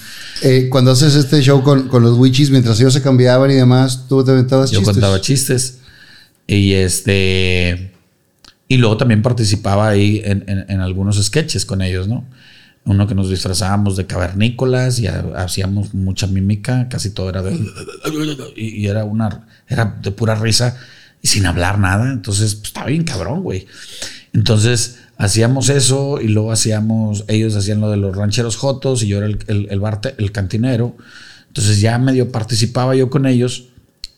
Eh, cuando haces este show con, con los witches, mientras ellos se cambiaban y demás, tú te aventabas chistes. Yo contaba chistes. Y este. Y luego también participaba ahí en, en, algunos sketches con ellos, ¿no? Uno que nos disfrazábamos de cavernícolas y hacíamos mucha mímica, casi todo era de. Y, y era una. Era de pura risa y sin hablar nada. Entonces, pues, estaba bien cabrón, güey. Entonces, hacíamos eso y luego hacíamos, ellos hacían lo de los rancheros jotos y yo era el, el, el, cantinero. Entonces, ya medio participaba yo con ellos,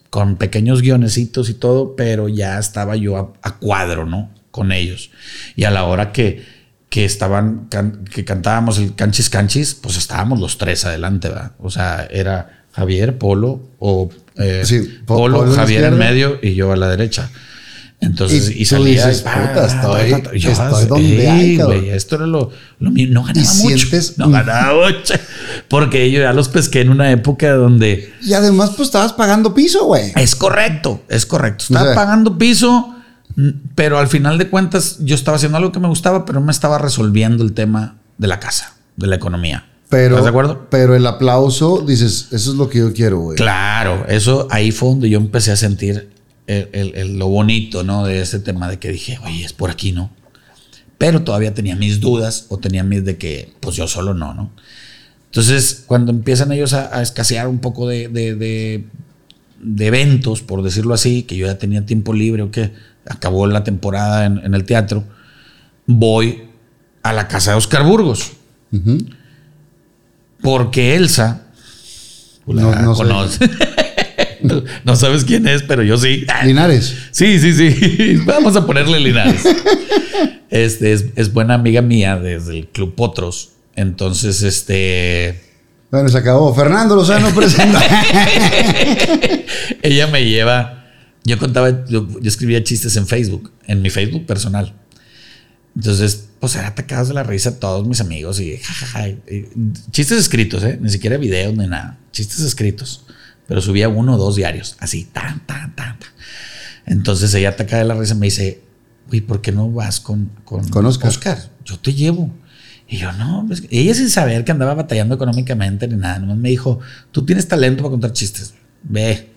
con pequeños guionecitos y todo, pero ya estaba yo a, cuadro, ¿no? Con ellos. Y a la hora que, que estaban, que cantábamos el canchis canchis, pues estábamos los tres adelante, ¿verdad? O sea, era Javier, Polo o eh, Polo, Javier en medio y yo a la derecha. Entonces, y, salía. Dices, puta, estoy, yo, estoy donde hay, güey, esto era lo, lo mío. No ganaba mucho. no ganaba mucho. Porque yo ya los pesqué en una época donde. Y además, pues estabas pagando piso, güey. Es correcto, es correcto. Estaba pagando piso, pero al final de cuentas, yo estaba haciendo algo que me gustaba, pero me estaba resolviendo el tema de la casa, de la economía. Pero, ¿Estás de acuerdo? Pero el aplauso, dices, eso es lo que yo quiero, güey. Claro, eso ahí fue donde yo empecé a sentir el, lo bonito, ¿no? De ese tema de que dije, oye, es por aquí, ¿no? Pero todavía tenía mis dudas o tenía mis de que, pues yo solo no, ¿no? Entonces, cuando empiezan ellos a, escasear un poco de, de, eventos, por decirlo así, que yo ya tenía tiempo libre o que acabó la temporada en, el teatro, voy a la casa de Oscar Burgos. Porque Elsa no, no conoce. <laughs> no, sabes quién es, pero yo sí. Linares. Sí, sí, sí. <laughs> Vamos a ponerle Linares. Este es, buena amiga mía desde el Club Potros. Entonces, este. Bueno, se acabó. Fernando Lozano <laughs> presenta. Ella me lleva. Yo contaba, yo, escribía chistes en Facebook, en mi Facebook personal. Entonces, pues era atacados de la risa todos mis amigos y, jajaja, chistes escritos, ¿eh? Ni siquiera videos ni nada. Chistes escritos. Pero subía uno o dos diarios, así, tan, tan, tan, tan. Entonces ella ataca de la risa me dice, uy, ¿por qué no vas con, con, Con Oscar. Oscar? Yo te llevo. Y yo, no, pues, ella sin saber que andaba batallando económicamente ni nada, nomás me dijo, tú tienes talento para contar chistes, ve.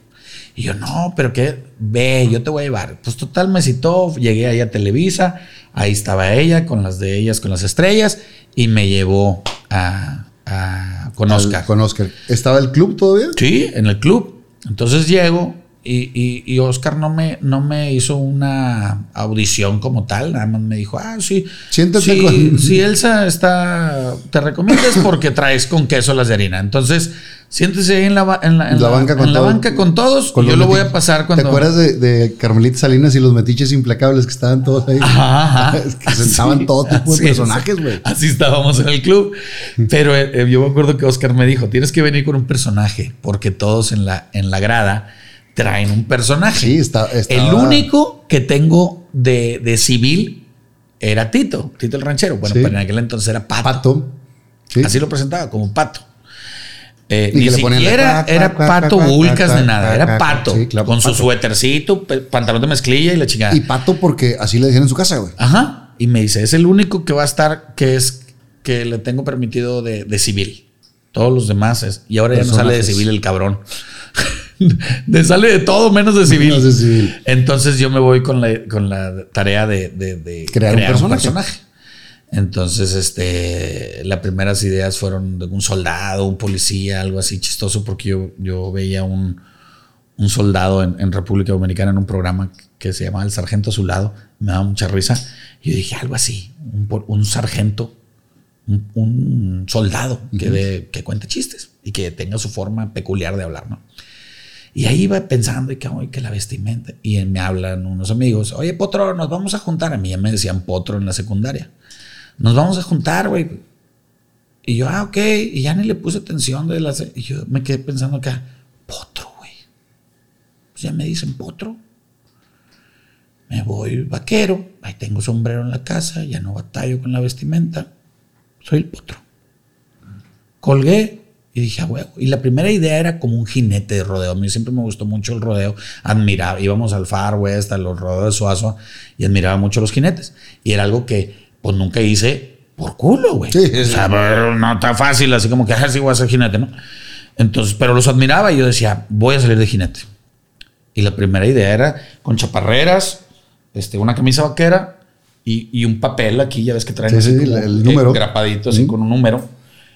Y yo, no, pero qué, ve, yo te voy a llevar. Pues total, me citó, llegué ahí a Televisa, ahí estaba ella con las de ellas, con las estrellas, y me llevó a, a- con Al- Oscar. Con Oscar. ¿Estaba el club todavía? Sí, en el club. Entonces llego y, y, y Oscar no me, no me hizo una audición como tal, nada más me dijo, ah, sí. Siéntate sí, con- <laughs> Si Elsa está, te recomiendas porque traes con queso las de harina. Entonces, siéntese ahí en la, en la, en La la- banca con en todo. banca con todos Con y yo lo voy a pasar cuando... ¿Te acuerdas de, de Carmelita Salinas y los metiches implacables que estaban todos ahí? Ajá, ajá. <laughs> Que sentaban Sí, todo tipo de personajes, es. güey. Así estábamos en el club. Pero eh, eh, yo me acuerdo que Oscar me dijo, tienes que venir con un personaje, porque todos en la, en la grada traen un personaje. Sí, está, El único que tengo de, de civil era Tito, Tito el ranchero. Bueno, Sí. pero en aquel entonces era Pato. Pato. Sí. Así lo presentaba, como Pato. Eh, Y ni la siquiera era Pato cuac, ni nada, era Pato. sí, claro, con su suétercito, pantalón de mezclilla y la chingada. Y Pato porque así le decían en su casa, güey. Ajá. Y me dice, es el único que va a estar, que es que le tengo permitido de, de civil. Todos los demás es. Y ahora ya no sale de civil el cabrón. <laughs> de, sale de todo menos de civil. Menos de civil. Entonces yo me voy con la, con la tarea de, de- de Crear un personaje. Entonces, este, las primeras ideas fueron de un soldado, un policía, algo así chistoso, porque yo, yo veía un, un soldado en, en República Dominicana en un programa que se llamaba El Sargento a su lado. Me daba mucha risa. Y yo dije algo así, un, un sargento, un, un soldado que, de- que cuente chistes y que tenga su forma peculiar de hablar, ¿no? Y ahí iba pensando y que, "Ay, que la vestimenta. Y me hablan unos amigos, oye, Potro, nos vamos a juntar. A mí ya me decían Potro en la secundaria. Nos vamos a juntar, güey. Y yo, ah, ok. Y ya ni le puse atención de las... Y yo me quedé pensando acá, Potro, güey. Pues ya me dicen Potro. Me voy vaquero. Ahí tengo sombrero en la casa. Ya no batallo con la vestimenta. Soy el Potro. Colgué y dije, a huevo. Y la primera idea era como un jinete de rodeo. A mí siempre me gustó mucho el rodeo. Admiraba, íbamos al Far West, a los rodeos de Suazo y admiraba mucho los jinetes. Y era algo que pues nunca hice por culo, güey. Sí, sí, o sea, no tan fácil, así como que, ah, sí voy a ser jinete, ¿no? Entonces, pero los admiraba y yo decía, voy a salir de jinete. Y la primera idea era con chaparreras, este, una camisa vaquera y, y un papel aquí, ya ves que traen Sí, así como, el número. grapadito así con un número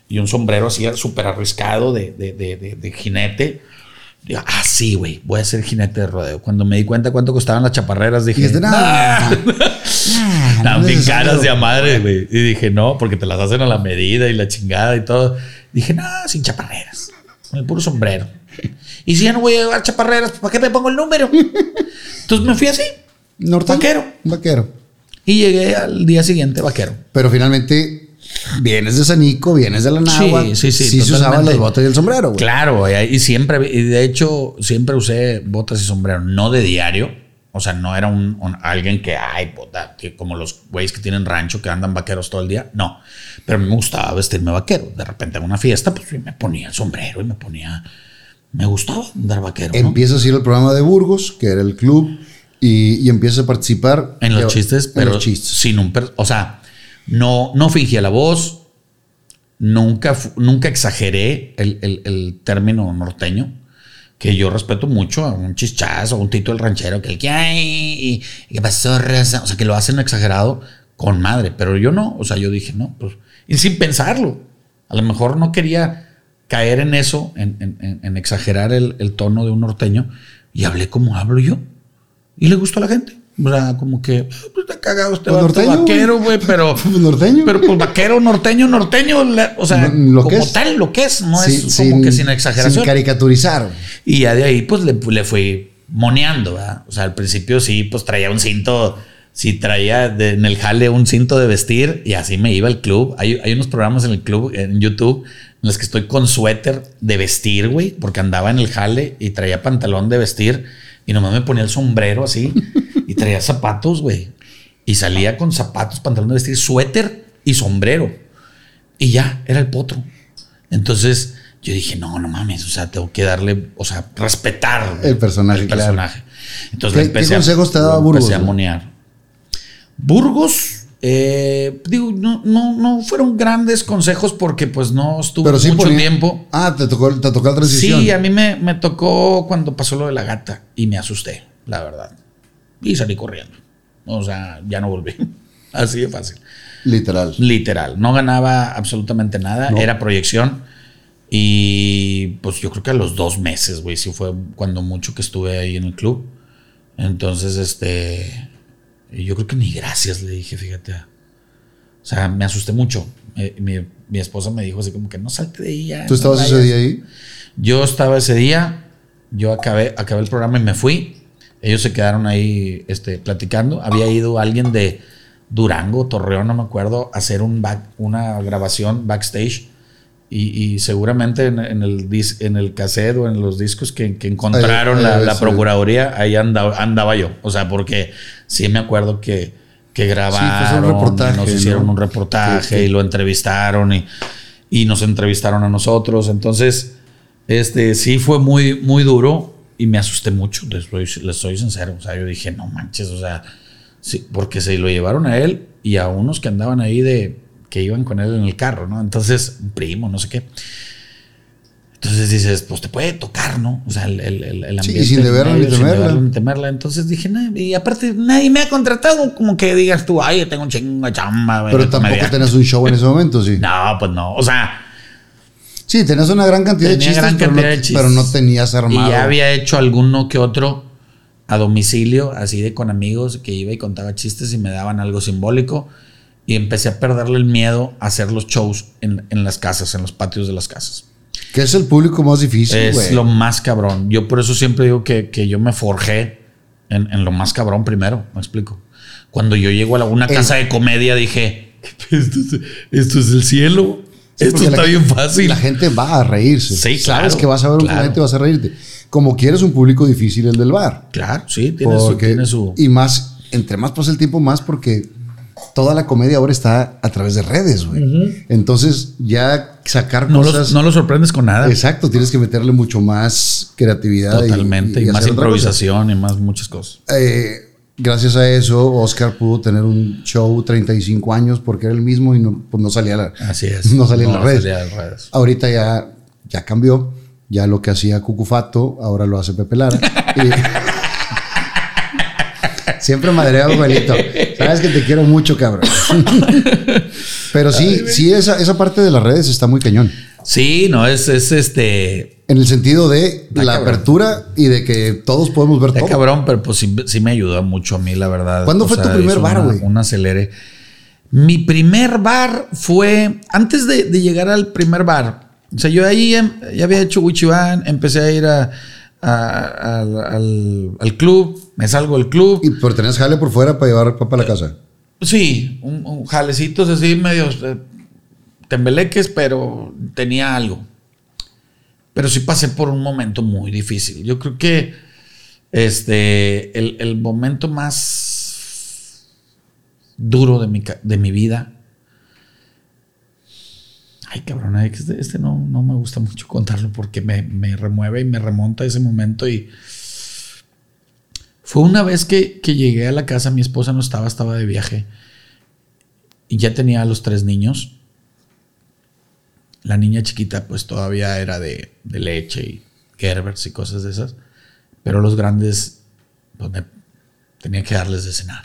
y un sombrero así súper arriscado de, de, de, de- de jinete. Digo, ah, sí, güey, voy a ser jinete de rodeo. Cuando me di cuenta cuánto costaban las chaparreras, dije, Y dijiste, <laughs> no, "Nah". Ah, no caras de a madre, güey. Y dije, no, porque te las hacen a la medida y la chingada y todo. Dije, no, sin chaparreras. Con el puro sombrero. Y si ya no voy a llevar chaparreras, ¿para qué me pongo el número? Entonces me fui así. Norteño. Vaquero. Vaquero. Y llegué al día siguiente vaquero. Pero finalmente vienes de Sanico, vienes de la Nahua. Sí, sí, sí, Sí se usaban las botas y el sombrero, güey. Claro, y siempre, y de hecho, siempre usé botas y sombrero, no de diario. O sea, no era un, un- alguien que, ay, que como los güeyes que tienen rancho que andan vaqueros todo el día. No. Pero me gustaba vestirme vaquero. De repente en una fiesta, pues me ponía el sombrero y me ponía. Me gustaba andar vaquero. ¿no? Empiezas a ir al programa de Burgos, que era el club, y, y empiezas a participar. En los Ya- chistes, pero los chistes. sin un... per- o sea, no, no fingía la voz, nunca, nunca exageré el, término norteño, que yo respeto mucho a un chichazo, a un tito del ranchero, que el que hay, qué pasó, raza?", o sea, que lo hacen exagerado con madre, pero yo no, o sea, yo dije, no, pues, y sin pensarlo, a lo mejor no quería caer en eso, en exagerar el, el tono de un norteño, y hablé como hablo yo. Y le gustó a la gente. O sea, como que, "Ah, pues está cagado este Pues norteño, vaquero, güey, pero. <laughs> Pues norteño. Pero pues vaquero, norteño, norteño, o sea, lo como es. tal, lo que es, no Sí, es como que sin exageración. Sin caricaturizar. Y ya de ahí, pues le, le fui moneando, ¿verdad? O sea, al principio sí, pues traía un cinto, sí traía de- en el jale un cinto de vestir y así me iba al club. Hay, hay unos programas en el club, en YouTube, en los que estoy con suéter de vestir, güey, porque andaba en el jale y traía pantalón de vestir y nomás me ponía el sombrero así traía zapatos, güey. Y salía con zapatos, pantalón de vestir, suéter y sombrero. Y ya, era el potro. Entonces yo dije, no, no mames, o sea, tengo que darle, o sea, respetar el personaje. El personaje. Entonces, ¿Qué, consejos te daba Burgos? Empecé a monear. Burgos, eh, digo, no, no, no fueron grandes consejos porque pues no estuve mucho tiempo. Ah, te tocó, te tocó la transición. Sí, a mí me, me tocó cuando pasó lo de la gata y me asusté, la verdad. Y salí corriendo. O sea, ya no volví. <laughs> Así de fácil. Literal. Literal. No ganaba absolutamente nada. Era proyección. Y pues yo creo que a los dos meses, güey, sí fue cuando mucho que estuve ahí en el club. Entonces, este. Yo creo que ni gracias le dije, fíjate. O sea, me asusté mucho. Mi, esposa me dijo así como que no salte de ahí. ¿Tú estabas ese día ahí? Yo estaba ese día. Yo acabé, acabé el programa y me fui. Ellos se quedaron ahí este, platicando. Había ido alguien de Durango, Torreón, no me acuerdo, a hacer un back, una grabación backstage y, seguramente en, el en el cassette o en los discos que, encontraron la, procuraduría, ahí andaba, andaba, yo. O sea, porque sí me acuerdo que, que grabaron, nos hicieron un reportaje y lo entrevistaron y, y, nos entrevistaron a nosotros. Entonces, este sí fue muy, muy duro y me asusté mucho, les les soy sincero. O sea, yo dije, no manches, o sea, sí, porque se lo llevaron a él y a unos que andaban ahí de que iban con él en el carro, ¿no? Entonces, un primo, no sé qué. Entonces dices, pues te puede tocar, ¿no? O sea, el, el, el ambiente. Sí, sin deberlo ni temerla. Sin temerla. Entonces dije, y aparte nadie me ha contratado como que digas tú, ay, yo tengo un chingo de chamba. Pero tampoco tenías un show en ese momento, sí. No, pues no. O sea. Sí, tenías una gran cantidad, de chistes, pero, no, pero no tenías armado. Y ya había hecho alguno que otro a domicilio, así de con amigos, que iba y contaba chistes y me daban algo simbólico y empecé a perderle el miedo a hacer los shows en, las casas, en los patios de las casas. Que es el público más difícil, Es lo más cabrón. Yo por eso siempre digo que, yo me forjé en, lo más cabrón primero, me explico. Cuando yo llego a una casa de comedia dije, esto es, el cielo. Esto está bien fácil. La gente va a reírse. Sí, Sabes que vas a ver un un y vas a reírte. Como quieres un público difícil el del bar. Claro, sí, tiene, su, tiene su... Y más, entre más pasa el tiempo, más porque toda la comedia ahora está a través de redes, güey. Entonces, ya sacar cosas. no lo sorprendes con nada. Exacto, tienes que meterle mucho más creatividad. Totalmente, y, más improvisación y más muchas cosas. Eh, gracias a eso, Oscar pudo tener un show 35 años porque era el mismo y no, pues no salía, la, Así es. <laughs> no salía en las redes. Ahorita ya, ya cambió. Ya lo que hacía Cucufato, ahora lo hace Pepe Lara. y, <laughs> Siempre madreado, abuelito. Sabes que te quiero mucho, cabrón. <laughs> Pero sí, sí, esa, esa parte de las redes está muy cañón. Sí, no, es, es este. En el sentido de la apertura y de que todos podemos ver todo. cabrón, pero pues sí, me ayudó mucho a mí, la verdad. ¿Cuándo fue tu primer bar, güey? Un acelere. Mi primer bar fue antes de, llegar al primer bar. O sea, yo ahí em, ya había hecho Wichiban, empecé a ir a, al, al, club, me salgo del club. ¿Y por tener jale por fuera para llevar papá a la casa? Sí, un, jalecitos así medios eh, tembeleques, pero tenía algo. Pero sí pasé por un momento muy difícil. Yo creo que este, el, el momento más duro de mi, de mi vida Ay, cabrón, este, este no, no, me gusta mucho contarlo porque me, remueve y me remonta ese momento. Y fue una vez que, llegué a la casa, mi esposa no estaba, estaba de viaje. Y ya tenía a los tres niños. La niña chiquita, pues todavía era de, leche y Gerbers y cosas de esas. Pero los grandes, pues tenía que darles de cenar.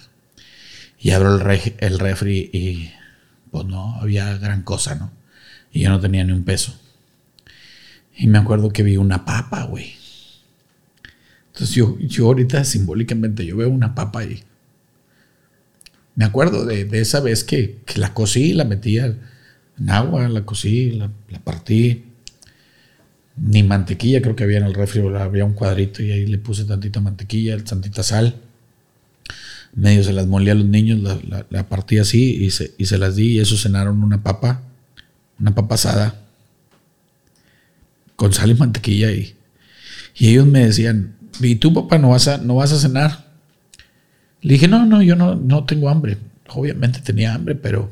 Y abro el, refri y, pues no, había gran cosa, ¿no? Y yo no tenía ni un peso. Y me acuerdo que vi una papa, güey. Entonces yo, yo ahorita simbólicamente yo veo una papa y me acuerdo de, esa vez que, la cocí, la metía en agua, la cocí, la, partí. Ni mantequilla creo que había en el refri, había un cuadrito y ahí le puse tantita mantequilla, tantita sal. Medio se las molía a los niños, la, partí así y se, y se las di y eso cenaron una papa una papa asada con sal y mantequilla y, y ellos me decían, ¿y tú papá no vas a, no vas a cenar? Le dije, no, no, yo no, no tengo hambre. Obviamente tenía hambre, pero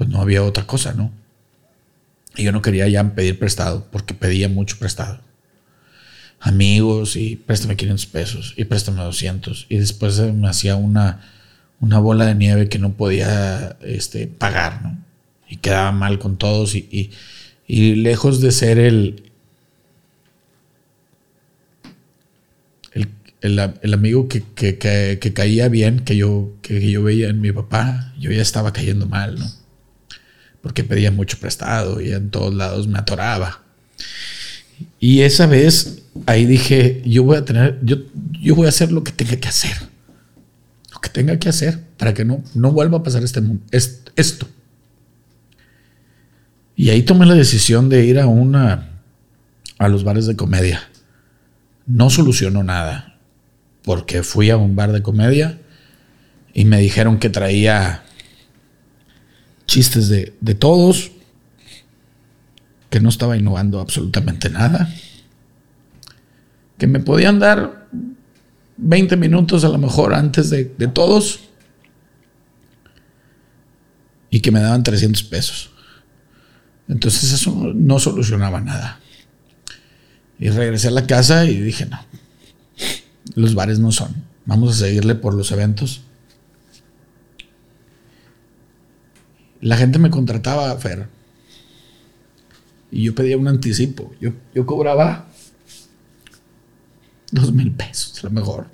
pues no había otra cosa, ¿no? Y yo no quería ya pedir prestado, porque pedía mucho prestado. Amigos, y préstame 500 pesos, y préstame 200. Y después me hacía una, una bola de nieve que no podía este, pagar, ¿no? Y quedaba mal con todos. Y, y, lejos de ser el, el, amigo que, que, que, caía bien, que yo, que yo veía en mi papá, yo ya estaba cayendo mal, ¿no? Porque pedía mucho prestado y en todos lados me atoraba. Y esa vez ahí dije, yo voy a tener, yo, yo voy a hacer lo que tenga que hacer. Lo que tenga que hacer para que no, no vuelva a pasar este, esto. Y ahí tomé la decisión de ir a una a los bares de comedia. No solucionó nada porque fui a un bar de comedia y me dijeron que traía chistes de, todos, que no estaba innovando absolutamente nada, que me podían dar 20 minutos a lo mejor antes de, de todos y que me daban 300 pesos. Entonces eso no solucionaba nada. Y regresé a la casa y dije, no, los bares no son. Vamos a seguirle por los eventos. La gente me contrataba, Fer. Y yo pedía un anticipo. Yo, yo cobraba dos mil pesos, a lo mejor,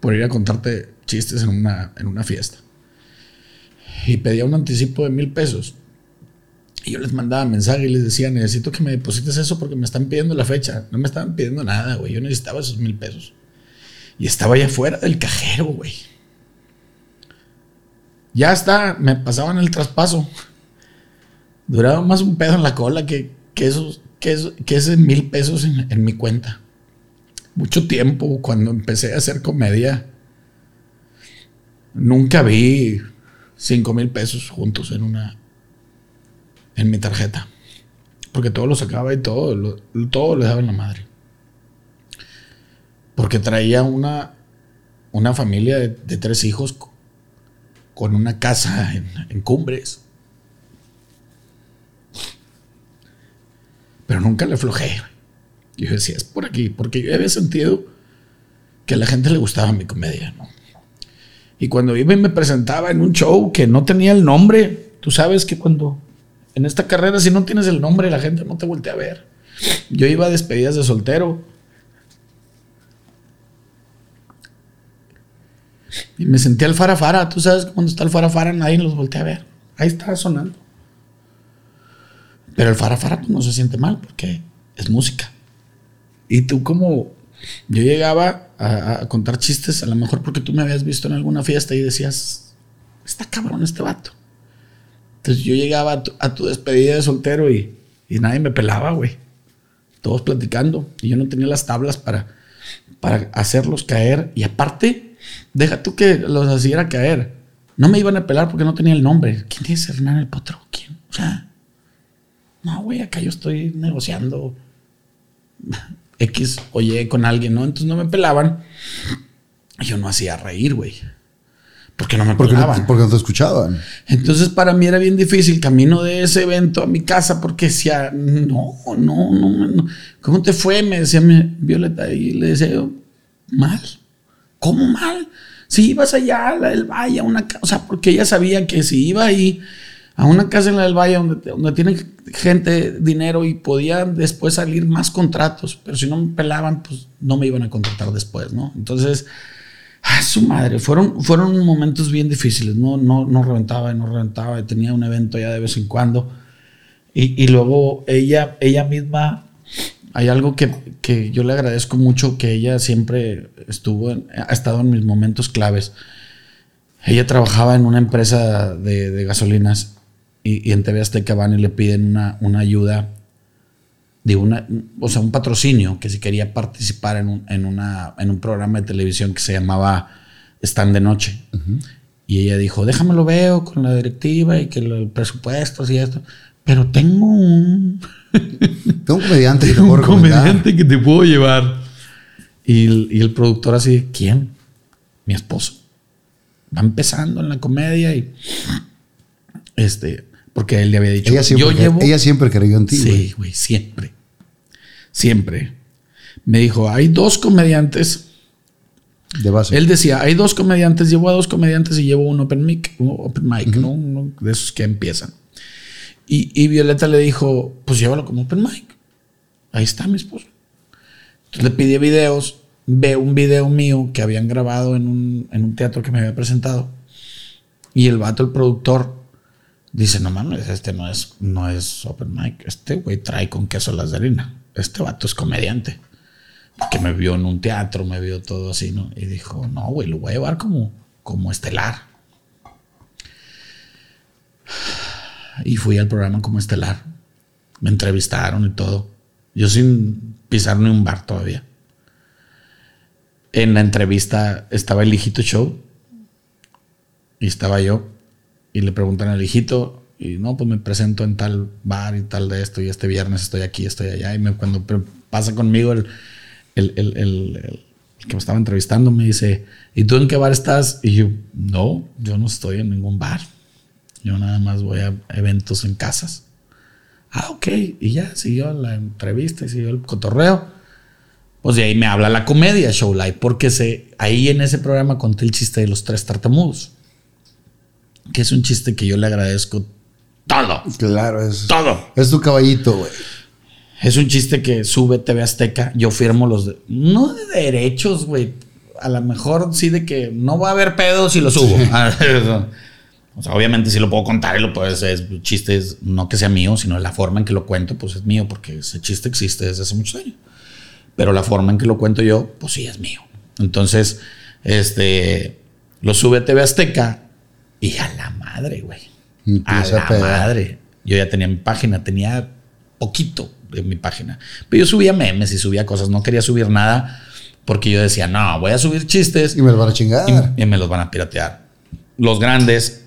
por ir a contarte chistes en una, en una fiesta. Y pedía un anticipo de mil pesos. Y yo les mandaba mensaje y les decía, necesito que me deposites eso porque me están pidiendo la fecha. No me estaban pidiendo nada, güey. Yo necesitaba esos mil pesos. Y estaba allá afuera del cajero, güey. Ya está, me pasaban el traspaso. Duraba más un pedo en la cola que, esos, que, ese mil pesos en, mi cuenta. Mucho tiempo cuando empecé a hacer comedia. Nunca vi cinco mil pesos juntos en una. en mi tarjeta. Porque todo lo sacaba y todo, todo le daba en la madre. Porque traía una, una familia de, tres hijos con una casa en, Cumbres. Pero nunca le flojé. Yo decía, es por aquí, porque yo había sentido que a la gente le gustaba mi comedia. Y cuando iba y me presentaba en un show que no tenía el nombre, tú sabes que cuando en esta carrera si no tienes el nombre la gente no te voltea a ver. Yo iba a despedidas de soltero Y me sentía el farafara. Tú sabes cuando está el farafara nadie los voltea a ver. Ahí está sonando. Pero el farafara pues, no se siente mal porque es música. Y tú como yo llegaba a, contar chistes, a lo mejor porque tú me habías visto en alguna fiesta y decías, está cabrón este vato. Entonces yo llegaba a tu, despedida de soltero y, y nadie me pelaba, güey. Todos platicando. Y yo no tenía las tablas para, para hacerlos caer. Y aparte, Deja tú que los hiciera caer. No me iban a pelar porque no tenía el nombre. ¿Quién es Hernán el Potro? ¿Quién? O sea, no, güey, acá yo estoy negociando <laughs> X o Y con alguien, ¿no? Entonces no me pelaban. Yo no hacía reír, güey. Porque no me pelaban. porque no te escuchaban. Entonces para mí era bien difícil camino de ese evento a mi casa porque decía, no, no, no, no. ¿Cómo te fue? Me decía mi Violeta y le decía yo, mal. ¿Cómo mal? Si ibas allá a la del Valle, a una casa, porque ella sabía que si iba ahí a una casa en la del Valle donde, donde tiene gente dinero y podían después salir más contratos, pero si no me pelaban, pues no me iban a contratar después, ¿no? Entonces, a su madre, fueron, fueron momentos bien difíciles, no, no, no reventaba y no reventaba, tenía un evento ya de vez en cuando. Y, y luego ella, ella misma hay algo que, yo le agradezco mucho, que ella siempre estuvo, ha estado en mis momentos claves. Ella trabajaba en una empresa de, gasolinas y, en TV Azteca van y le piden una, una, ayuda de una, o sea, un patrocinio, que si quería participar en un, en, una, en un programa de televisión que se llamaba Stand de Noche. Y ella dijo, déjame lo veo con la directiva y que el presupuesto y esto. Pero tengo un tengo <laughs> un comediante que te puedo Un comediante que te puedo llevar. Y el, productor así, ¿quién? mi esposo. Va empezando en la comedia y. Este. Porque él le había dicho. Ella siempre, yo llevo. ella siempre creyó en ti. Sí, güey, siempre. Siempre. Me dijo: hay dos comediantes. De base. Él decía: hay dos comediantes, llevo a dos comediantes y llevo un open mic, un open mic, ¿no? Uno de esos que empiezan. Y, Violeta le dijo: pues llévalo como open mic. Ahí está mi esposo. Entonces le pide videos, ve un video mío que habían grabado en un, en un teatro que me había presentado. Y el vato, el productor, dice, no mames, este no es, no es open mic. Este güey trae con queso las de. Este vato es comediante. Porque me vio en un teatro, me vio todo así, ¿no? Y dijo, no, güey, lo voy a llevar como, como estelar. Y fui al programa como estelar. Me entrevistaron y todo. Yo sin pisar ni un bar todavía. En la entrevista estaba el hijito show y estaba yo y le preguntan al hijito y no, pues me presento en tal bar y tal de esto y este viernes estoy aquí, estoy allá y me, cuando pasa conmigo el, el, el, el, que me estaba entrevistando me dice, ¿y tú en qué bar estás? Y yo, no, yo no estoy en ningún bar. Yo nada más voy a eventos en casas. Ah, ok. Y ya siguió la entrevista y siguió el cotorreo. Pues de ahí me habla la comedia Show Live, porque se, ahí en ese programa conté el chiste de los tres tartamudos. Que es un chiste que yo le agradezco todo. Claro, es. Todo. Es tu caballito, güey. Es un chiste que sube TV Azteca. Yo firmo los. De, no de derechos, güey. A lo mejor sí de que no va a haber pedos y lo subo. <laughs> O sea, obviamente sí lo puedo contar y lo puedes, es chistes, no que sea mío, sino la forma en que lo cuento, pues es mío, porque ese chiste existe desde hace muchos años. Pero la forma en que lo cuento yo, pues sí es mío. Entonces, este, lo sube a TV Azteca y a la madre, güey. A la madre. Yo ya tenía mi página, tenía poquito de mi página. Pero yo subía memes y subía cosas, no quería subir nada porque yo decía, no, voy a subir chistes. Y me los van a chingar. Y, y me los van a piratear. Los grandes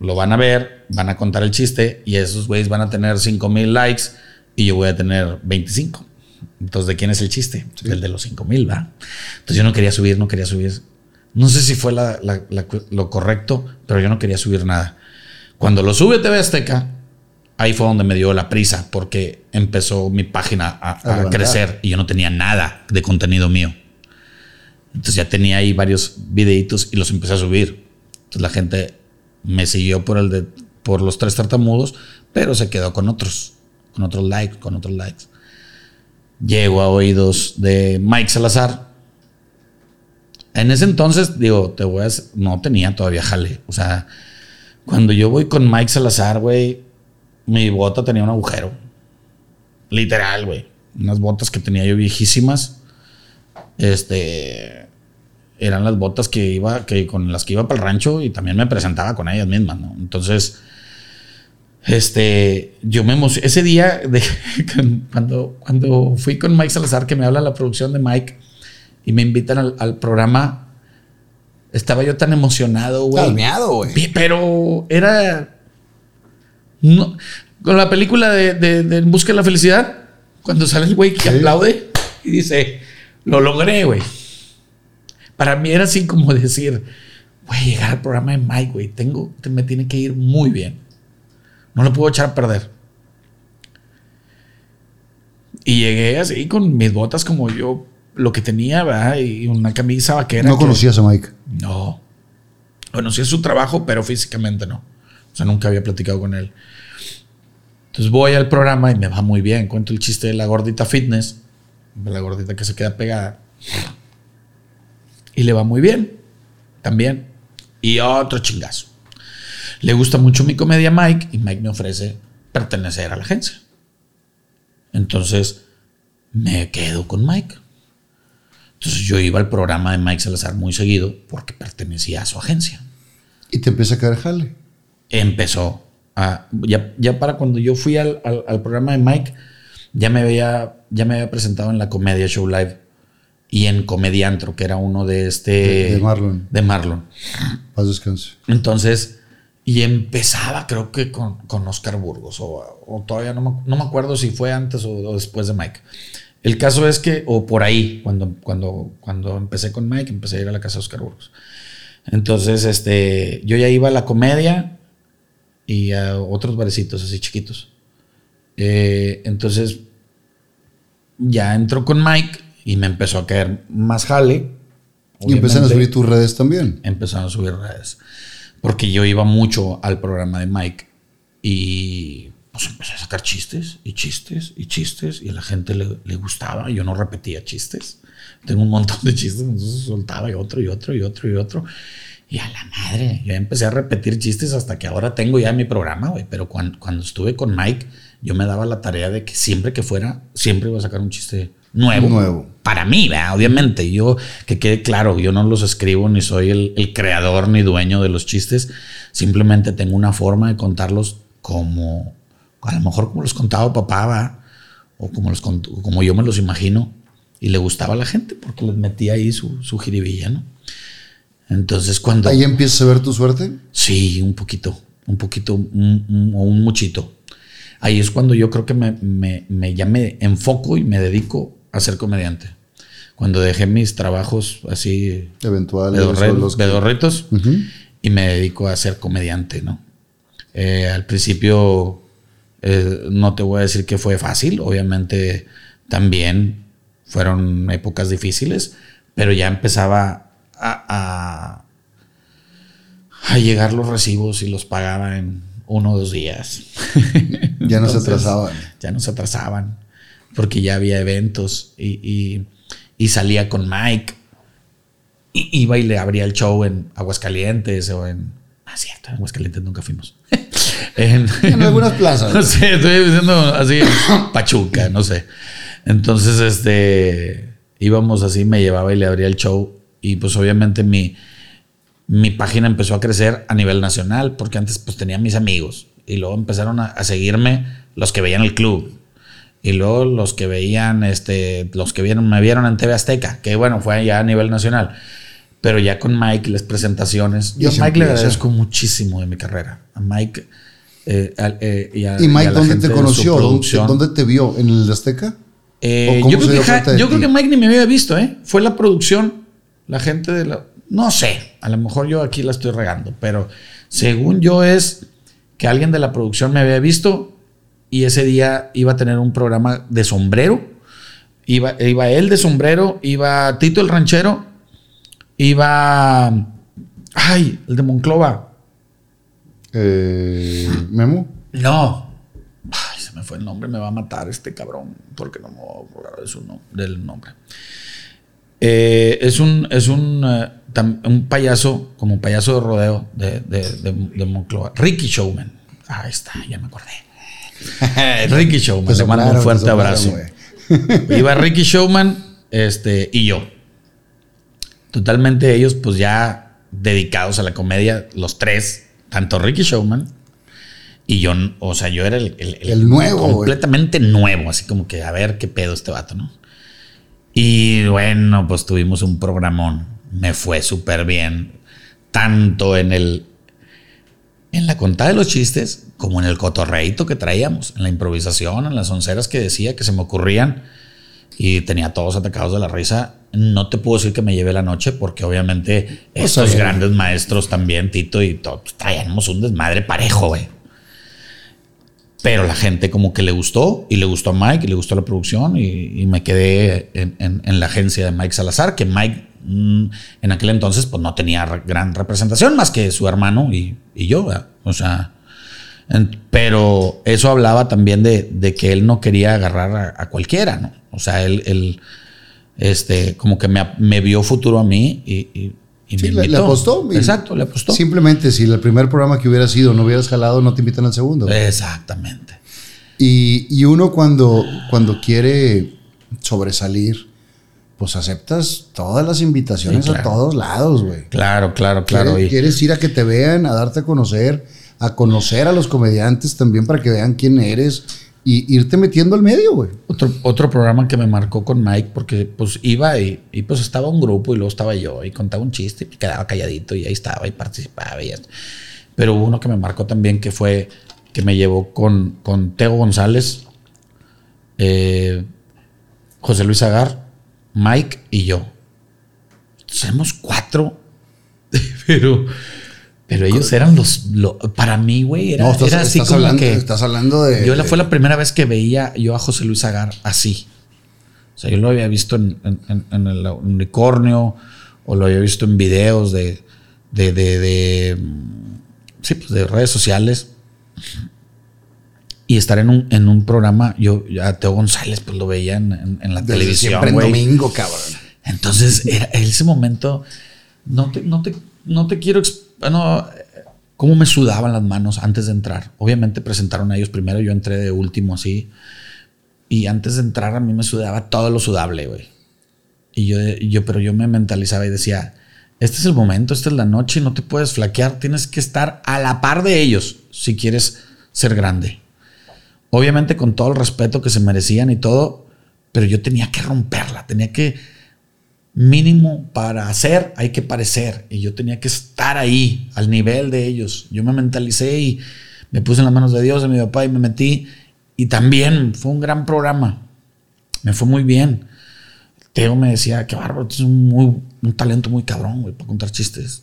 lo van a ver, van a contar el chiste y esos güeyes van a tener 5 mil likes y yo voy a tener 25. Entonces, ¿de quién es el chiste? El de los 5 mil, ¿va? Entonces yo no quería subir, no quería subir. No sé si fue lo correcto, pero yo no quería subir nada. Cuando lo sube TV Azteca, ahí fue donde me dio la prisa, porque empezó mi página a, a crecer y yo no tenía nada de contenido mío. Entonces ya tenía ahí varios videitos y los empecé a subir. Entonces la gente me siguió por el de por los tres tartamudos, pero se quedó con otros, con otros likes, con otros likes. Llego a oídos de Mike Salazar. En ese entonces, digo, te voy a no tenía todavía jale. O sea, cuando yo voy con Mike Salazar, güey, mi bota tenía un agujero. Literal, güey. Unas botas que tenía yo viejísimas. Este eran las botas que iba, que con las que iba para el rancho y también me presentaba con ellas mismas, ¿no? Entonces, este, yo me emocioné. Ese día, de, <laughs> cuando, cuando fui con Mike Salazar, que me habla la producción de Mike y me invitan al, programa, estaba yo tan emocionado, güey. Calmeado, güey. Pero era. No, con la película de, de, En Busca de la Felicidad, cuando sale el güey que aplaude y dice: Lo logré, güey. Para mí era así como decir, voy a llegar al programa de Mike, güey, tengo, me tiene que ir muy bien. No lo puedo echar a perder. Y llegué así con mis botas como yo, lo que tenía, ¿verdad? Y una camisa vaquera. ¿No conocías a Mike? No. Conocía su trabajo, pero físicamente no. O sea, nunca había platicado con él. Entonces voy al programa y me va muy bien. Cuento el chiste de la gordita fitness, la gordita que se queda pegada. Y le va muy bien. También. Y otro chingazo. Le gusta mucho mi comedia Mike y Mike me ofrece pertenecer a la agencia. Entonces me quedo con Mike. Entonces yo iba al programa de Mike Salazar muy seguido porque pertenecía a su agencia. ¿Y te empieza a caer jale? Empezó. A, ya, ya para cuando yo fui al, al, programa de Mike, ya me, había, ya me había presentado en la Comedia Show Live y en Comediantro, que era uno de este... De, Marlon. De Marlon. Paz descanse. Entonces, y empezaba creo que con, con Oscar Burgos, o, todavía no me, no me, acuerdo si fue antes o, después de Mike. El caso es que, o por ahí, cuando, cuando, cuando empecé con Mike, empecé a ir a la casa de Oscar Burgos. Entonces, este, yo ya iba a la comedia y a otros barecitos así chiquitos. Eh, entonces, ya entró con Mike y me empezó a caer más jale. Y empezaron a subir tus redes también. Empezaron a subir redes. Porque yo iba mucho al programa de Mike y pues empecé a sacar chistes y chistes y chistes y a la gente le, le gustaba. Yo no repetía chistes. Tengo un montón de chistes, entonces soltaba y otro y otro y otro y otro. Y a la madre, yo empecé a repetir chistes hasta que ahora tengo ya mi programa, güey. Pero cuando, cuando estuve con Mike, yo me daba la tarea de que siempre que fuera, siempre iba a sacar un chiste nuevo. Nuevo. Para mí, ¿verdad? obviamente. Yo, que quede claro, yo no los escribo ni soy el, el, creador ni dueño de los chistes. Simplemente tengo una forma de contarlos como, a lo mejor como los contaba papá, ¿va? o como, los, como yo me los imagino. Y le gustaba a la gente porque les metía ahí su, su jiribilla, ¿no? Entonces cuando... ¿Ahí empiezas a ver tu suerte? Sí, un poquito, un poquito, un, un, o un muchito. Ahí es cuando yo creo que me, me, me, ya me enfoco y me dedico a ser comediante. Cuando dejé mis trabajos así... Eventuales. Pedorre, pedorritos. Uh -huh. Y me dedico a ser comediante, ¿no? Eh, al principio eh, no te voy a decir que fue fácil, obviamente también fueron épocas difíciles, pero ya empezaba a, a, a, llegar los recibos y los pagaba en uno o dos días. ya no Entonces, se atrasaban. Ya no se atrasaban, porque ya había eventos y, y, y salía con Mike. Y iba y le abría el show en Aguascalientes o en... Ah, cierto, en Aguascalientes nunca fuimos. <laughs> en, en, algunas plazas. No sé, estoy diciendo así, Pachuca, no sé. Entonces, este, íbamos así, me llevaba y le abría el show. Y pues obviamente mi, mi página empezó a crecer a nivel nacional, porque antes pues tenía mis amigos. Y luego empezaron a, a seguirme los que veían el club. Y luego los que veían, este, los que vieron, me vieron en TV Azteca, que bueno, fue ya a nivel nacional. Pero ya con Mike, las presentaciones. Yo a Mike le agradezco muchísimo de mi carrera. A Mike. Eh, eh, y, a, ¿Y Mike y dónde te conoció? ¿Dónde, ¿Dónde, te vio? ¿En el Azteca? Eh, yo, creo que, yo creo que Mike ni me había visto, ¿eh? Fue la producción, la gente de la. No sé, a lo mejor yo aquí la estoy regando, pero según yo es que alguien de la producción me había visto y ese día iba a tener un programa de sombrero. Iba, iba él de sombrero, iba Tito el ranchero Iba. Ay, el de Monclova. Eh, ¿Memo? No. Ay, se me fue el nombre, me va a matar este cabrón, porque no me voy a acordar de su no, del nombre. Eh, es un, es un, uh, tam, un payaso, como un payaso de rodeo de, de, de, de Monclova. Ricky Showman. Ahí está, ya me acordé. <laughs> Ricky Showman, le mando un fuerte abrazo. Iba Ricky Showman este, y yo totalmente ellos pues ya dedicados a la comedia, los tres, tanto Ricky Showman y yo, o sea, yo era el, el, el, el nuevo. Completamente wey. nuevo, así como que a ver qué pedo este vato, ¿no? Y bueno, pues tuvimos un programón, me fue súper bien, tanto en el... En la contada de los chistes, como en el cotorreito que traíamos, en la improvisación, en las onceras que decía que se me ocurrían y tenía todos atacados de la risa. No te puedo decir que me llevé la noche porque obviamente pues estos bien. grandes maestros también, Tito y todo, pues, traíamos un desmadre parejo, güey. Pero la gente como que le gustó y le gustó a Mike y le gustó la producción y, me quedé en, la agencia de Mike Salazar, que Mike mmm, en aquel entonces pues no tenía gran representación más que su hermano y, yo, o sea, pero eso hablaba también de, que él no quería agarrar a, cualquiera, ¿no? O sea, él, él este, como que me, vio futuro a mí y, y sí, le, apostó. Exacto, le apostó. Simplemente, si el primer programa que hubiera sido no hubieras jalado, no te invitan al segundo. Exactamente. Y, y uno cuando, cuando quiere sobresalir, pues aceptas todas las invitaciones sí, claro. a todos lados, güey. Claro, claro, claro. ¿Quieres, quieres ir a que te vean, a darte a conocer, a conocer a los comediantes también para que vean quién eres y irte metiendo al medio, güey. Otro, otro programa que me marcó con Mike, porque pues iba y, y, pues estaba un grupo y luego estaba yo y contaba un chiste y quedaba calladito y ahí estaba y participaba y esto. Pero hubo uno que me marcó también que fue que me llevó con, con Teo González, eh, José Luis Agar, Mike y yo. Somos cuatro, <laughs> pero, pero ellos eran los, para mí, güey, era, así como hablando, que estás hablando de. Yo fue la primera vez que veía yo a José Luis Agar así. O sea, yo lo había visto en, el unicornio o lo había visto en videos de, de, de, sí, pues de redes sociales. Y estar en un, en un programa, yo a Teo González, pues lo veía en, la televisión. Siempre en domingo, cabrón. Entonces, era ese momento, no te, no te, no te quiero. Bueno, cómo me sudaban las manos antes de entrar. Obviamente presentaron a ellos primero, yo entré de último así. Y antes de entrar a mí me sudaba todo lo sudable, güey. Y yo, yo, pero yo me mentalizaba y decía, este es el momento, esta es la noche, no te puedes flaquear, tienes que estar a la par de ellos si quieres ser grande. Obviamente con todo el respeto que se merecían y todo, pero yo tenía que romperla, tenía que mínimo para hacer hay que parecer y yo tenía que estar ahí al nivel de ellos. Yo me mentalicé y me puse en las manos de Dios, de mi papá y me metí y también fue un gran programa. Me fue muy bien. Teo me decía, qué bárbaro, es un, muy, un talento muy cabrón, güey, para contar chistes.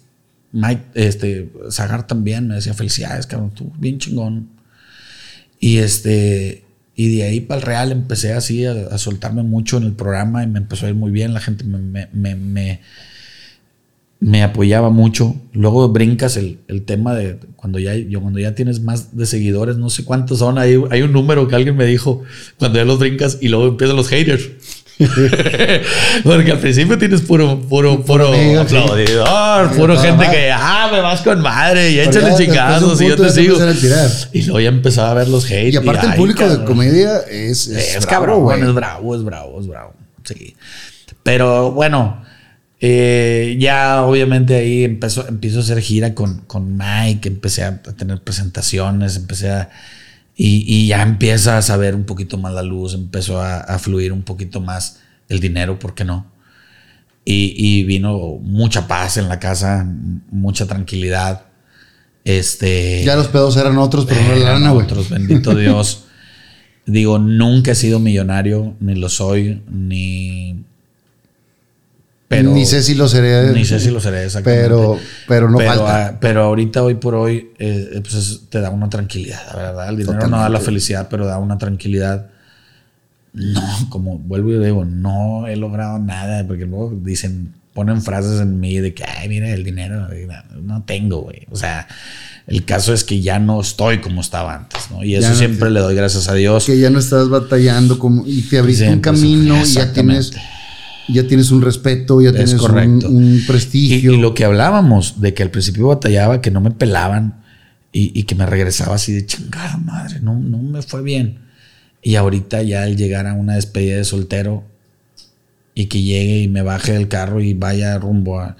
Mike, este, Zagar también me decía, felicidades, cabrón, tú, bien chingón. Y este, y de ahí para el Real empecé así a, soltarme mucho en el programa y me empezó a ir muy bien. La gente me, me, me, apoyaba mucho. Luego brincas el, el, tema de cuando ya, yo, cuando ya tienes más de seguidores, no sé cuántos son. Hay, hay un número que alguien me dijo cuando ya los brincas y luego empiezan los haters. <laughs> Porque al principio tienes puro, puro, puro aplaudidor, puro gente que, ah, me vas con madre y échale chingazos y yo te sigo. Y luego ya empezaba a ver los haters. Y aparte, el público de comedia es, es, cabrón, es bravo, es bravo, es bravo. Sí. Pero bueno, eh, ya obviamente ahí empezó, empiezo a hacer gira con, con Mike, empecé a tener presentaciones, empecé a y, ya empieza a saber un poquito más la luz, empezó a, fluir un poquito más el dinero, ¿por qué no? Y, vino mucha paz en la casa, mucha tranquilidad. Este, ya los pedos eran otros, pero no eran otros, bendito <laughs> Dios. Digo, nunca he sido millonario, ni lo soy, ni ni sé si lo seré. Ni sé si lo seré, exactamente. Pero, pero no falta. Ah, pero ahorita, hoy por hoy, eh, pues te da una tranquilidad, la verdad. El dinero no da la felicidad, pero da una tranquilidad. No, como vuelvo y digo, no he logrado nada, porque luego dicen, ponen frases en mí de que, ay, mira, el dinero, no tengo, güey. O sea, el caso es que ya no estoy como estaba antes, ¿no? Y eso siempre le doy gracias a Dios. Que ya no estás batallando como, y te abriste un camino y ya tienes ya tienes un respeto, ya tienes un, prestigio. Y, lo que hablábamos, de que al principio batallaba, que no me pelaban y, que me regresaba así de chingada madre, no, no me fue bien. Y ahorita ya al llegar a una despedida de soltero y que llegue y me baje del carro y vaya rumbo a...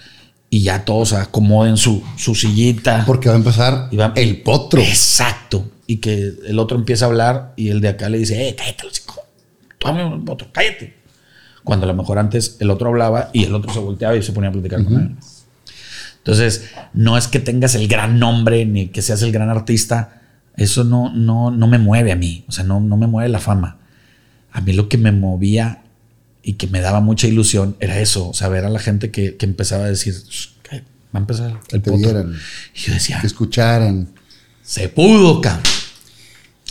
Y ya todos acomoden su, su sillita. Porque va a empezar el potro. Exacto. Y que el otro empieza a hablar y el de acá le dice, eh, cállate, Tú el potro, cállate cuando a lo mejor antes el otro hablaba y el otro se volteaba y se ponía a platicar con él. Entonces, no es que tengas el gran nombre ni que seas el gran artista, eso no, no, no me mueve a mí, o sea, no, no me mueve la fama. A mí lo que me movía y que me daba mucha ilusión era eso, saber a la gente que, empezaba a decir, va a empezar el que vieran, Y yo decía, que escucharan. Se pudo, cabrón.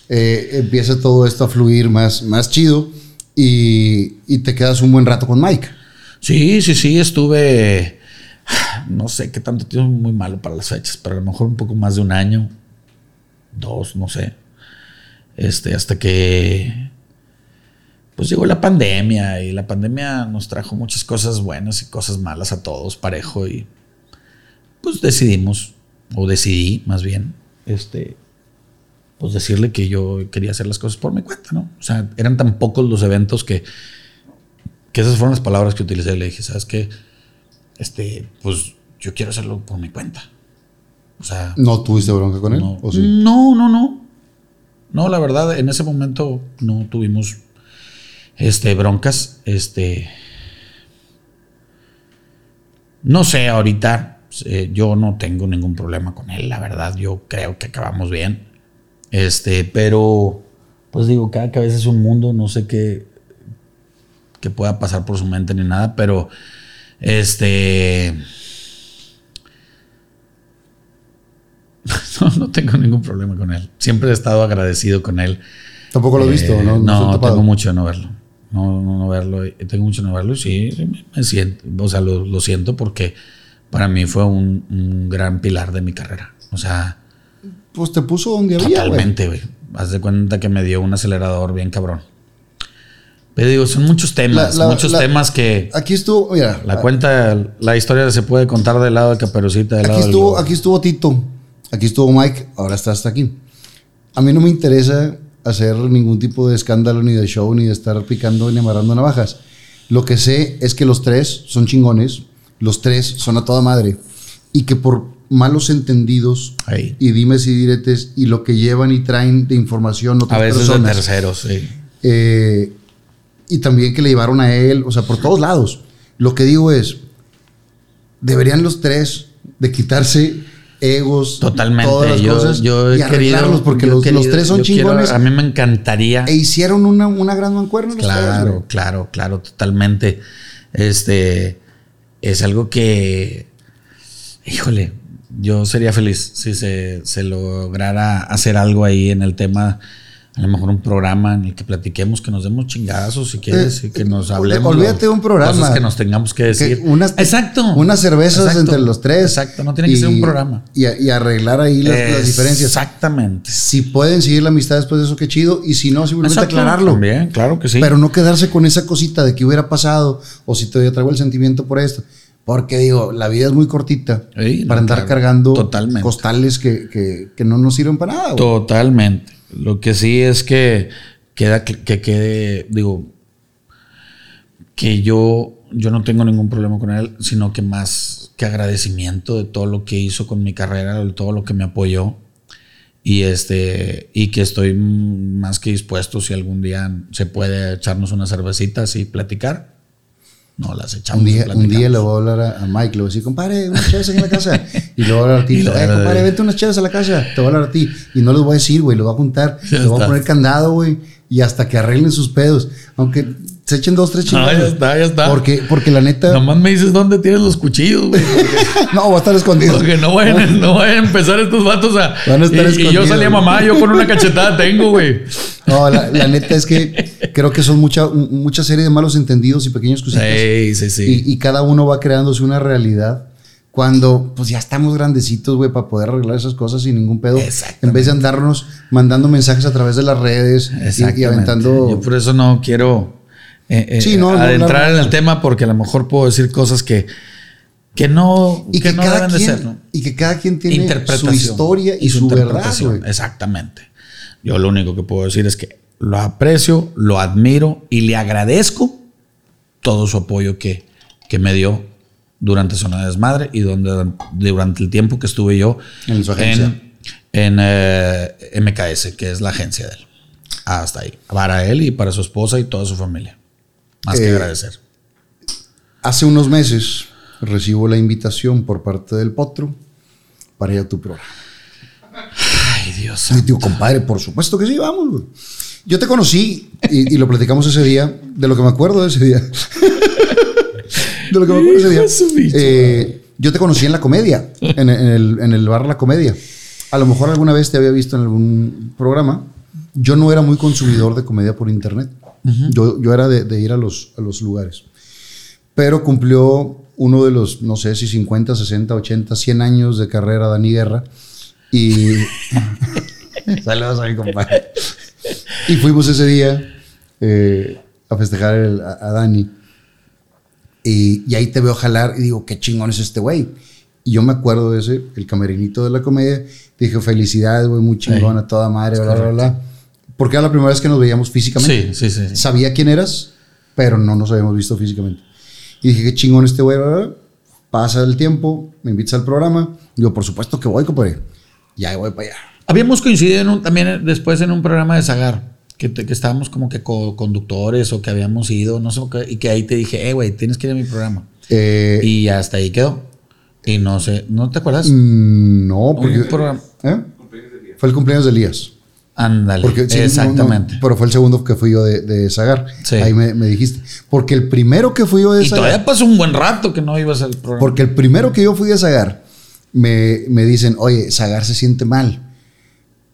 Eh, empieza todo esto a fluir más, más chido y, te quedas un buen rato con Mike. Sí, sí, sí, estuve, <sighs> no sé qué tanto tiempo, muy malo para las fechas, pero a lo mejor un poco más de un año, dos, no sé. Este, hasta que pues llegó la pandemia y la pandemia nos trajo muchas cosas buenas y cosas malas a todos parejo y pues decidimos o decidí más bien este pues decirle que yo quería hacer las cosas por mi cuenta, ¿no? O sea, eran tan pocos los eventos que, que esas fueron las palabras que utilicé. Le dije, ¿sabes qué? Este, pues yo quiero hacerlo por mi cuenta. O sea. ¿No tuviste bronca con él? No, no, no, no. No, la verdad, en ese momento no tuvimos este, broncas. Este. No sé, ahorita eh, yo no tengo ningún problema con él, la verdad. Yo creo que acabamos bien. Este, pero, pues digo, cada cabeza es un mundo, no sé qué, que pueda pasar por su mente ni nada, pero este... <laughs> No, no tengo ningún problema con él. Siempre he estado agradecido con él. Tampoco lo he visto, ¿no? Eh, no, tengo mucho de no verlo. No, no, no verlo. Tengo mucho de no verlo. Sí, me siento. O sea, lo, lo siento porque para mí fue un, un, gran pilar de mi carrera. O sea. Pues te puso donde había. Totalmente, güey. Haz de cuenta que me dio un acelerador bien cabrón. Pero digo, son muchos temas, muchos temas que. Aquí estuvo, mira. La cuenta, la historia se puede contar del lado de Caperucita, del aquí lado estuvo, Aquí estuvo Tito, aquí estuvo Mike, ahora está hasta aquí. A mí no me interesa hacer ningún tipo de escándalo, ni de show, ni de estar picando ni amarrando navajas. Lo que sé es que los tres son chingones, los tres son a toda madre, y que por malos entendidos Ahí. y dimes y diretes y lo que llevan y traen de información otras A veces personas, de terceros, sí. eh, y también que le llevaron a él, o sea, por todos lados. Lo que digo es, deberían los tres de quitarse egos, Totalmente. todas las yo, cosas yo y arreglarlos querido, porque los, querido- los tres son quiero- chingones a mí me encantaría. e hicieron una, una gran mancuerna. los tres, Claro, claro, claro, totalmente. Este es algo que, híjole, yo sería feliz si se, se lograra hacer algo ahí en el tema, a lo mejor un programa en el que platiquemos, que nos demos chingadazos si quieres Eh, y que nos hablemos. olvídate de un programa. Cosas que nos tengamos que Que decir. unas, Exacto. Unas cervezas Exacto. entre los tres. Exacto, no tiene que ser un programa. Y, y arreglar ahí las, las diferencias. Exactamente. Si pueden seguir la amistad después de eso, qué chido. Y si no, simplemente Exacto, aclararlo. También, claro que sí. Pero no quedarse con esa cosita de que hubiera pasado o si todavía traigo el sentimiento por esto. Porque digo, la vida es muy cortita Sí, para andar cargando Totalmente. costales que, que- que no nos sirven para nada. güey. Totalmente. Lo que sí es que queda que, que quede, digo, que yo, yo no tengo ningún problema con él, sino que más que agradecimiento de todo lo que hizo con mi carrera, de todo lo que me apoyó. Y este, y que estoy más que dispuesto si algún día se puede echarnos unas cervecitas y platicar. No las echamos. Un día, un día le voy a hablar a, a Mike, le voy a decir, compadre, unas chaves en la casa. <laughs> Y le voy a hablar a ti, eh, compadre, vete unas chaves a la casa. Te voy a hablar a ti. Y no les voy a decir, güey, lo voy a juntar. Ya le voy a poner candado, güey. Y hasta que arreglen sus pedos. Aunque se echen dos, tres Ah, chingados. ya está, ya está. Porque, porque la neta. Nomás me dices dónde tienes los cuchillos, güey. <laughs> no, va a estar escondido. Porque no vayan, <laughs> no vayan a empezar estos vatos a. Van a estar y, y yo escondidos. salía mamá, yo con una cachetada tengo, güey. No, la, la neta es que creo que son mucha, mucha serie de malos entendidos y pequeños cositas. Sí, sí, sí. Y, y cada uno va creándose una realidad cuando pues ya estamos grandecitos, güey, para poder arreglar esas cosas sin ningún pedo. En vez de andarnos mandando mensajes a través de las redes y- y, aventando... Yo por eso no quiero eh, eh, Sí, no, no adentrar hablar en el tema porque a lo mejor puedo decir cosas que, que no, y que que, no cada deben de quien, ser, ¿no? y que cada quien tiene su historia y, su, verdad, interpretación. güey. Exactamente. Yo lo único que puedo decir es que lo aprecio, lo admiro y le agradezco todo su apoyo que, que me dio durante Zona Desmadre y donde, durante el tiempo que estuve yo En su agencia. en, en, eh, MKS, que es la agencia de él. Hasta ahí. Para él y para su esposa y toda su familia. Más que Eh, agradecer. Hace unos meses recibo la invitación por parte del Potro para ir a tu programa. Ay, Dios. Y digo, compadre, por supuesto que sí, vamos. güey. Yo te conocí y, y lo platicamos ese día, de lo que me acuerdo de ese día. <laughs> de lo que me acuerdo de ese día. Eh, yo te conocí en la comedia, en, en el, en el bar La Comedia. A lo mejor alguna vez te había visto en algún programa. Yo no era muy consumidor de comedia por internet. Yo, yo era de, de ir a los, a los lugares. Pero cumplió uno de los, no sé si 50, 60, 80, 100 años de carrera Dani Guerra. Y. <laughs> Saludos a mi compadre. <laughs> Y fuimos ese día eh, a festejar el- a, a Dani. Y, y ahí te veo jalar y digo, qué chingón es este güey. Y yo me acuerdo de ese, el camerinito de la comedia. Dije, felicidades, güey, muy chingón, a toda madre, bla, bla, bla. Porque era la primera vez que nos veíamos físicamente. Sí, sí, sí. Sabía quién eras, pero no nos habíamos visto físicamente. Y dije, qué chingón este güey. Pasa el tiempo, me invitas al programa. Digo, por supuesto que voy, compadre. Ya voy para allá. Habíamos coincidido en un- también después en un programa de Zagar, que, te- que estábamos como que co-conductores o que habíamos ido, no sé, qué, y que ahí te dije, eh, güey, tienes que ir a mi programa. Eh, Y hasta ahí quedó. Y no sé, ¿no te acuerdas? mm, no, porque. Un programa. ¿Eh? Fue el cumpleaños de Elías. Ándale. Porque, sí, no, no, exactamente. pero fue el segundo que fui yo de, de Zagar. Sí. Ahí me, me dijiste. Porque el primero que fui yo de y Zagar. todavía pasó un buen rato que no ibas al programa. Porque el primero que yo fui a Zagar, me, me dicen, oye, Zagar se siente mal.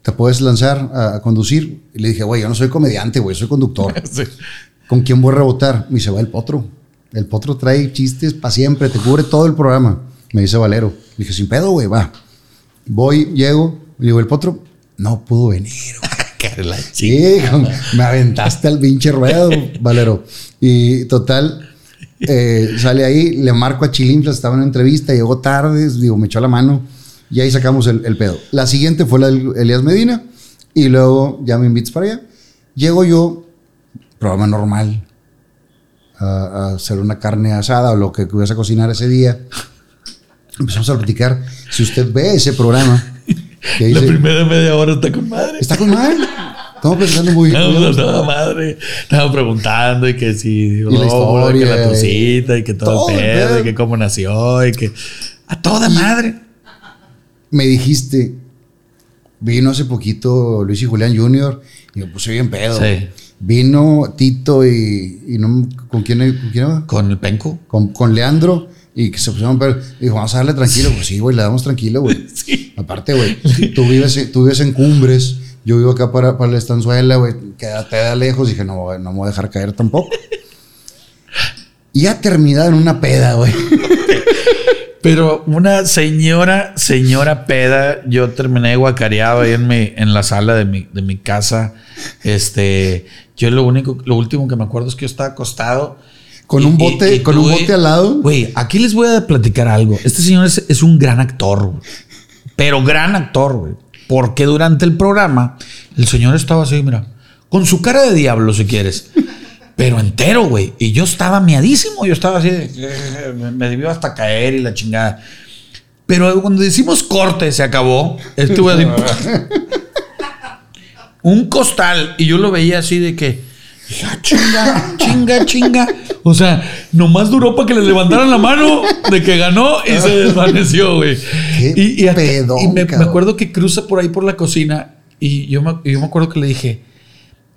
¿Te puedes lanzar a, a conducir? Y le dije, güey, yo no soy comediante, güey, soy conductor. <laughs> Sí. ¿Con quién voy a rebotar? Me dice, va el potro. El potro trae chistes para siempre, te cubre todo el programa. Me dice Valero. Le dije, sin pedo, güey, va. Voy, llego, le digo, el potro no pudo venir. <laughs> güey". Que la Sí, me aventaste al pinche ruedo, <laughs> Valero. Y total, eh, sale ahí, le marco a Chilinflas, estaba en una entrevista, llegó tarde, digo, me echó la mano y ahí sacamos el, el pedo. La siguiente fue la de Elías Medina y luego ya me invitas para allá. Llego yo, programa normal, a, a hacer una carne asada o lo que ibas a cocinar ese día. Empezamos a platicar. Si usted ve ese programa, que La dice, primera media hora está con madre. está con mal. Estamos platicando muy muy- no, no, madre. Estaba preguntando y que si la Rómulo, que la historia, tucita y que todo, todo el pedo y que cómo nació y que a toda madre. me dijiste, vino hace poquito Luis y Julián Jr. y me puse bien pedo. Sí. Vino Tito y, y no, ¿con quién, con quién? Con el penco. Con, con Leandro y que se pusieron pedo. Dijo, vamos a darle tranquilo. Pues sí, güey, le damos tranquilo, güey. <laughs> Sí. Aparte, güey, tú vives, tú vives en Cumbres, yo vivo acá para, para la estanzuela, güey, quédate de lejos. Dije, no, güey, no me voy a dejar caer tampoco. <laughs> Y ha terminado en una peda, güey. <laughs> Pero una señora, señora peda, yo terminé guacareado ahí en mi, en la sala de mi, de mi casa. Este, yo lo único, lo último que me acuerdo es que yo estaba acostado. Con y- un bote, y con un bote al lado. Güey, aquí les voy a platicar algo. Este señor es, es un gran actor, pero gran actor, güey. Porque durante el programa el señor estaba así, mira, con su cara de diablo, si quieres. Pero entero, güey. Y yo estaba miadísimo. Yo estaba así, de, eh, me, debió hasta caer y la chingada. Pero cuando decimos corte, se acabó. Estuve así. un costal. Y yo lo veía así de que. "Ah, chinga, chinga, chinga. O sea, nomás duró para que le levantaran la mano de que ganó y se desvaneció, güey. Y, y acá- y me, acuerdo que cruza por ahí por la cocina y yo me, yo me acuerdo que le dije,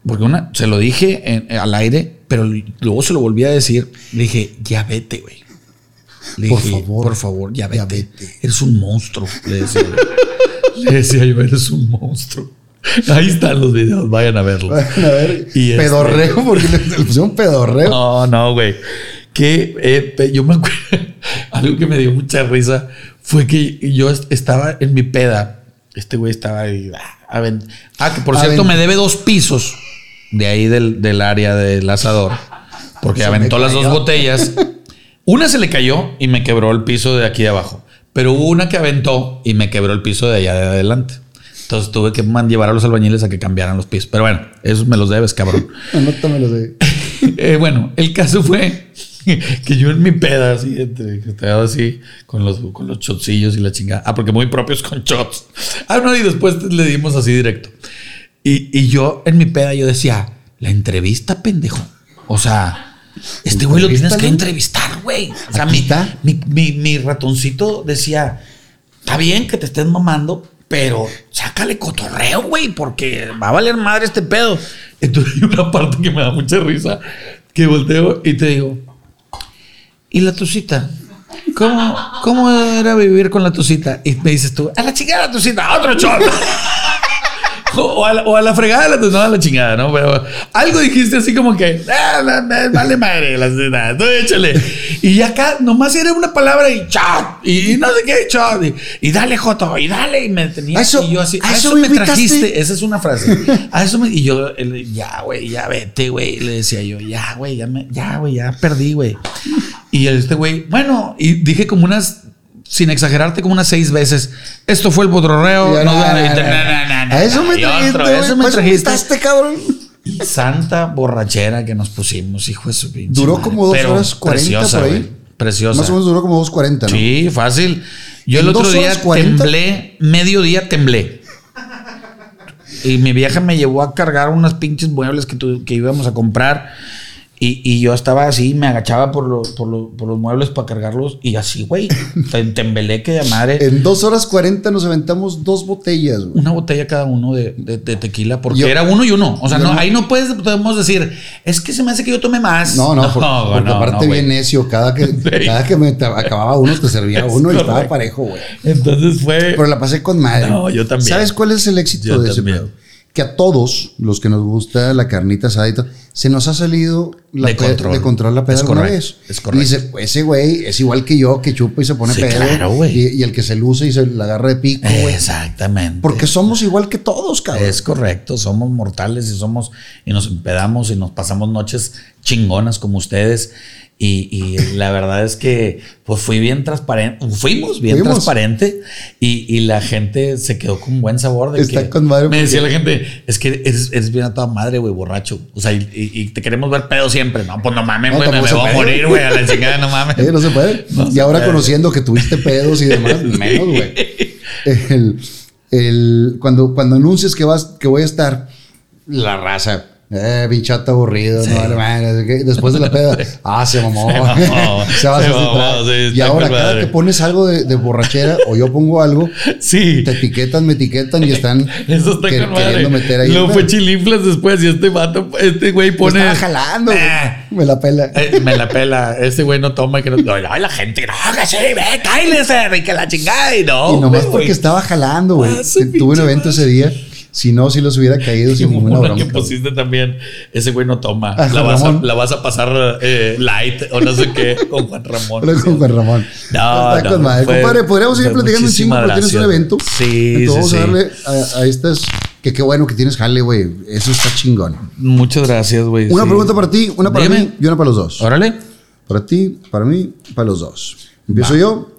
porque una, se lo dije en- al aire, pero luego se lo volví a decir. Le dije, ya vete, güey. Le Por dije, favor, por favor, ya vete. ya vete. Eres un monstruo. Le decía, yo. <laughs> le decía yo, eres un monstruo. <laughs> Ahí están los videos, vayan a verlos. Vayan a ver, Y este- pedorreo, porque le, le pusieron pedorreo. No, no, güey. Que eh, yo me acuerdo, <laughs> algo que me dio mucha risa fue que yo est- estaba en mi peda. Este güey estaba ahí. ah, Ah, que por cierto Aven- me debe dos pisos de ahí del, del área del asador. Porque Se aventó las dos botellas. Una se le cayó y me quebró el piso de aquí de abajo. Pero hubo una que aventó y me quebró el piso de allá de adelante. Entonces tuve que man- llevar a los albañiles a que cambiaran los pisos. Pero bueno, esos me los debes, cabrón. <laughs> Anótamelo de. <laughs> Eh, bueno, el caso fue <laughs> que yo en mi peda, así, entre- estaba así, con los, con los shotcillos y la chingada. Ah, porque muy propios con shots. Ah, no, y después le dimos así directo. Y, y yo en mi peda, yo decía, la entrevista, pendejo. O sea, este güey lo tienes que entrevistar, güey. O sea, mi, mi, mi- mi ratoncito decía, está bien que te estés mamando, pero sácale cotorreo, güey, porque va a valer madre este pedo. Entonces hay una parte que me da mucha risa, que volteo y te digo, ¿y la tucita? ¿Cómo, ¿Cómo era vivir con la tucita? Y me dices tú, a la chingada la tucita, otro shot. <laughs> <laughs> O a, la, o a la fregada, la, a la chingada, ¿no? Pero algo dijiste así como que, "Ah, vale madre, la tucita, tú échale. Y acá nomás era una palabra y chat, y no sé qué, chat, y, y dale joto, y dale, y me tenía eso- y yo así, a eso eso me me invitaste". trajiste, esa es una frase. A eso me, y yo, él, ya, güey, ya vete, güey, le decía yo, ya, güey, ya, me, ya, güey, ya perdí, güey. Y este güey, bueno, y dije como unas, sin exagerarte, como unas seis veces. Esto fue el bodrorreo. No, no, no, eso me trajiste, otro, eso me pues, trajiste. cabrón. Santa borrachera que nos pusimos, hijo de su pinche. Duró como dos horas cuarenta por ahí. Wey. Preciosa. Más o menos duró como dos cuarenta, ¿no? Sí, fácil. Yo el otro día 40? temblé, mediodía temblé. Y mi vieja me llevó a cargar unas pinches muebles que, que íbamos a comprar. Y, yo estaba así, me agachaba por, por, los muebles para cargarlos y así, güey, <laughs> tembelé que de madre. En dos horas cuarenta nos aventamos dos botellas, güey. Una botella cada uno de, tequila, porque era uno y uno. O sea, no, ahí no puedes, podemos decir, es que se me hace que yo tome más. No, no, <laughs> porque, aparte bien necio, cada que, <laughs> cada que me acababa uno te servía uno y estaba parejo, güey. Entonces fue. Pero la pasé con madre. No, yo también. ¿Sabes cuál es el éxito de ese pedo? Que a todos los que nos gusta la carnita asada se nos ha salido la de, control. de control la peda es correcto, vez. Es correcto. Y dice, ese güey es igual que yo que chupa y se pone pedo. y, el que se luce y se la agarra de pico, güey. Exactamente. Porque somos igual que todos, cabrón. Es correcto, somos mortales y somos y nos empedamos y nos pasamos noches chingonas como ustedes. Y, la verdad es que pues fui bien transparente, fuimos bien transparente y, la gente se quedó con buen sabor de Está con madre me decía la gente, es que eres, bien a toda madre, güey, borracho. O sea, y, te queremos ver pedo siempre. No, pues no mames, güey, me, voy a morir, güey, a la chingada, no mames. no se puede. y ahora conociendo que tuviste pedos y demás, <laughs> menos, güey. El, el, cuando, cuando anuncias que vas, que voy a estar, la raza eh, bichata aburrido, no Después de la peda, ah, se mamó. <laughs> <laughs> Se, va a Y ahora, cada que pones algo de, borrachera o yo pongo algo, sí. te etiquetan, me etiquetan y están <laughs> Eso está queriendo meter ahí. Luego fue chilinflas después y este vato, este güey pone. Me estaba jalando. Me la pela. Eh, me la pela. Este güey no toma y que no. Ay, la gente, no, que sí, ve, cállese, que la chingada. Y no. Y nomás porque estaba jalando, güey. Ah, Tuve un evento ese día si no, si los hubiera caído <laughs> sin ninguna bronca. que pusiste también, ese güey no toma. la, vas a, la, vas a, pasar eh, light o no sé qué <laughs> con Juan Ramón. con Juan Ramón. No, Está con madre. Compadre, podríamos seguir platicando un chingo porque tienes un evento. Sí, Entonces, sí, vamos a darle a, estas... Que qué bueno que tienes jale, güey. Eso está chingón. Muchas gracias, güey. Una pregunta para ti, una para mí y una para los dos. Órale. Para ti, para mí, para los dos. Empiezo yo.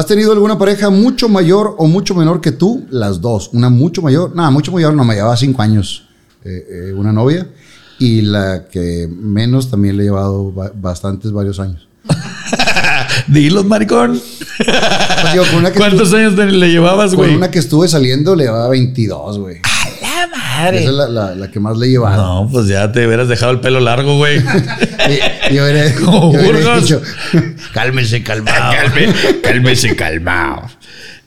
¿Has tenido alguna pareja mucho mayor o mucho menor que tú? Las dos. Una mucho mayor. Nada, mucho mayor no, me llevaba cinco años eh, eh, una novia. Y la que menos también le he llevado bastantes, varios años. <laughs> Dilos, maricón. Pues ¿Cuántos años le llevabas, güey? Con una que estuve saliendo le llevaba 22, güey. Esa es la, la, que más le llevaba. No, pues ya te hubieras dejado el pelo largo, güey. <laughs> y, yo hubiera, <laughs> dicho, <laughs> cálmese, calmado. cálmese, calmado.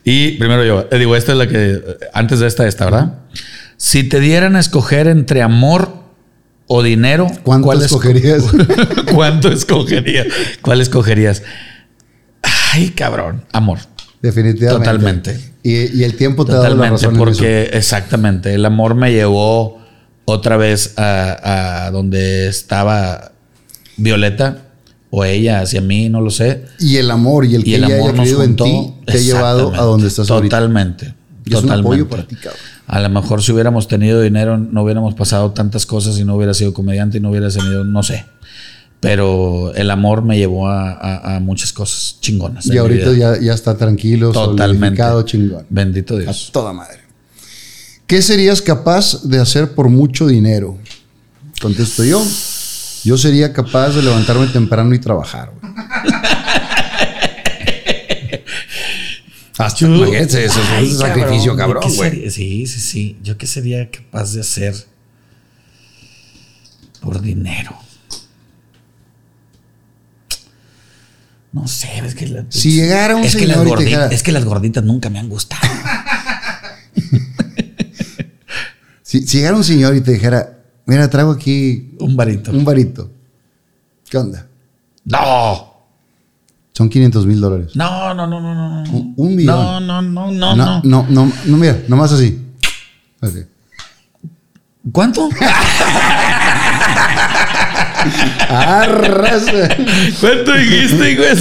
Y primero yo, eh, digo, esta es la que, antes de esta, esta, ¿verdad? Si te dieran a escoger entre amor o dinero, ¿cuánto ¿cuál escogerías? ¿Cuánto escogerías? ¿Cuál escogerías? Ay, cabrón, amor. Definitivamente. Totalmente. Y, el tiempo te da la razón. Porque exactamente, el amor me llevó otra vez a, donde estaba Violeta o ella hacia mí, no lo sé. Y el amor y el que el ella amor haya en ti te ha llevado a donde estás totalmente, ahorita. Totalmente. Es un apoyo para ti, cabrón. A lo mejor si hubiéramos tenido dinero no hubiéramos pasado tantas cosas y no hubiera sido comediante y no hubiera tenido, no sé. Pero el amor me llevó a, muchas cosas chingonas. Y ahorita ya, ya, está tranquilo, Totalmente. chingón. Bendito Dios. A toda madre. ¿Qué serías capaz de hacer por mucho dinero? Contesto yo. Yo sería capaz de levantarme temprano y trabajar. <laughs> Hasta imagínate, eso es un sacrificio cabrón, güey. Sí, sí, sí. ¿Yo qué sería capaz de hacer por dinero? No sé, es que... si llegara un es señor que las gorditas, Es que las gorditas nunca me han gustado. <laughs> si, si, llegara un señor y te dijera, mira, traigo aquí... Un varito. Un varito. ¿Qué onda? ¡No! Son 500 mil dólares. No, no, no, no, no. Un, un millón. No, no, no, no, no. No, no, no, mira, nomás así. así. ¿Cuánto? <laughs> Arrasa. ¿Cuánto dijiste, güey?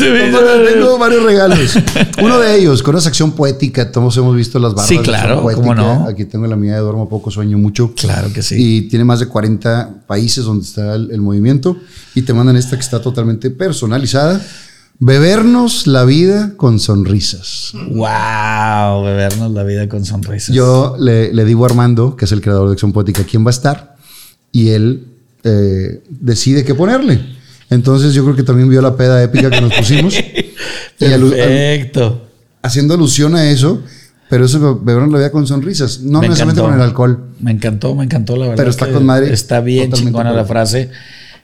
Tengo varios regalos. Uno de ellos, con una sección poética, todos hemos visto las barras. Sí, claro, ¿cómo no? Aquí tengo la mía de Duermo Poco, Sueño Mucho. Claro que sí. Y tiene más de 40 países donde está el movimiento. Y te mandan esta que está totalmente personalizada Bebernos la vida con sonrisas. ¡Wow! Bebernos la vida con sonrisas. Yo le, digo a Armando, que es el creador de Acción Poética, quién va a estar. Y él eh, decide qué ponerle. Entonces yo creo que también vio la peda épica que nos pusimos. <laughs> Perfecto. haciendo alusión a eso, pero eso bebernos la vida con sonrisas. No necesariamente con el alcohol. Me encantó, me encantó la verdad. Pero está con madre. Está bien chingona la frase.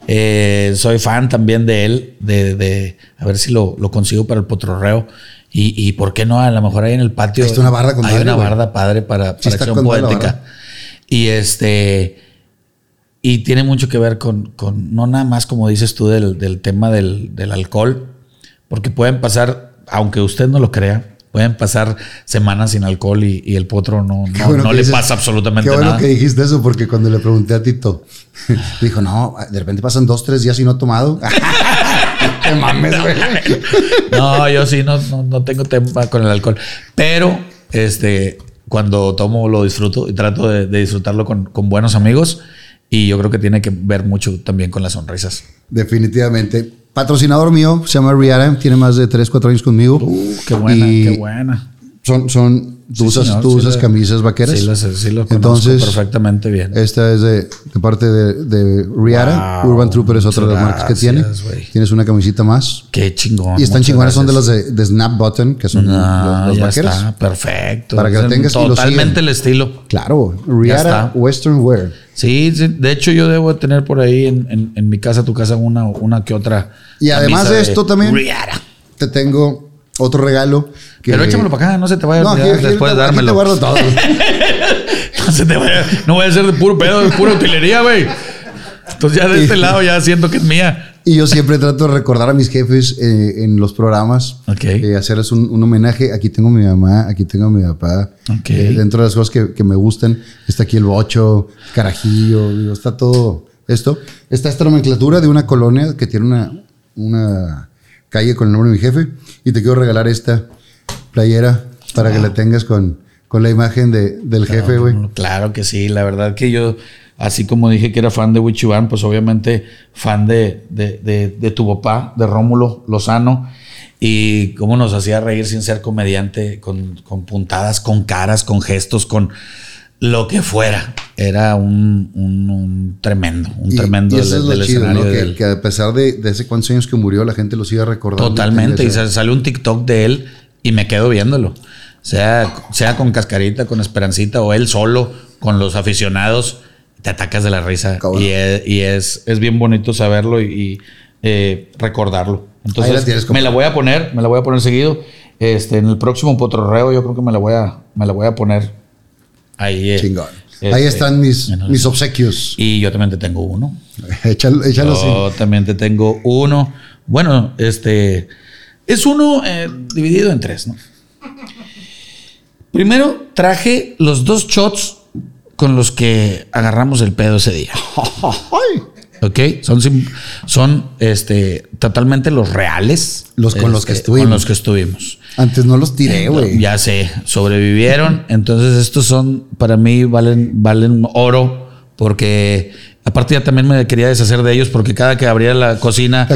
Eh, soy fan también de él, de, de a ver si lo, lo consigo para el potrorreo. Y, y por qué no, a lo mejor ahí en el patio. Está una barda con Hay madre, una güey. barda padre para, Sí para está acción poética. Y este. Y tiene mucho que ver con, con no nada más como dices tú del, del tema del, del alcohol, porque pueden pasar, aunque usted no lo crea, pueden pasar semanas sin alcohol y, y el potro no, no, bueno no que le dices- pasa absolutamente Qué bueno nada. que dijiste eso, porque cuando le pregunté a Tito, <laughs> dijo, no, de repente pasan dos, tres días y no he tomado. <laughs> Te mames, güey. No, yo sí no, no, no tengo tema con el alcohol. Pero este, cuando tomo lo disfruto y trato de, de disfrutarlo con, con buenos amigos. Y yo creo que tiene que ver mucho también con las sonrisas. Definitivamente. Patrocinador mío, se llama Rihanna, tiene más de 3, 4 años conmigo. Uh, qué buena, Y qué buena. Son, son, tú Sí, usas, señor, tú sí usas la- camisas vaqueras. Sí, las, sí lo conozco Entonces, perfectamente bien. Esta es de, de parte de, de Rihanna. Wow, Urban Trooper es otra de las marcas que tiene. Tienes una camisita más. Qué chingón. Y están chingonas, son de las de, de Snap Button, que son No, las, las ya vaqueras. está, perfecto. Para que la tengas Totalmente el estilo. Claro, Rihanna. Western Wear. Sí, sí, de hecho yo debo de tener por ahí en, en- en mi casa, tu casa, una, una que otra. Y además de esto también- Rihanna. Te tengo otro regalo. Que, Pero échamelo para acá, no se te vaya a No, aquí, olvidar después de aquí te dármelo. guardo todo. <laughs> No se te vaya, no voy a ser de puro pedo, de pura utilería, güey. Entonces ya de este lado ya siento que es mía. Y yo siempre trato de recordar a mis jefes eh, en los programas. Ok. eh, hacerles un, un homenaje. Aquí tengo a mi mamá, aquí tengo a mi papá. Ok. Eh, dentro de las cosas que, que me gustan, está aquí el bocho, carajillo, digo, está todo esto. Está esta nomenclatura de una colonia que tiene una, una calle con el nombre de mi jefe. Y te quiero regalar esta playera para que la tengas con, con la imagen de, del jefe, güey. Claro que sí, la verdad que yo, así como dije que era fan de Wichiban, pues obviamente fan de, de, de- de tu papá, de Rómulo Lozano, y cómo nos hacía reír sin ser comediante, con, con puntadas, con caras, con gestos, con lo que fuera. Era un, un- un tremendo, un Y- tremendo y eso del, es lo del chido, escenario ¿no? Que, a pesar de, de hace cuántos años que murió, la gente lo sigue recordando. Totalmente. Y Esa- sa- salió un TikTok de él y me quedo viéndolo. Sea, sea con Cascarita, con Esperancita o él solo, con los aficionados, te atacas de la risa. Cabrón. Y, es, y es, es bien bonito saberlo y, y, eh, recordarlo. Entonces, la tienes, me la voy a poner, me la voy a poner seguido. Este, en el próximo potrorreo, yo creo que me la voy a, me la voy a poner ahí. Chingón. este, Ahí están mis, mis obsequios. Y yo también te tengo uno. <laughs> Échalo, échalo así. Yo también te tengo uno. Bueno, este es uno eh, dividido en tres, ¿no? Primero traje los dos shots con los que agarramos el pedo ese día. <laughs> ¿Ok? Son, son este, totalmente los reales. Los con los que Este, estuvimos. Con los que estuvimos. Antes no los tiré, güey. Ya sé, sobrevivieron. Entonces, estos son, para mí, valen, valen oro. Porque aparte ya también me quería deshacer de ellos porque cada que abría la cocina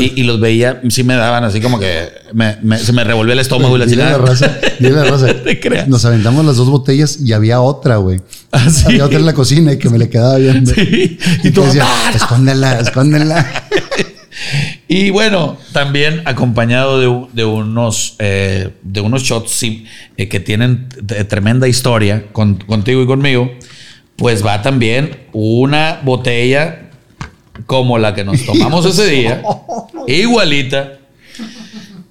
y, y los veía, sí me daban así como que me- me- se me revolvía el estómago y la Dile a la chingada. raza, la raza. <laughs> te creas. Nos aventamos las dos botellas y había otra, güey. Ah, sí. Había otra en la cocina y que me le quedaba viendo. Sí. Y Y tú tú, decía, ¡ah! escóndela, escóndela. <laughs> Y bueno, también acompañado de, unos, eh, de unos shots sí, eh, que tienen tremenda historia con- contigo y conmigo, pues va también una botella como la que nos tomamos ese <laughs> día, igualita.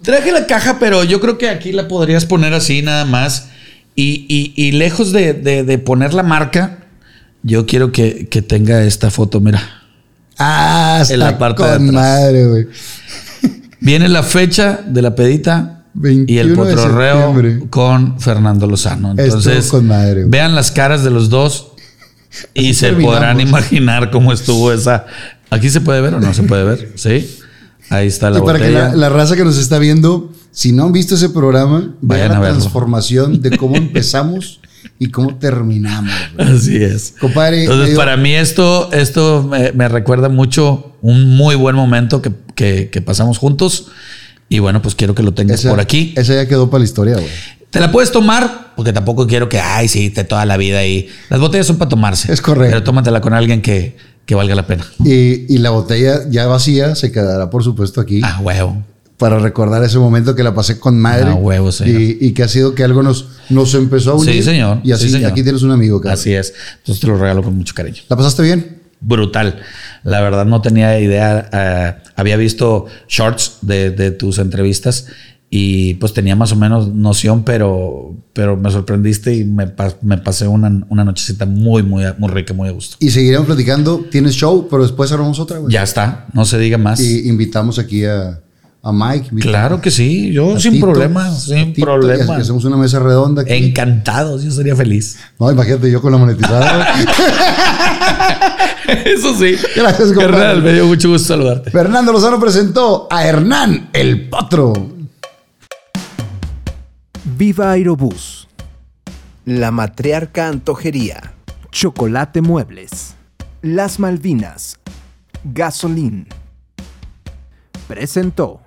Traje la caja, pero yo creo que aquí la podrías poner así nada más. Y, y- y lejos de, de- de poner la marca, yo quiero que, que tenga esta foto, mira. Ah, está En la parte de con atrás. madre, güey. Viene la fecha de la pedita y 21 el de potrorreo con Fernando Lozano. Entonces, con madre, vean las caras de los dos y se podrán imaginar cómo estuvo esa. ¿Aquí se puede ver o no se puede ver? Sí. Ahí está la y para que botella. la, la raza que nos está viendo, si no han visto ese programa, Vayan vean a la verlo. transformación de cómo <laughs> empezamos y cómo terminamos. güey. Así es. Compadre, Entonces, para mí esto, esto me, me recuerda mucho un muy buen momento que, que- que pasamos juntos. Y bueno, pues quiero que lo tengas esa- por aquí. Esa ya quedó para la historia, güey. Te la puedes tomar, porque tampoco quiero que, ay, sí, te toda la vida ahí. Las botellas son para tomarse. Es correcto. Pero tómatela con alguien que, que valga la pena. Y, y la botella ya vacía se quedará, por supuesto, aquí Ah, huevo. para recordar ese momento que la pasé con madre. Ah, huevo, señor. y, y que ha sido que algo nos, nos empezó a unir. Sí, señor. Y así Sí, señor. aquí tienes un amigo, cabrón. Así es. Entonces te lo regalo con mucho cariño. ¿La pasaste bien? brutal. La verdad no tenía idea. eh, había visto shorts de, de tus entrevistas y pues tenía más o menos noción, pero, pero me sorprendiste y me, pa- me pasé una, una nochecita muy, muy, muy rica, muy a gusto. Y seguiremos platicando. Tienes show, pero después armamos otra, güey. Ya está, no se diga más. Y invitamos aquí a, a Mike. Claro que sí, yo sin Tito, problema, sin Tito, problema. hacemos una mesa redonda aquí. Encantados, yo sería feliz. No, imagínate yo con la monetizada. <laughs> Eso sí. Gracias, compadre. Me dio mucho gusto saludarte. Fernando Lozano presentó a Hernán el Potro. Viva Aerobús. La Matriarca Antojería. Chocolate Muebles. Las Malvinas. Gasolín. Presentó.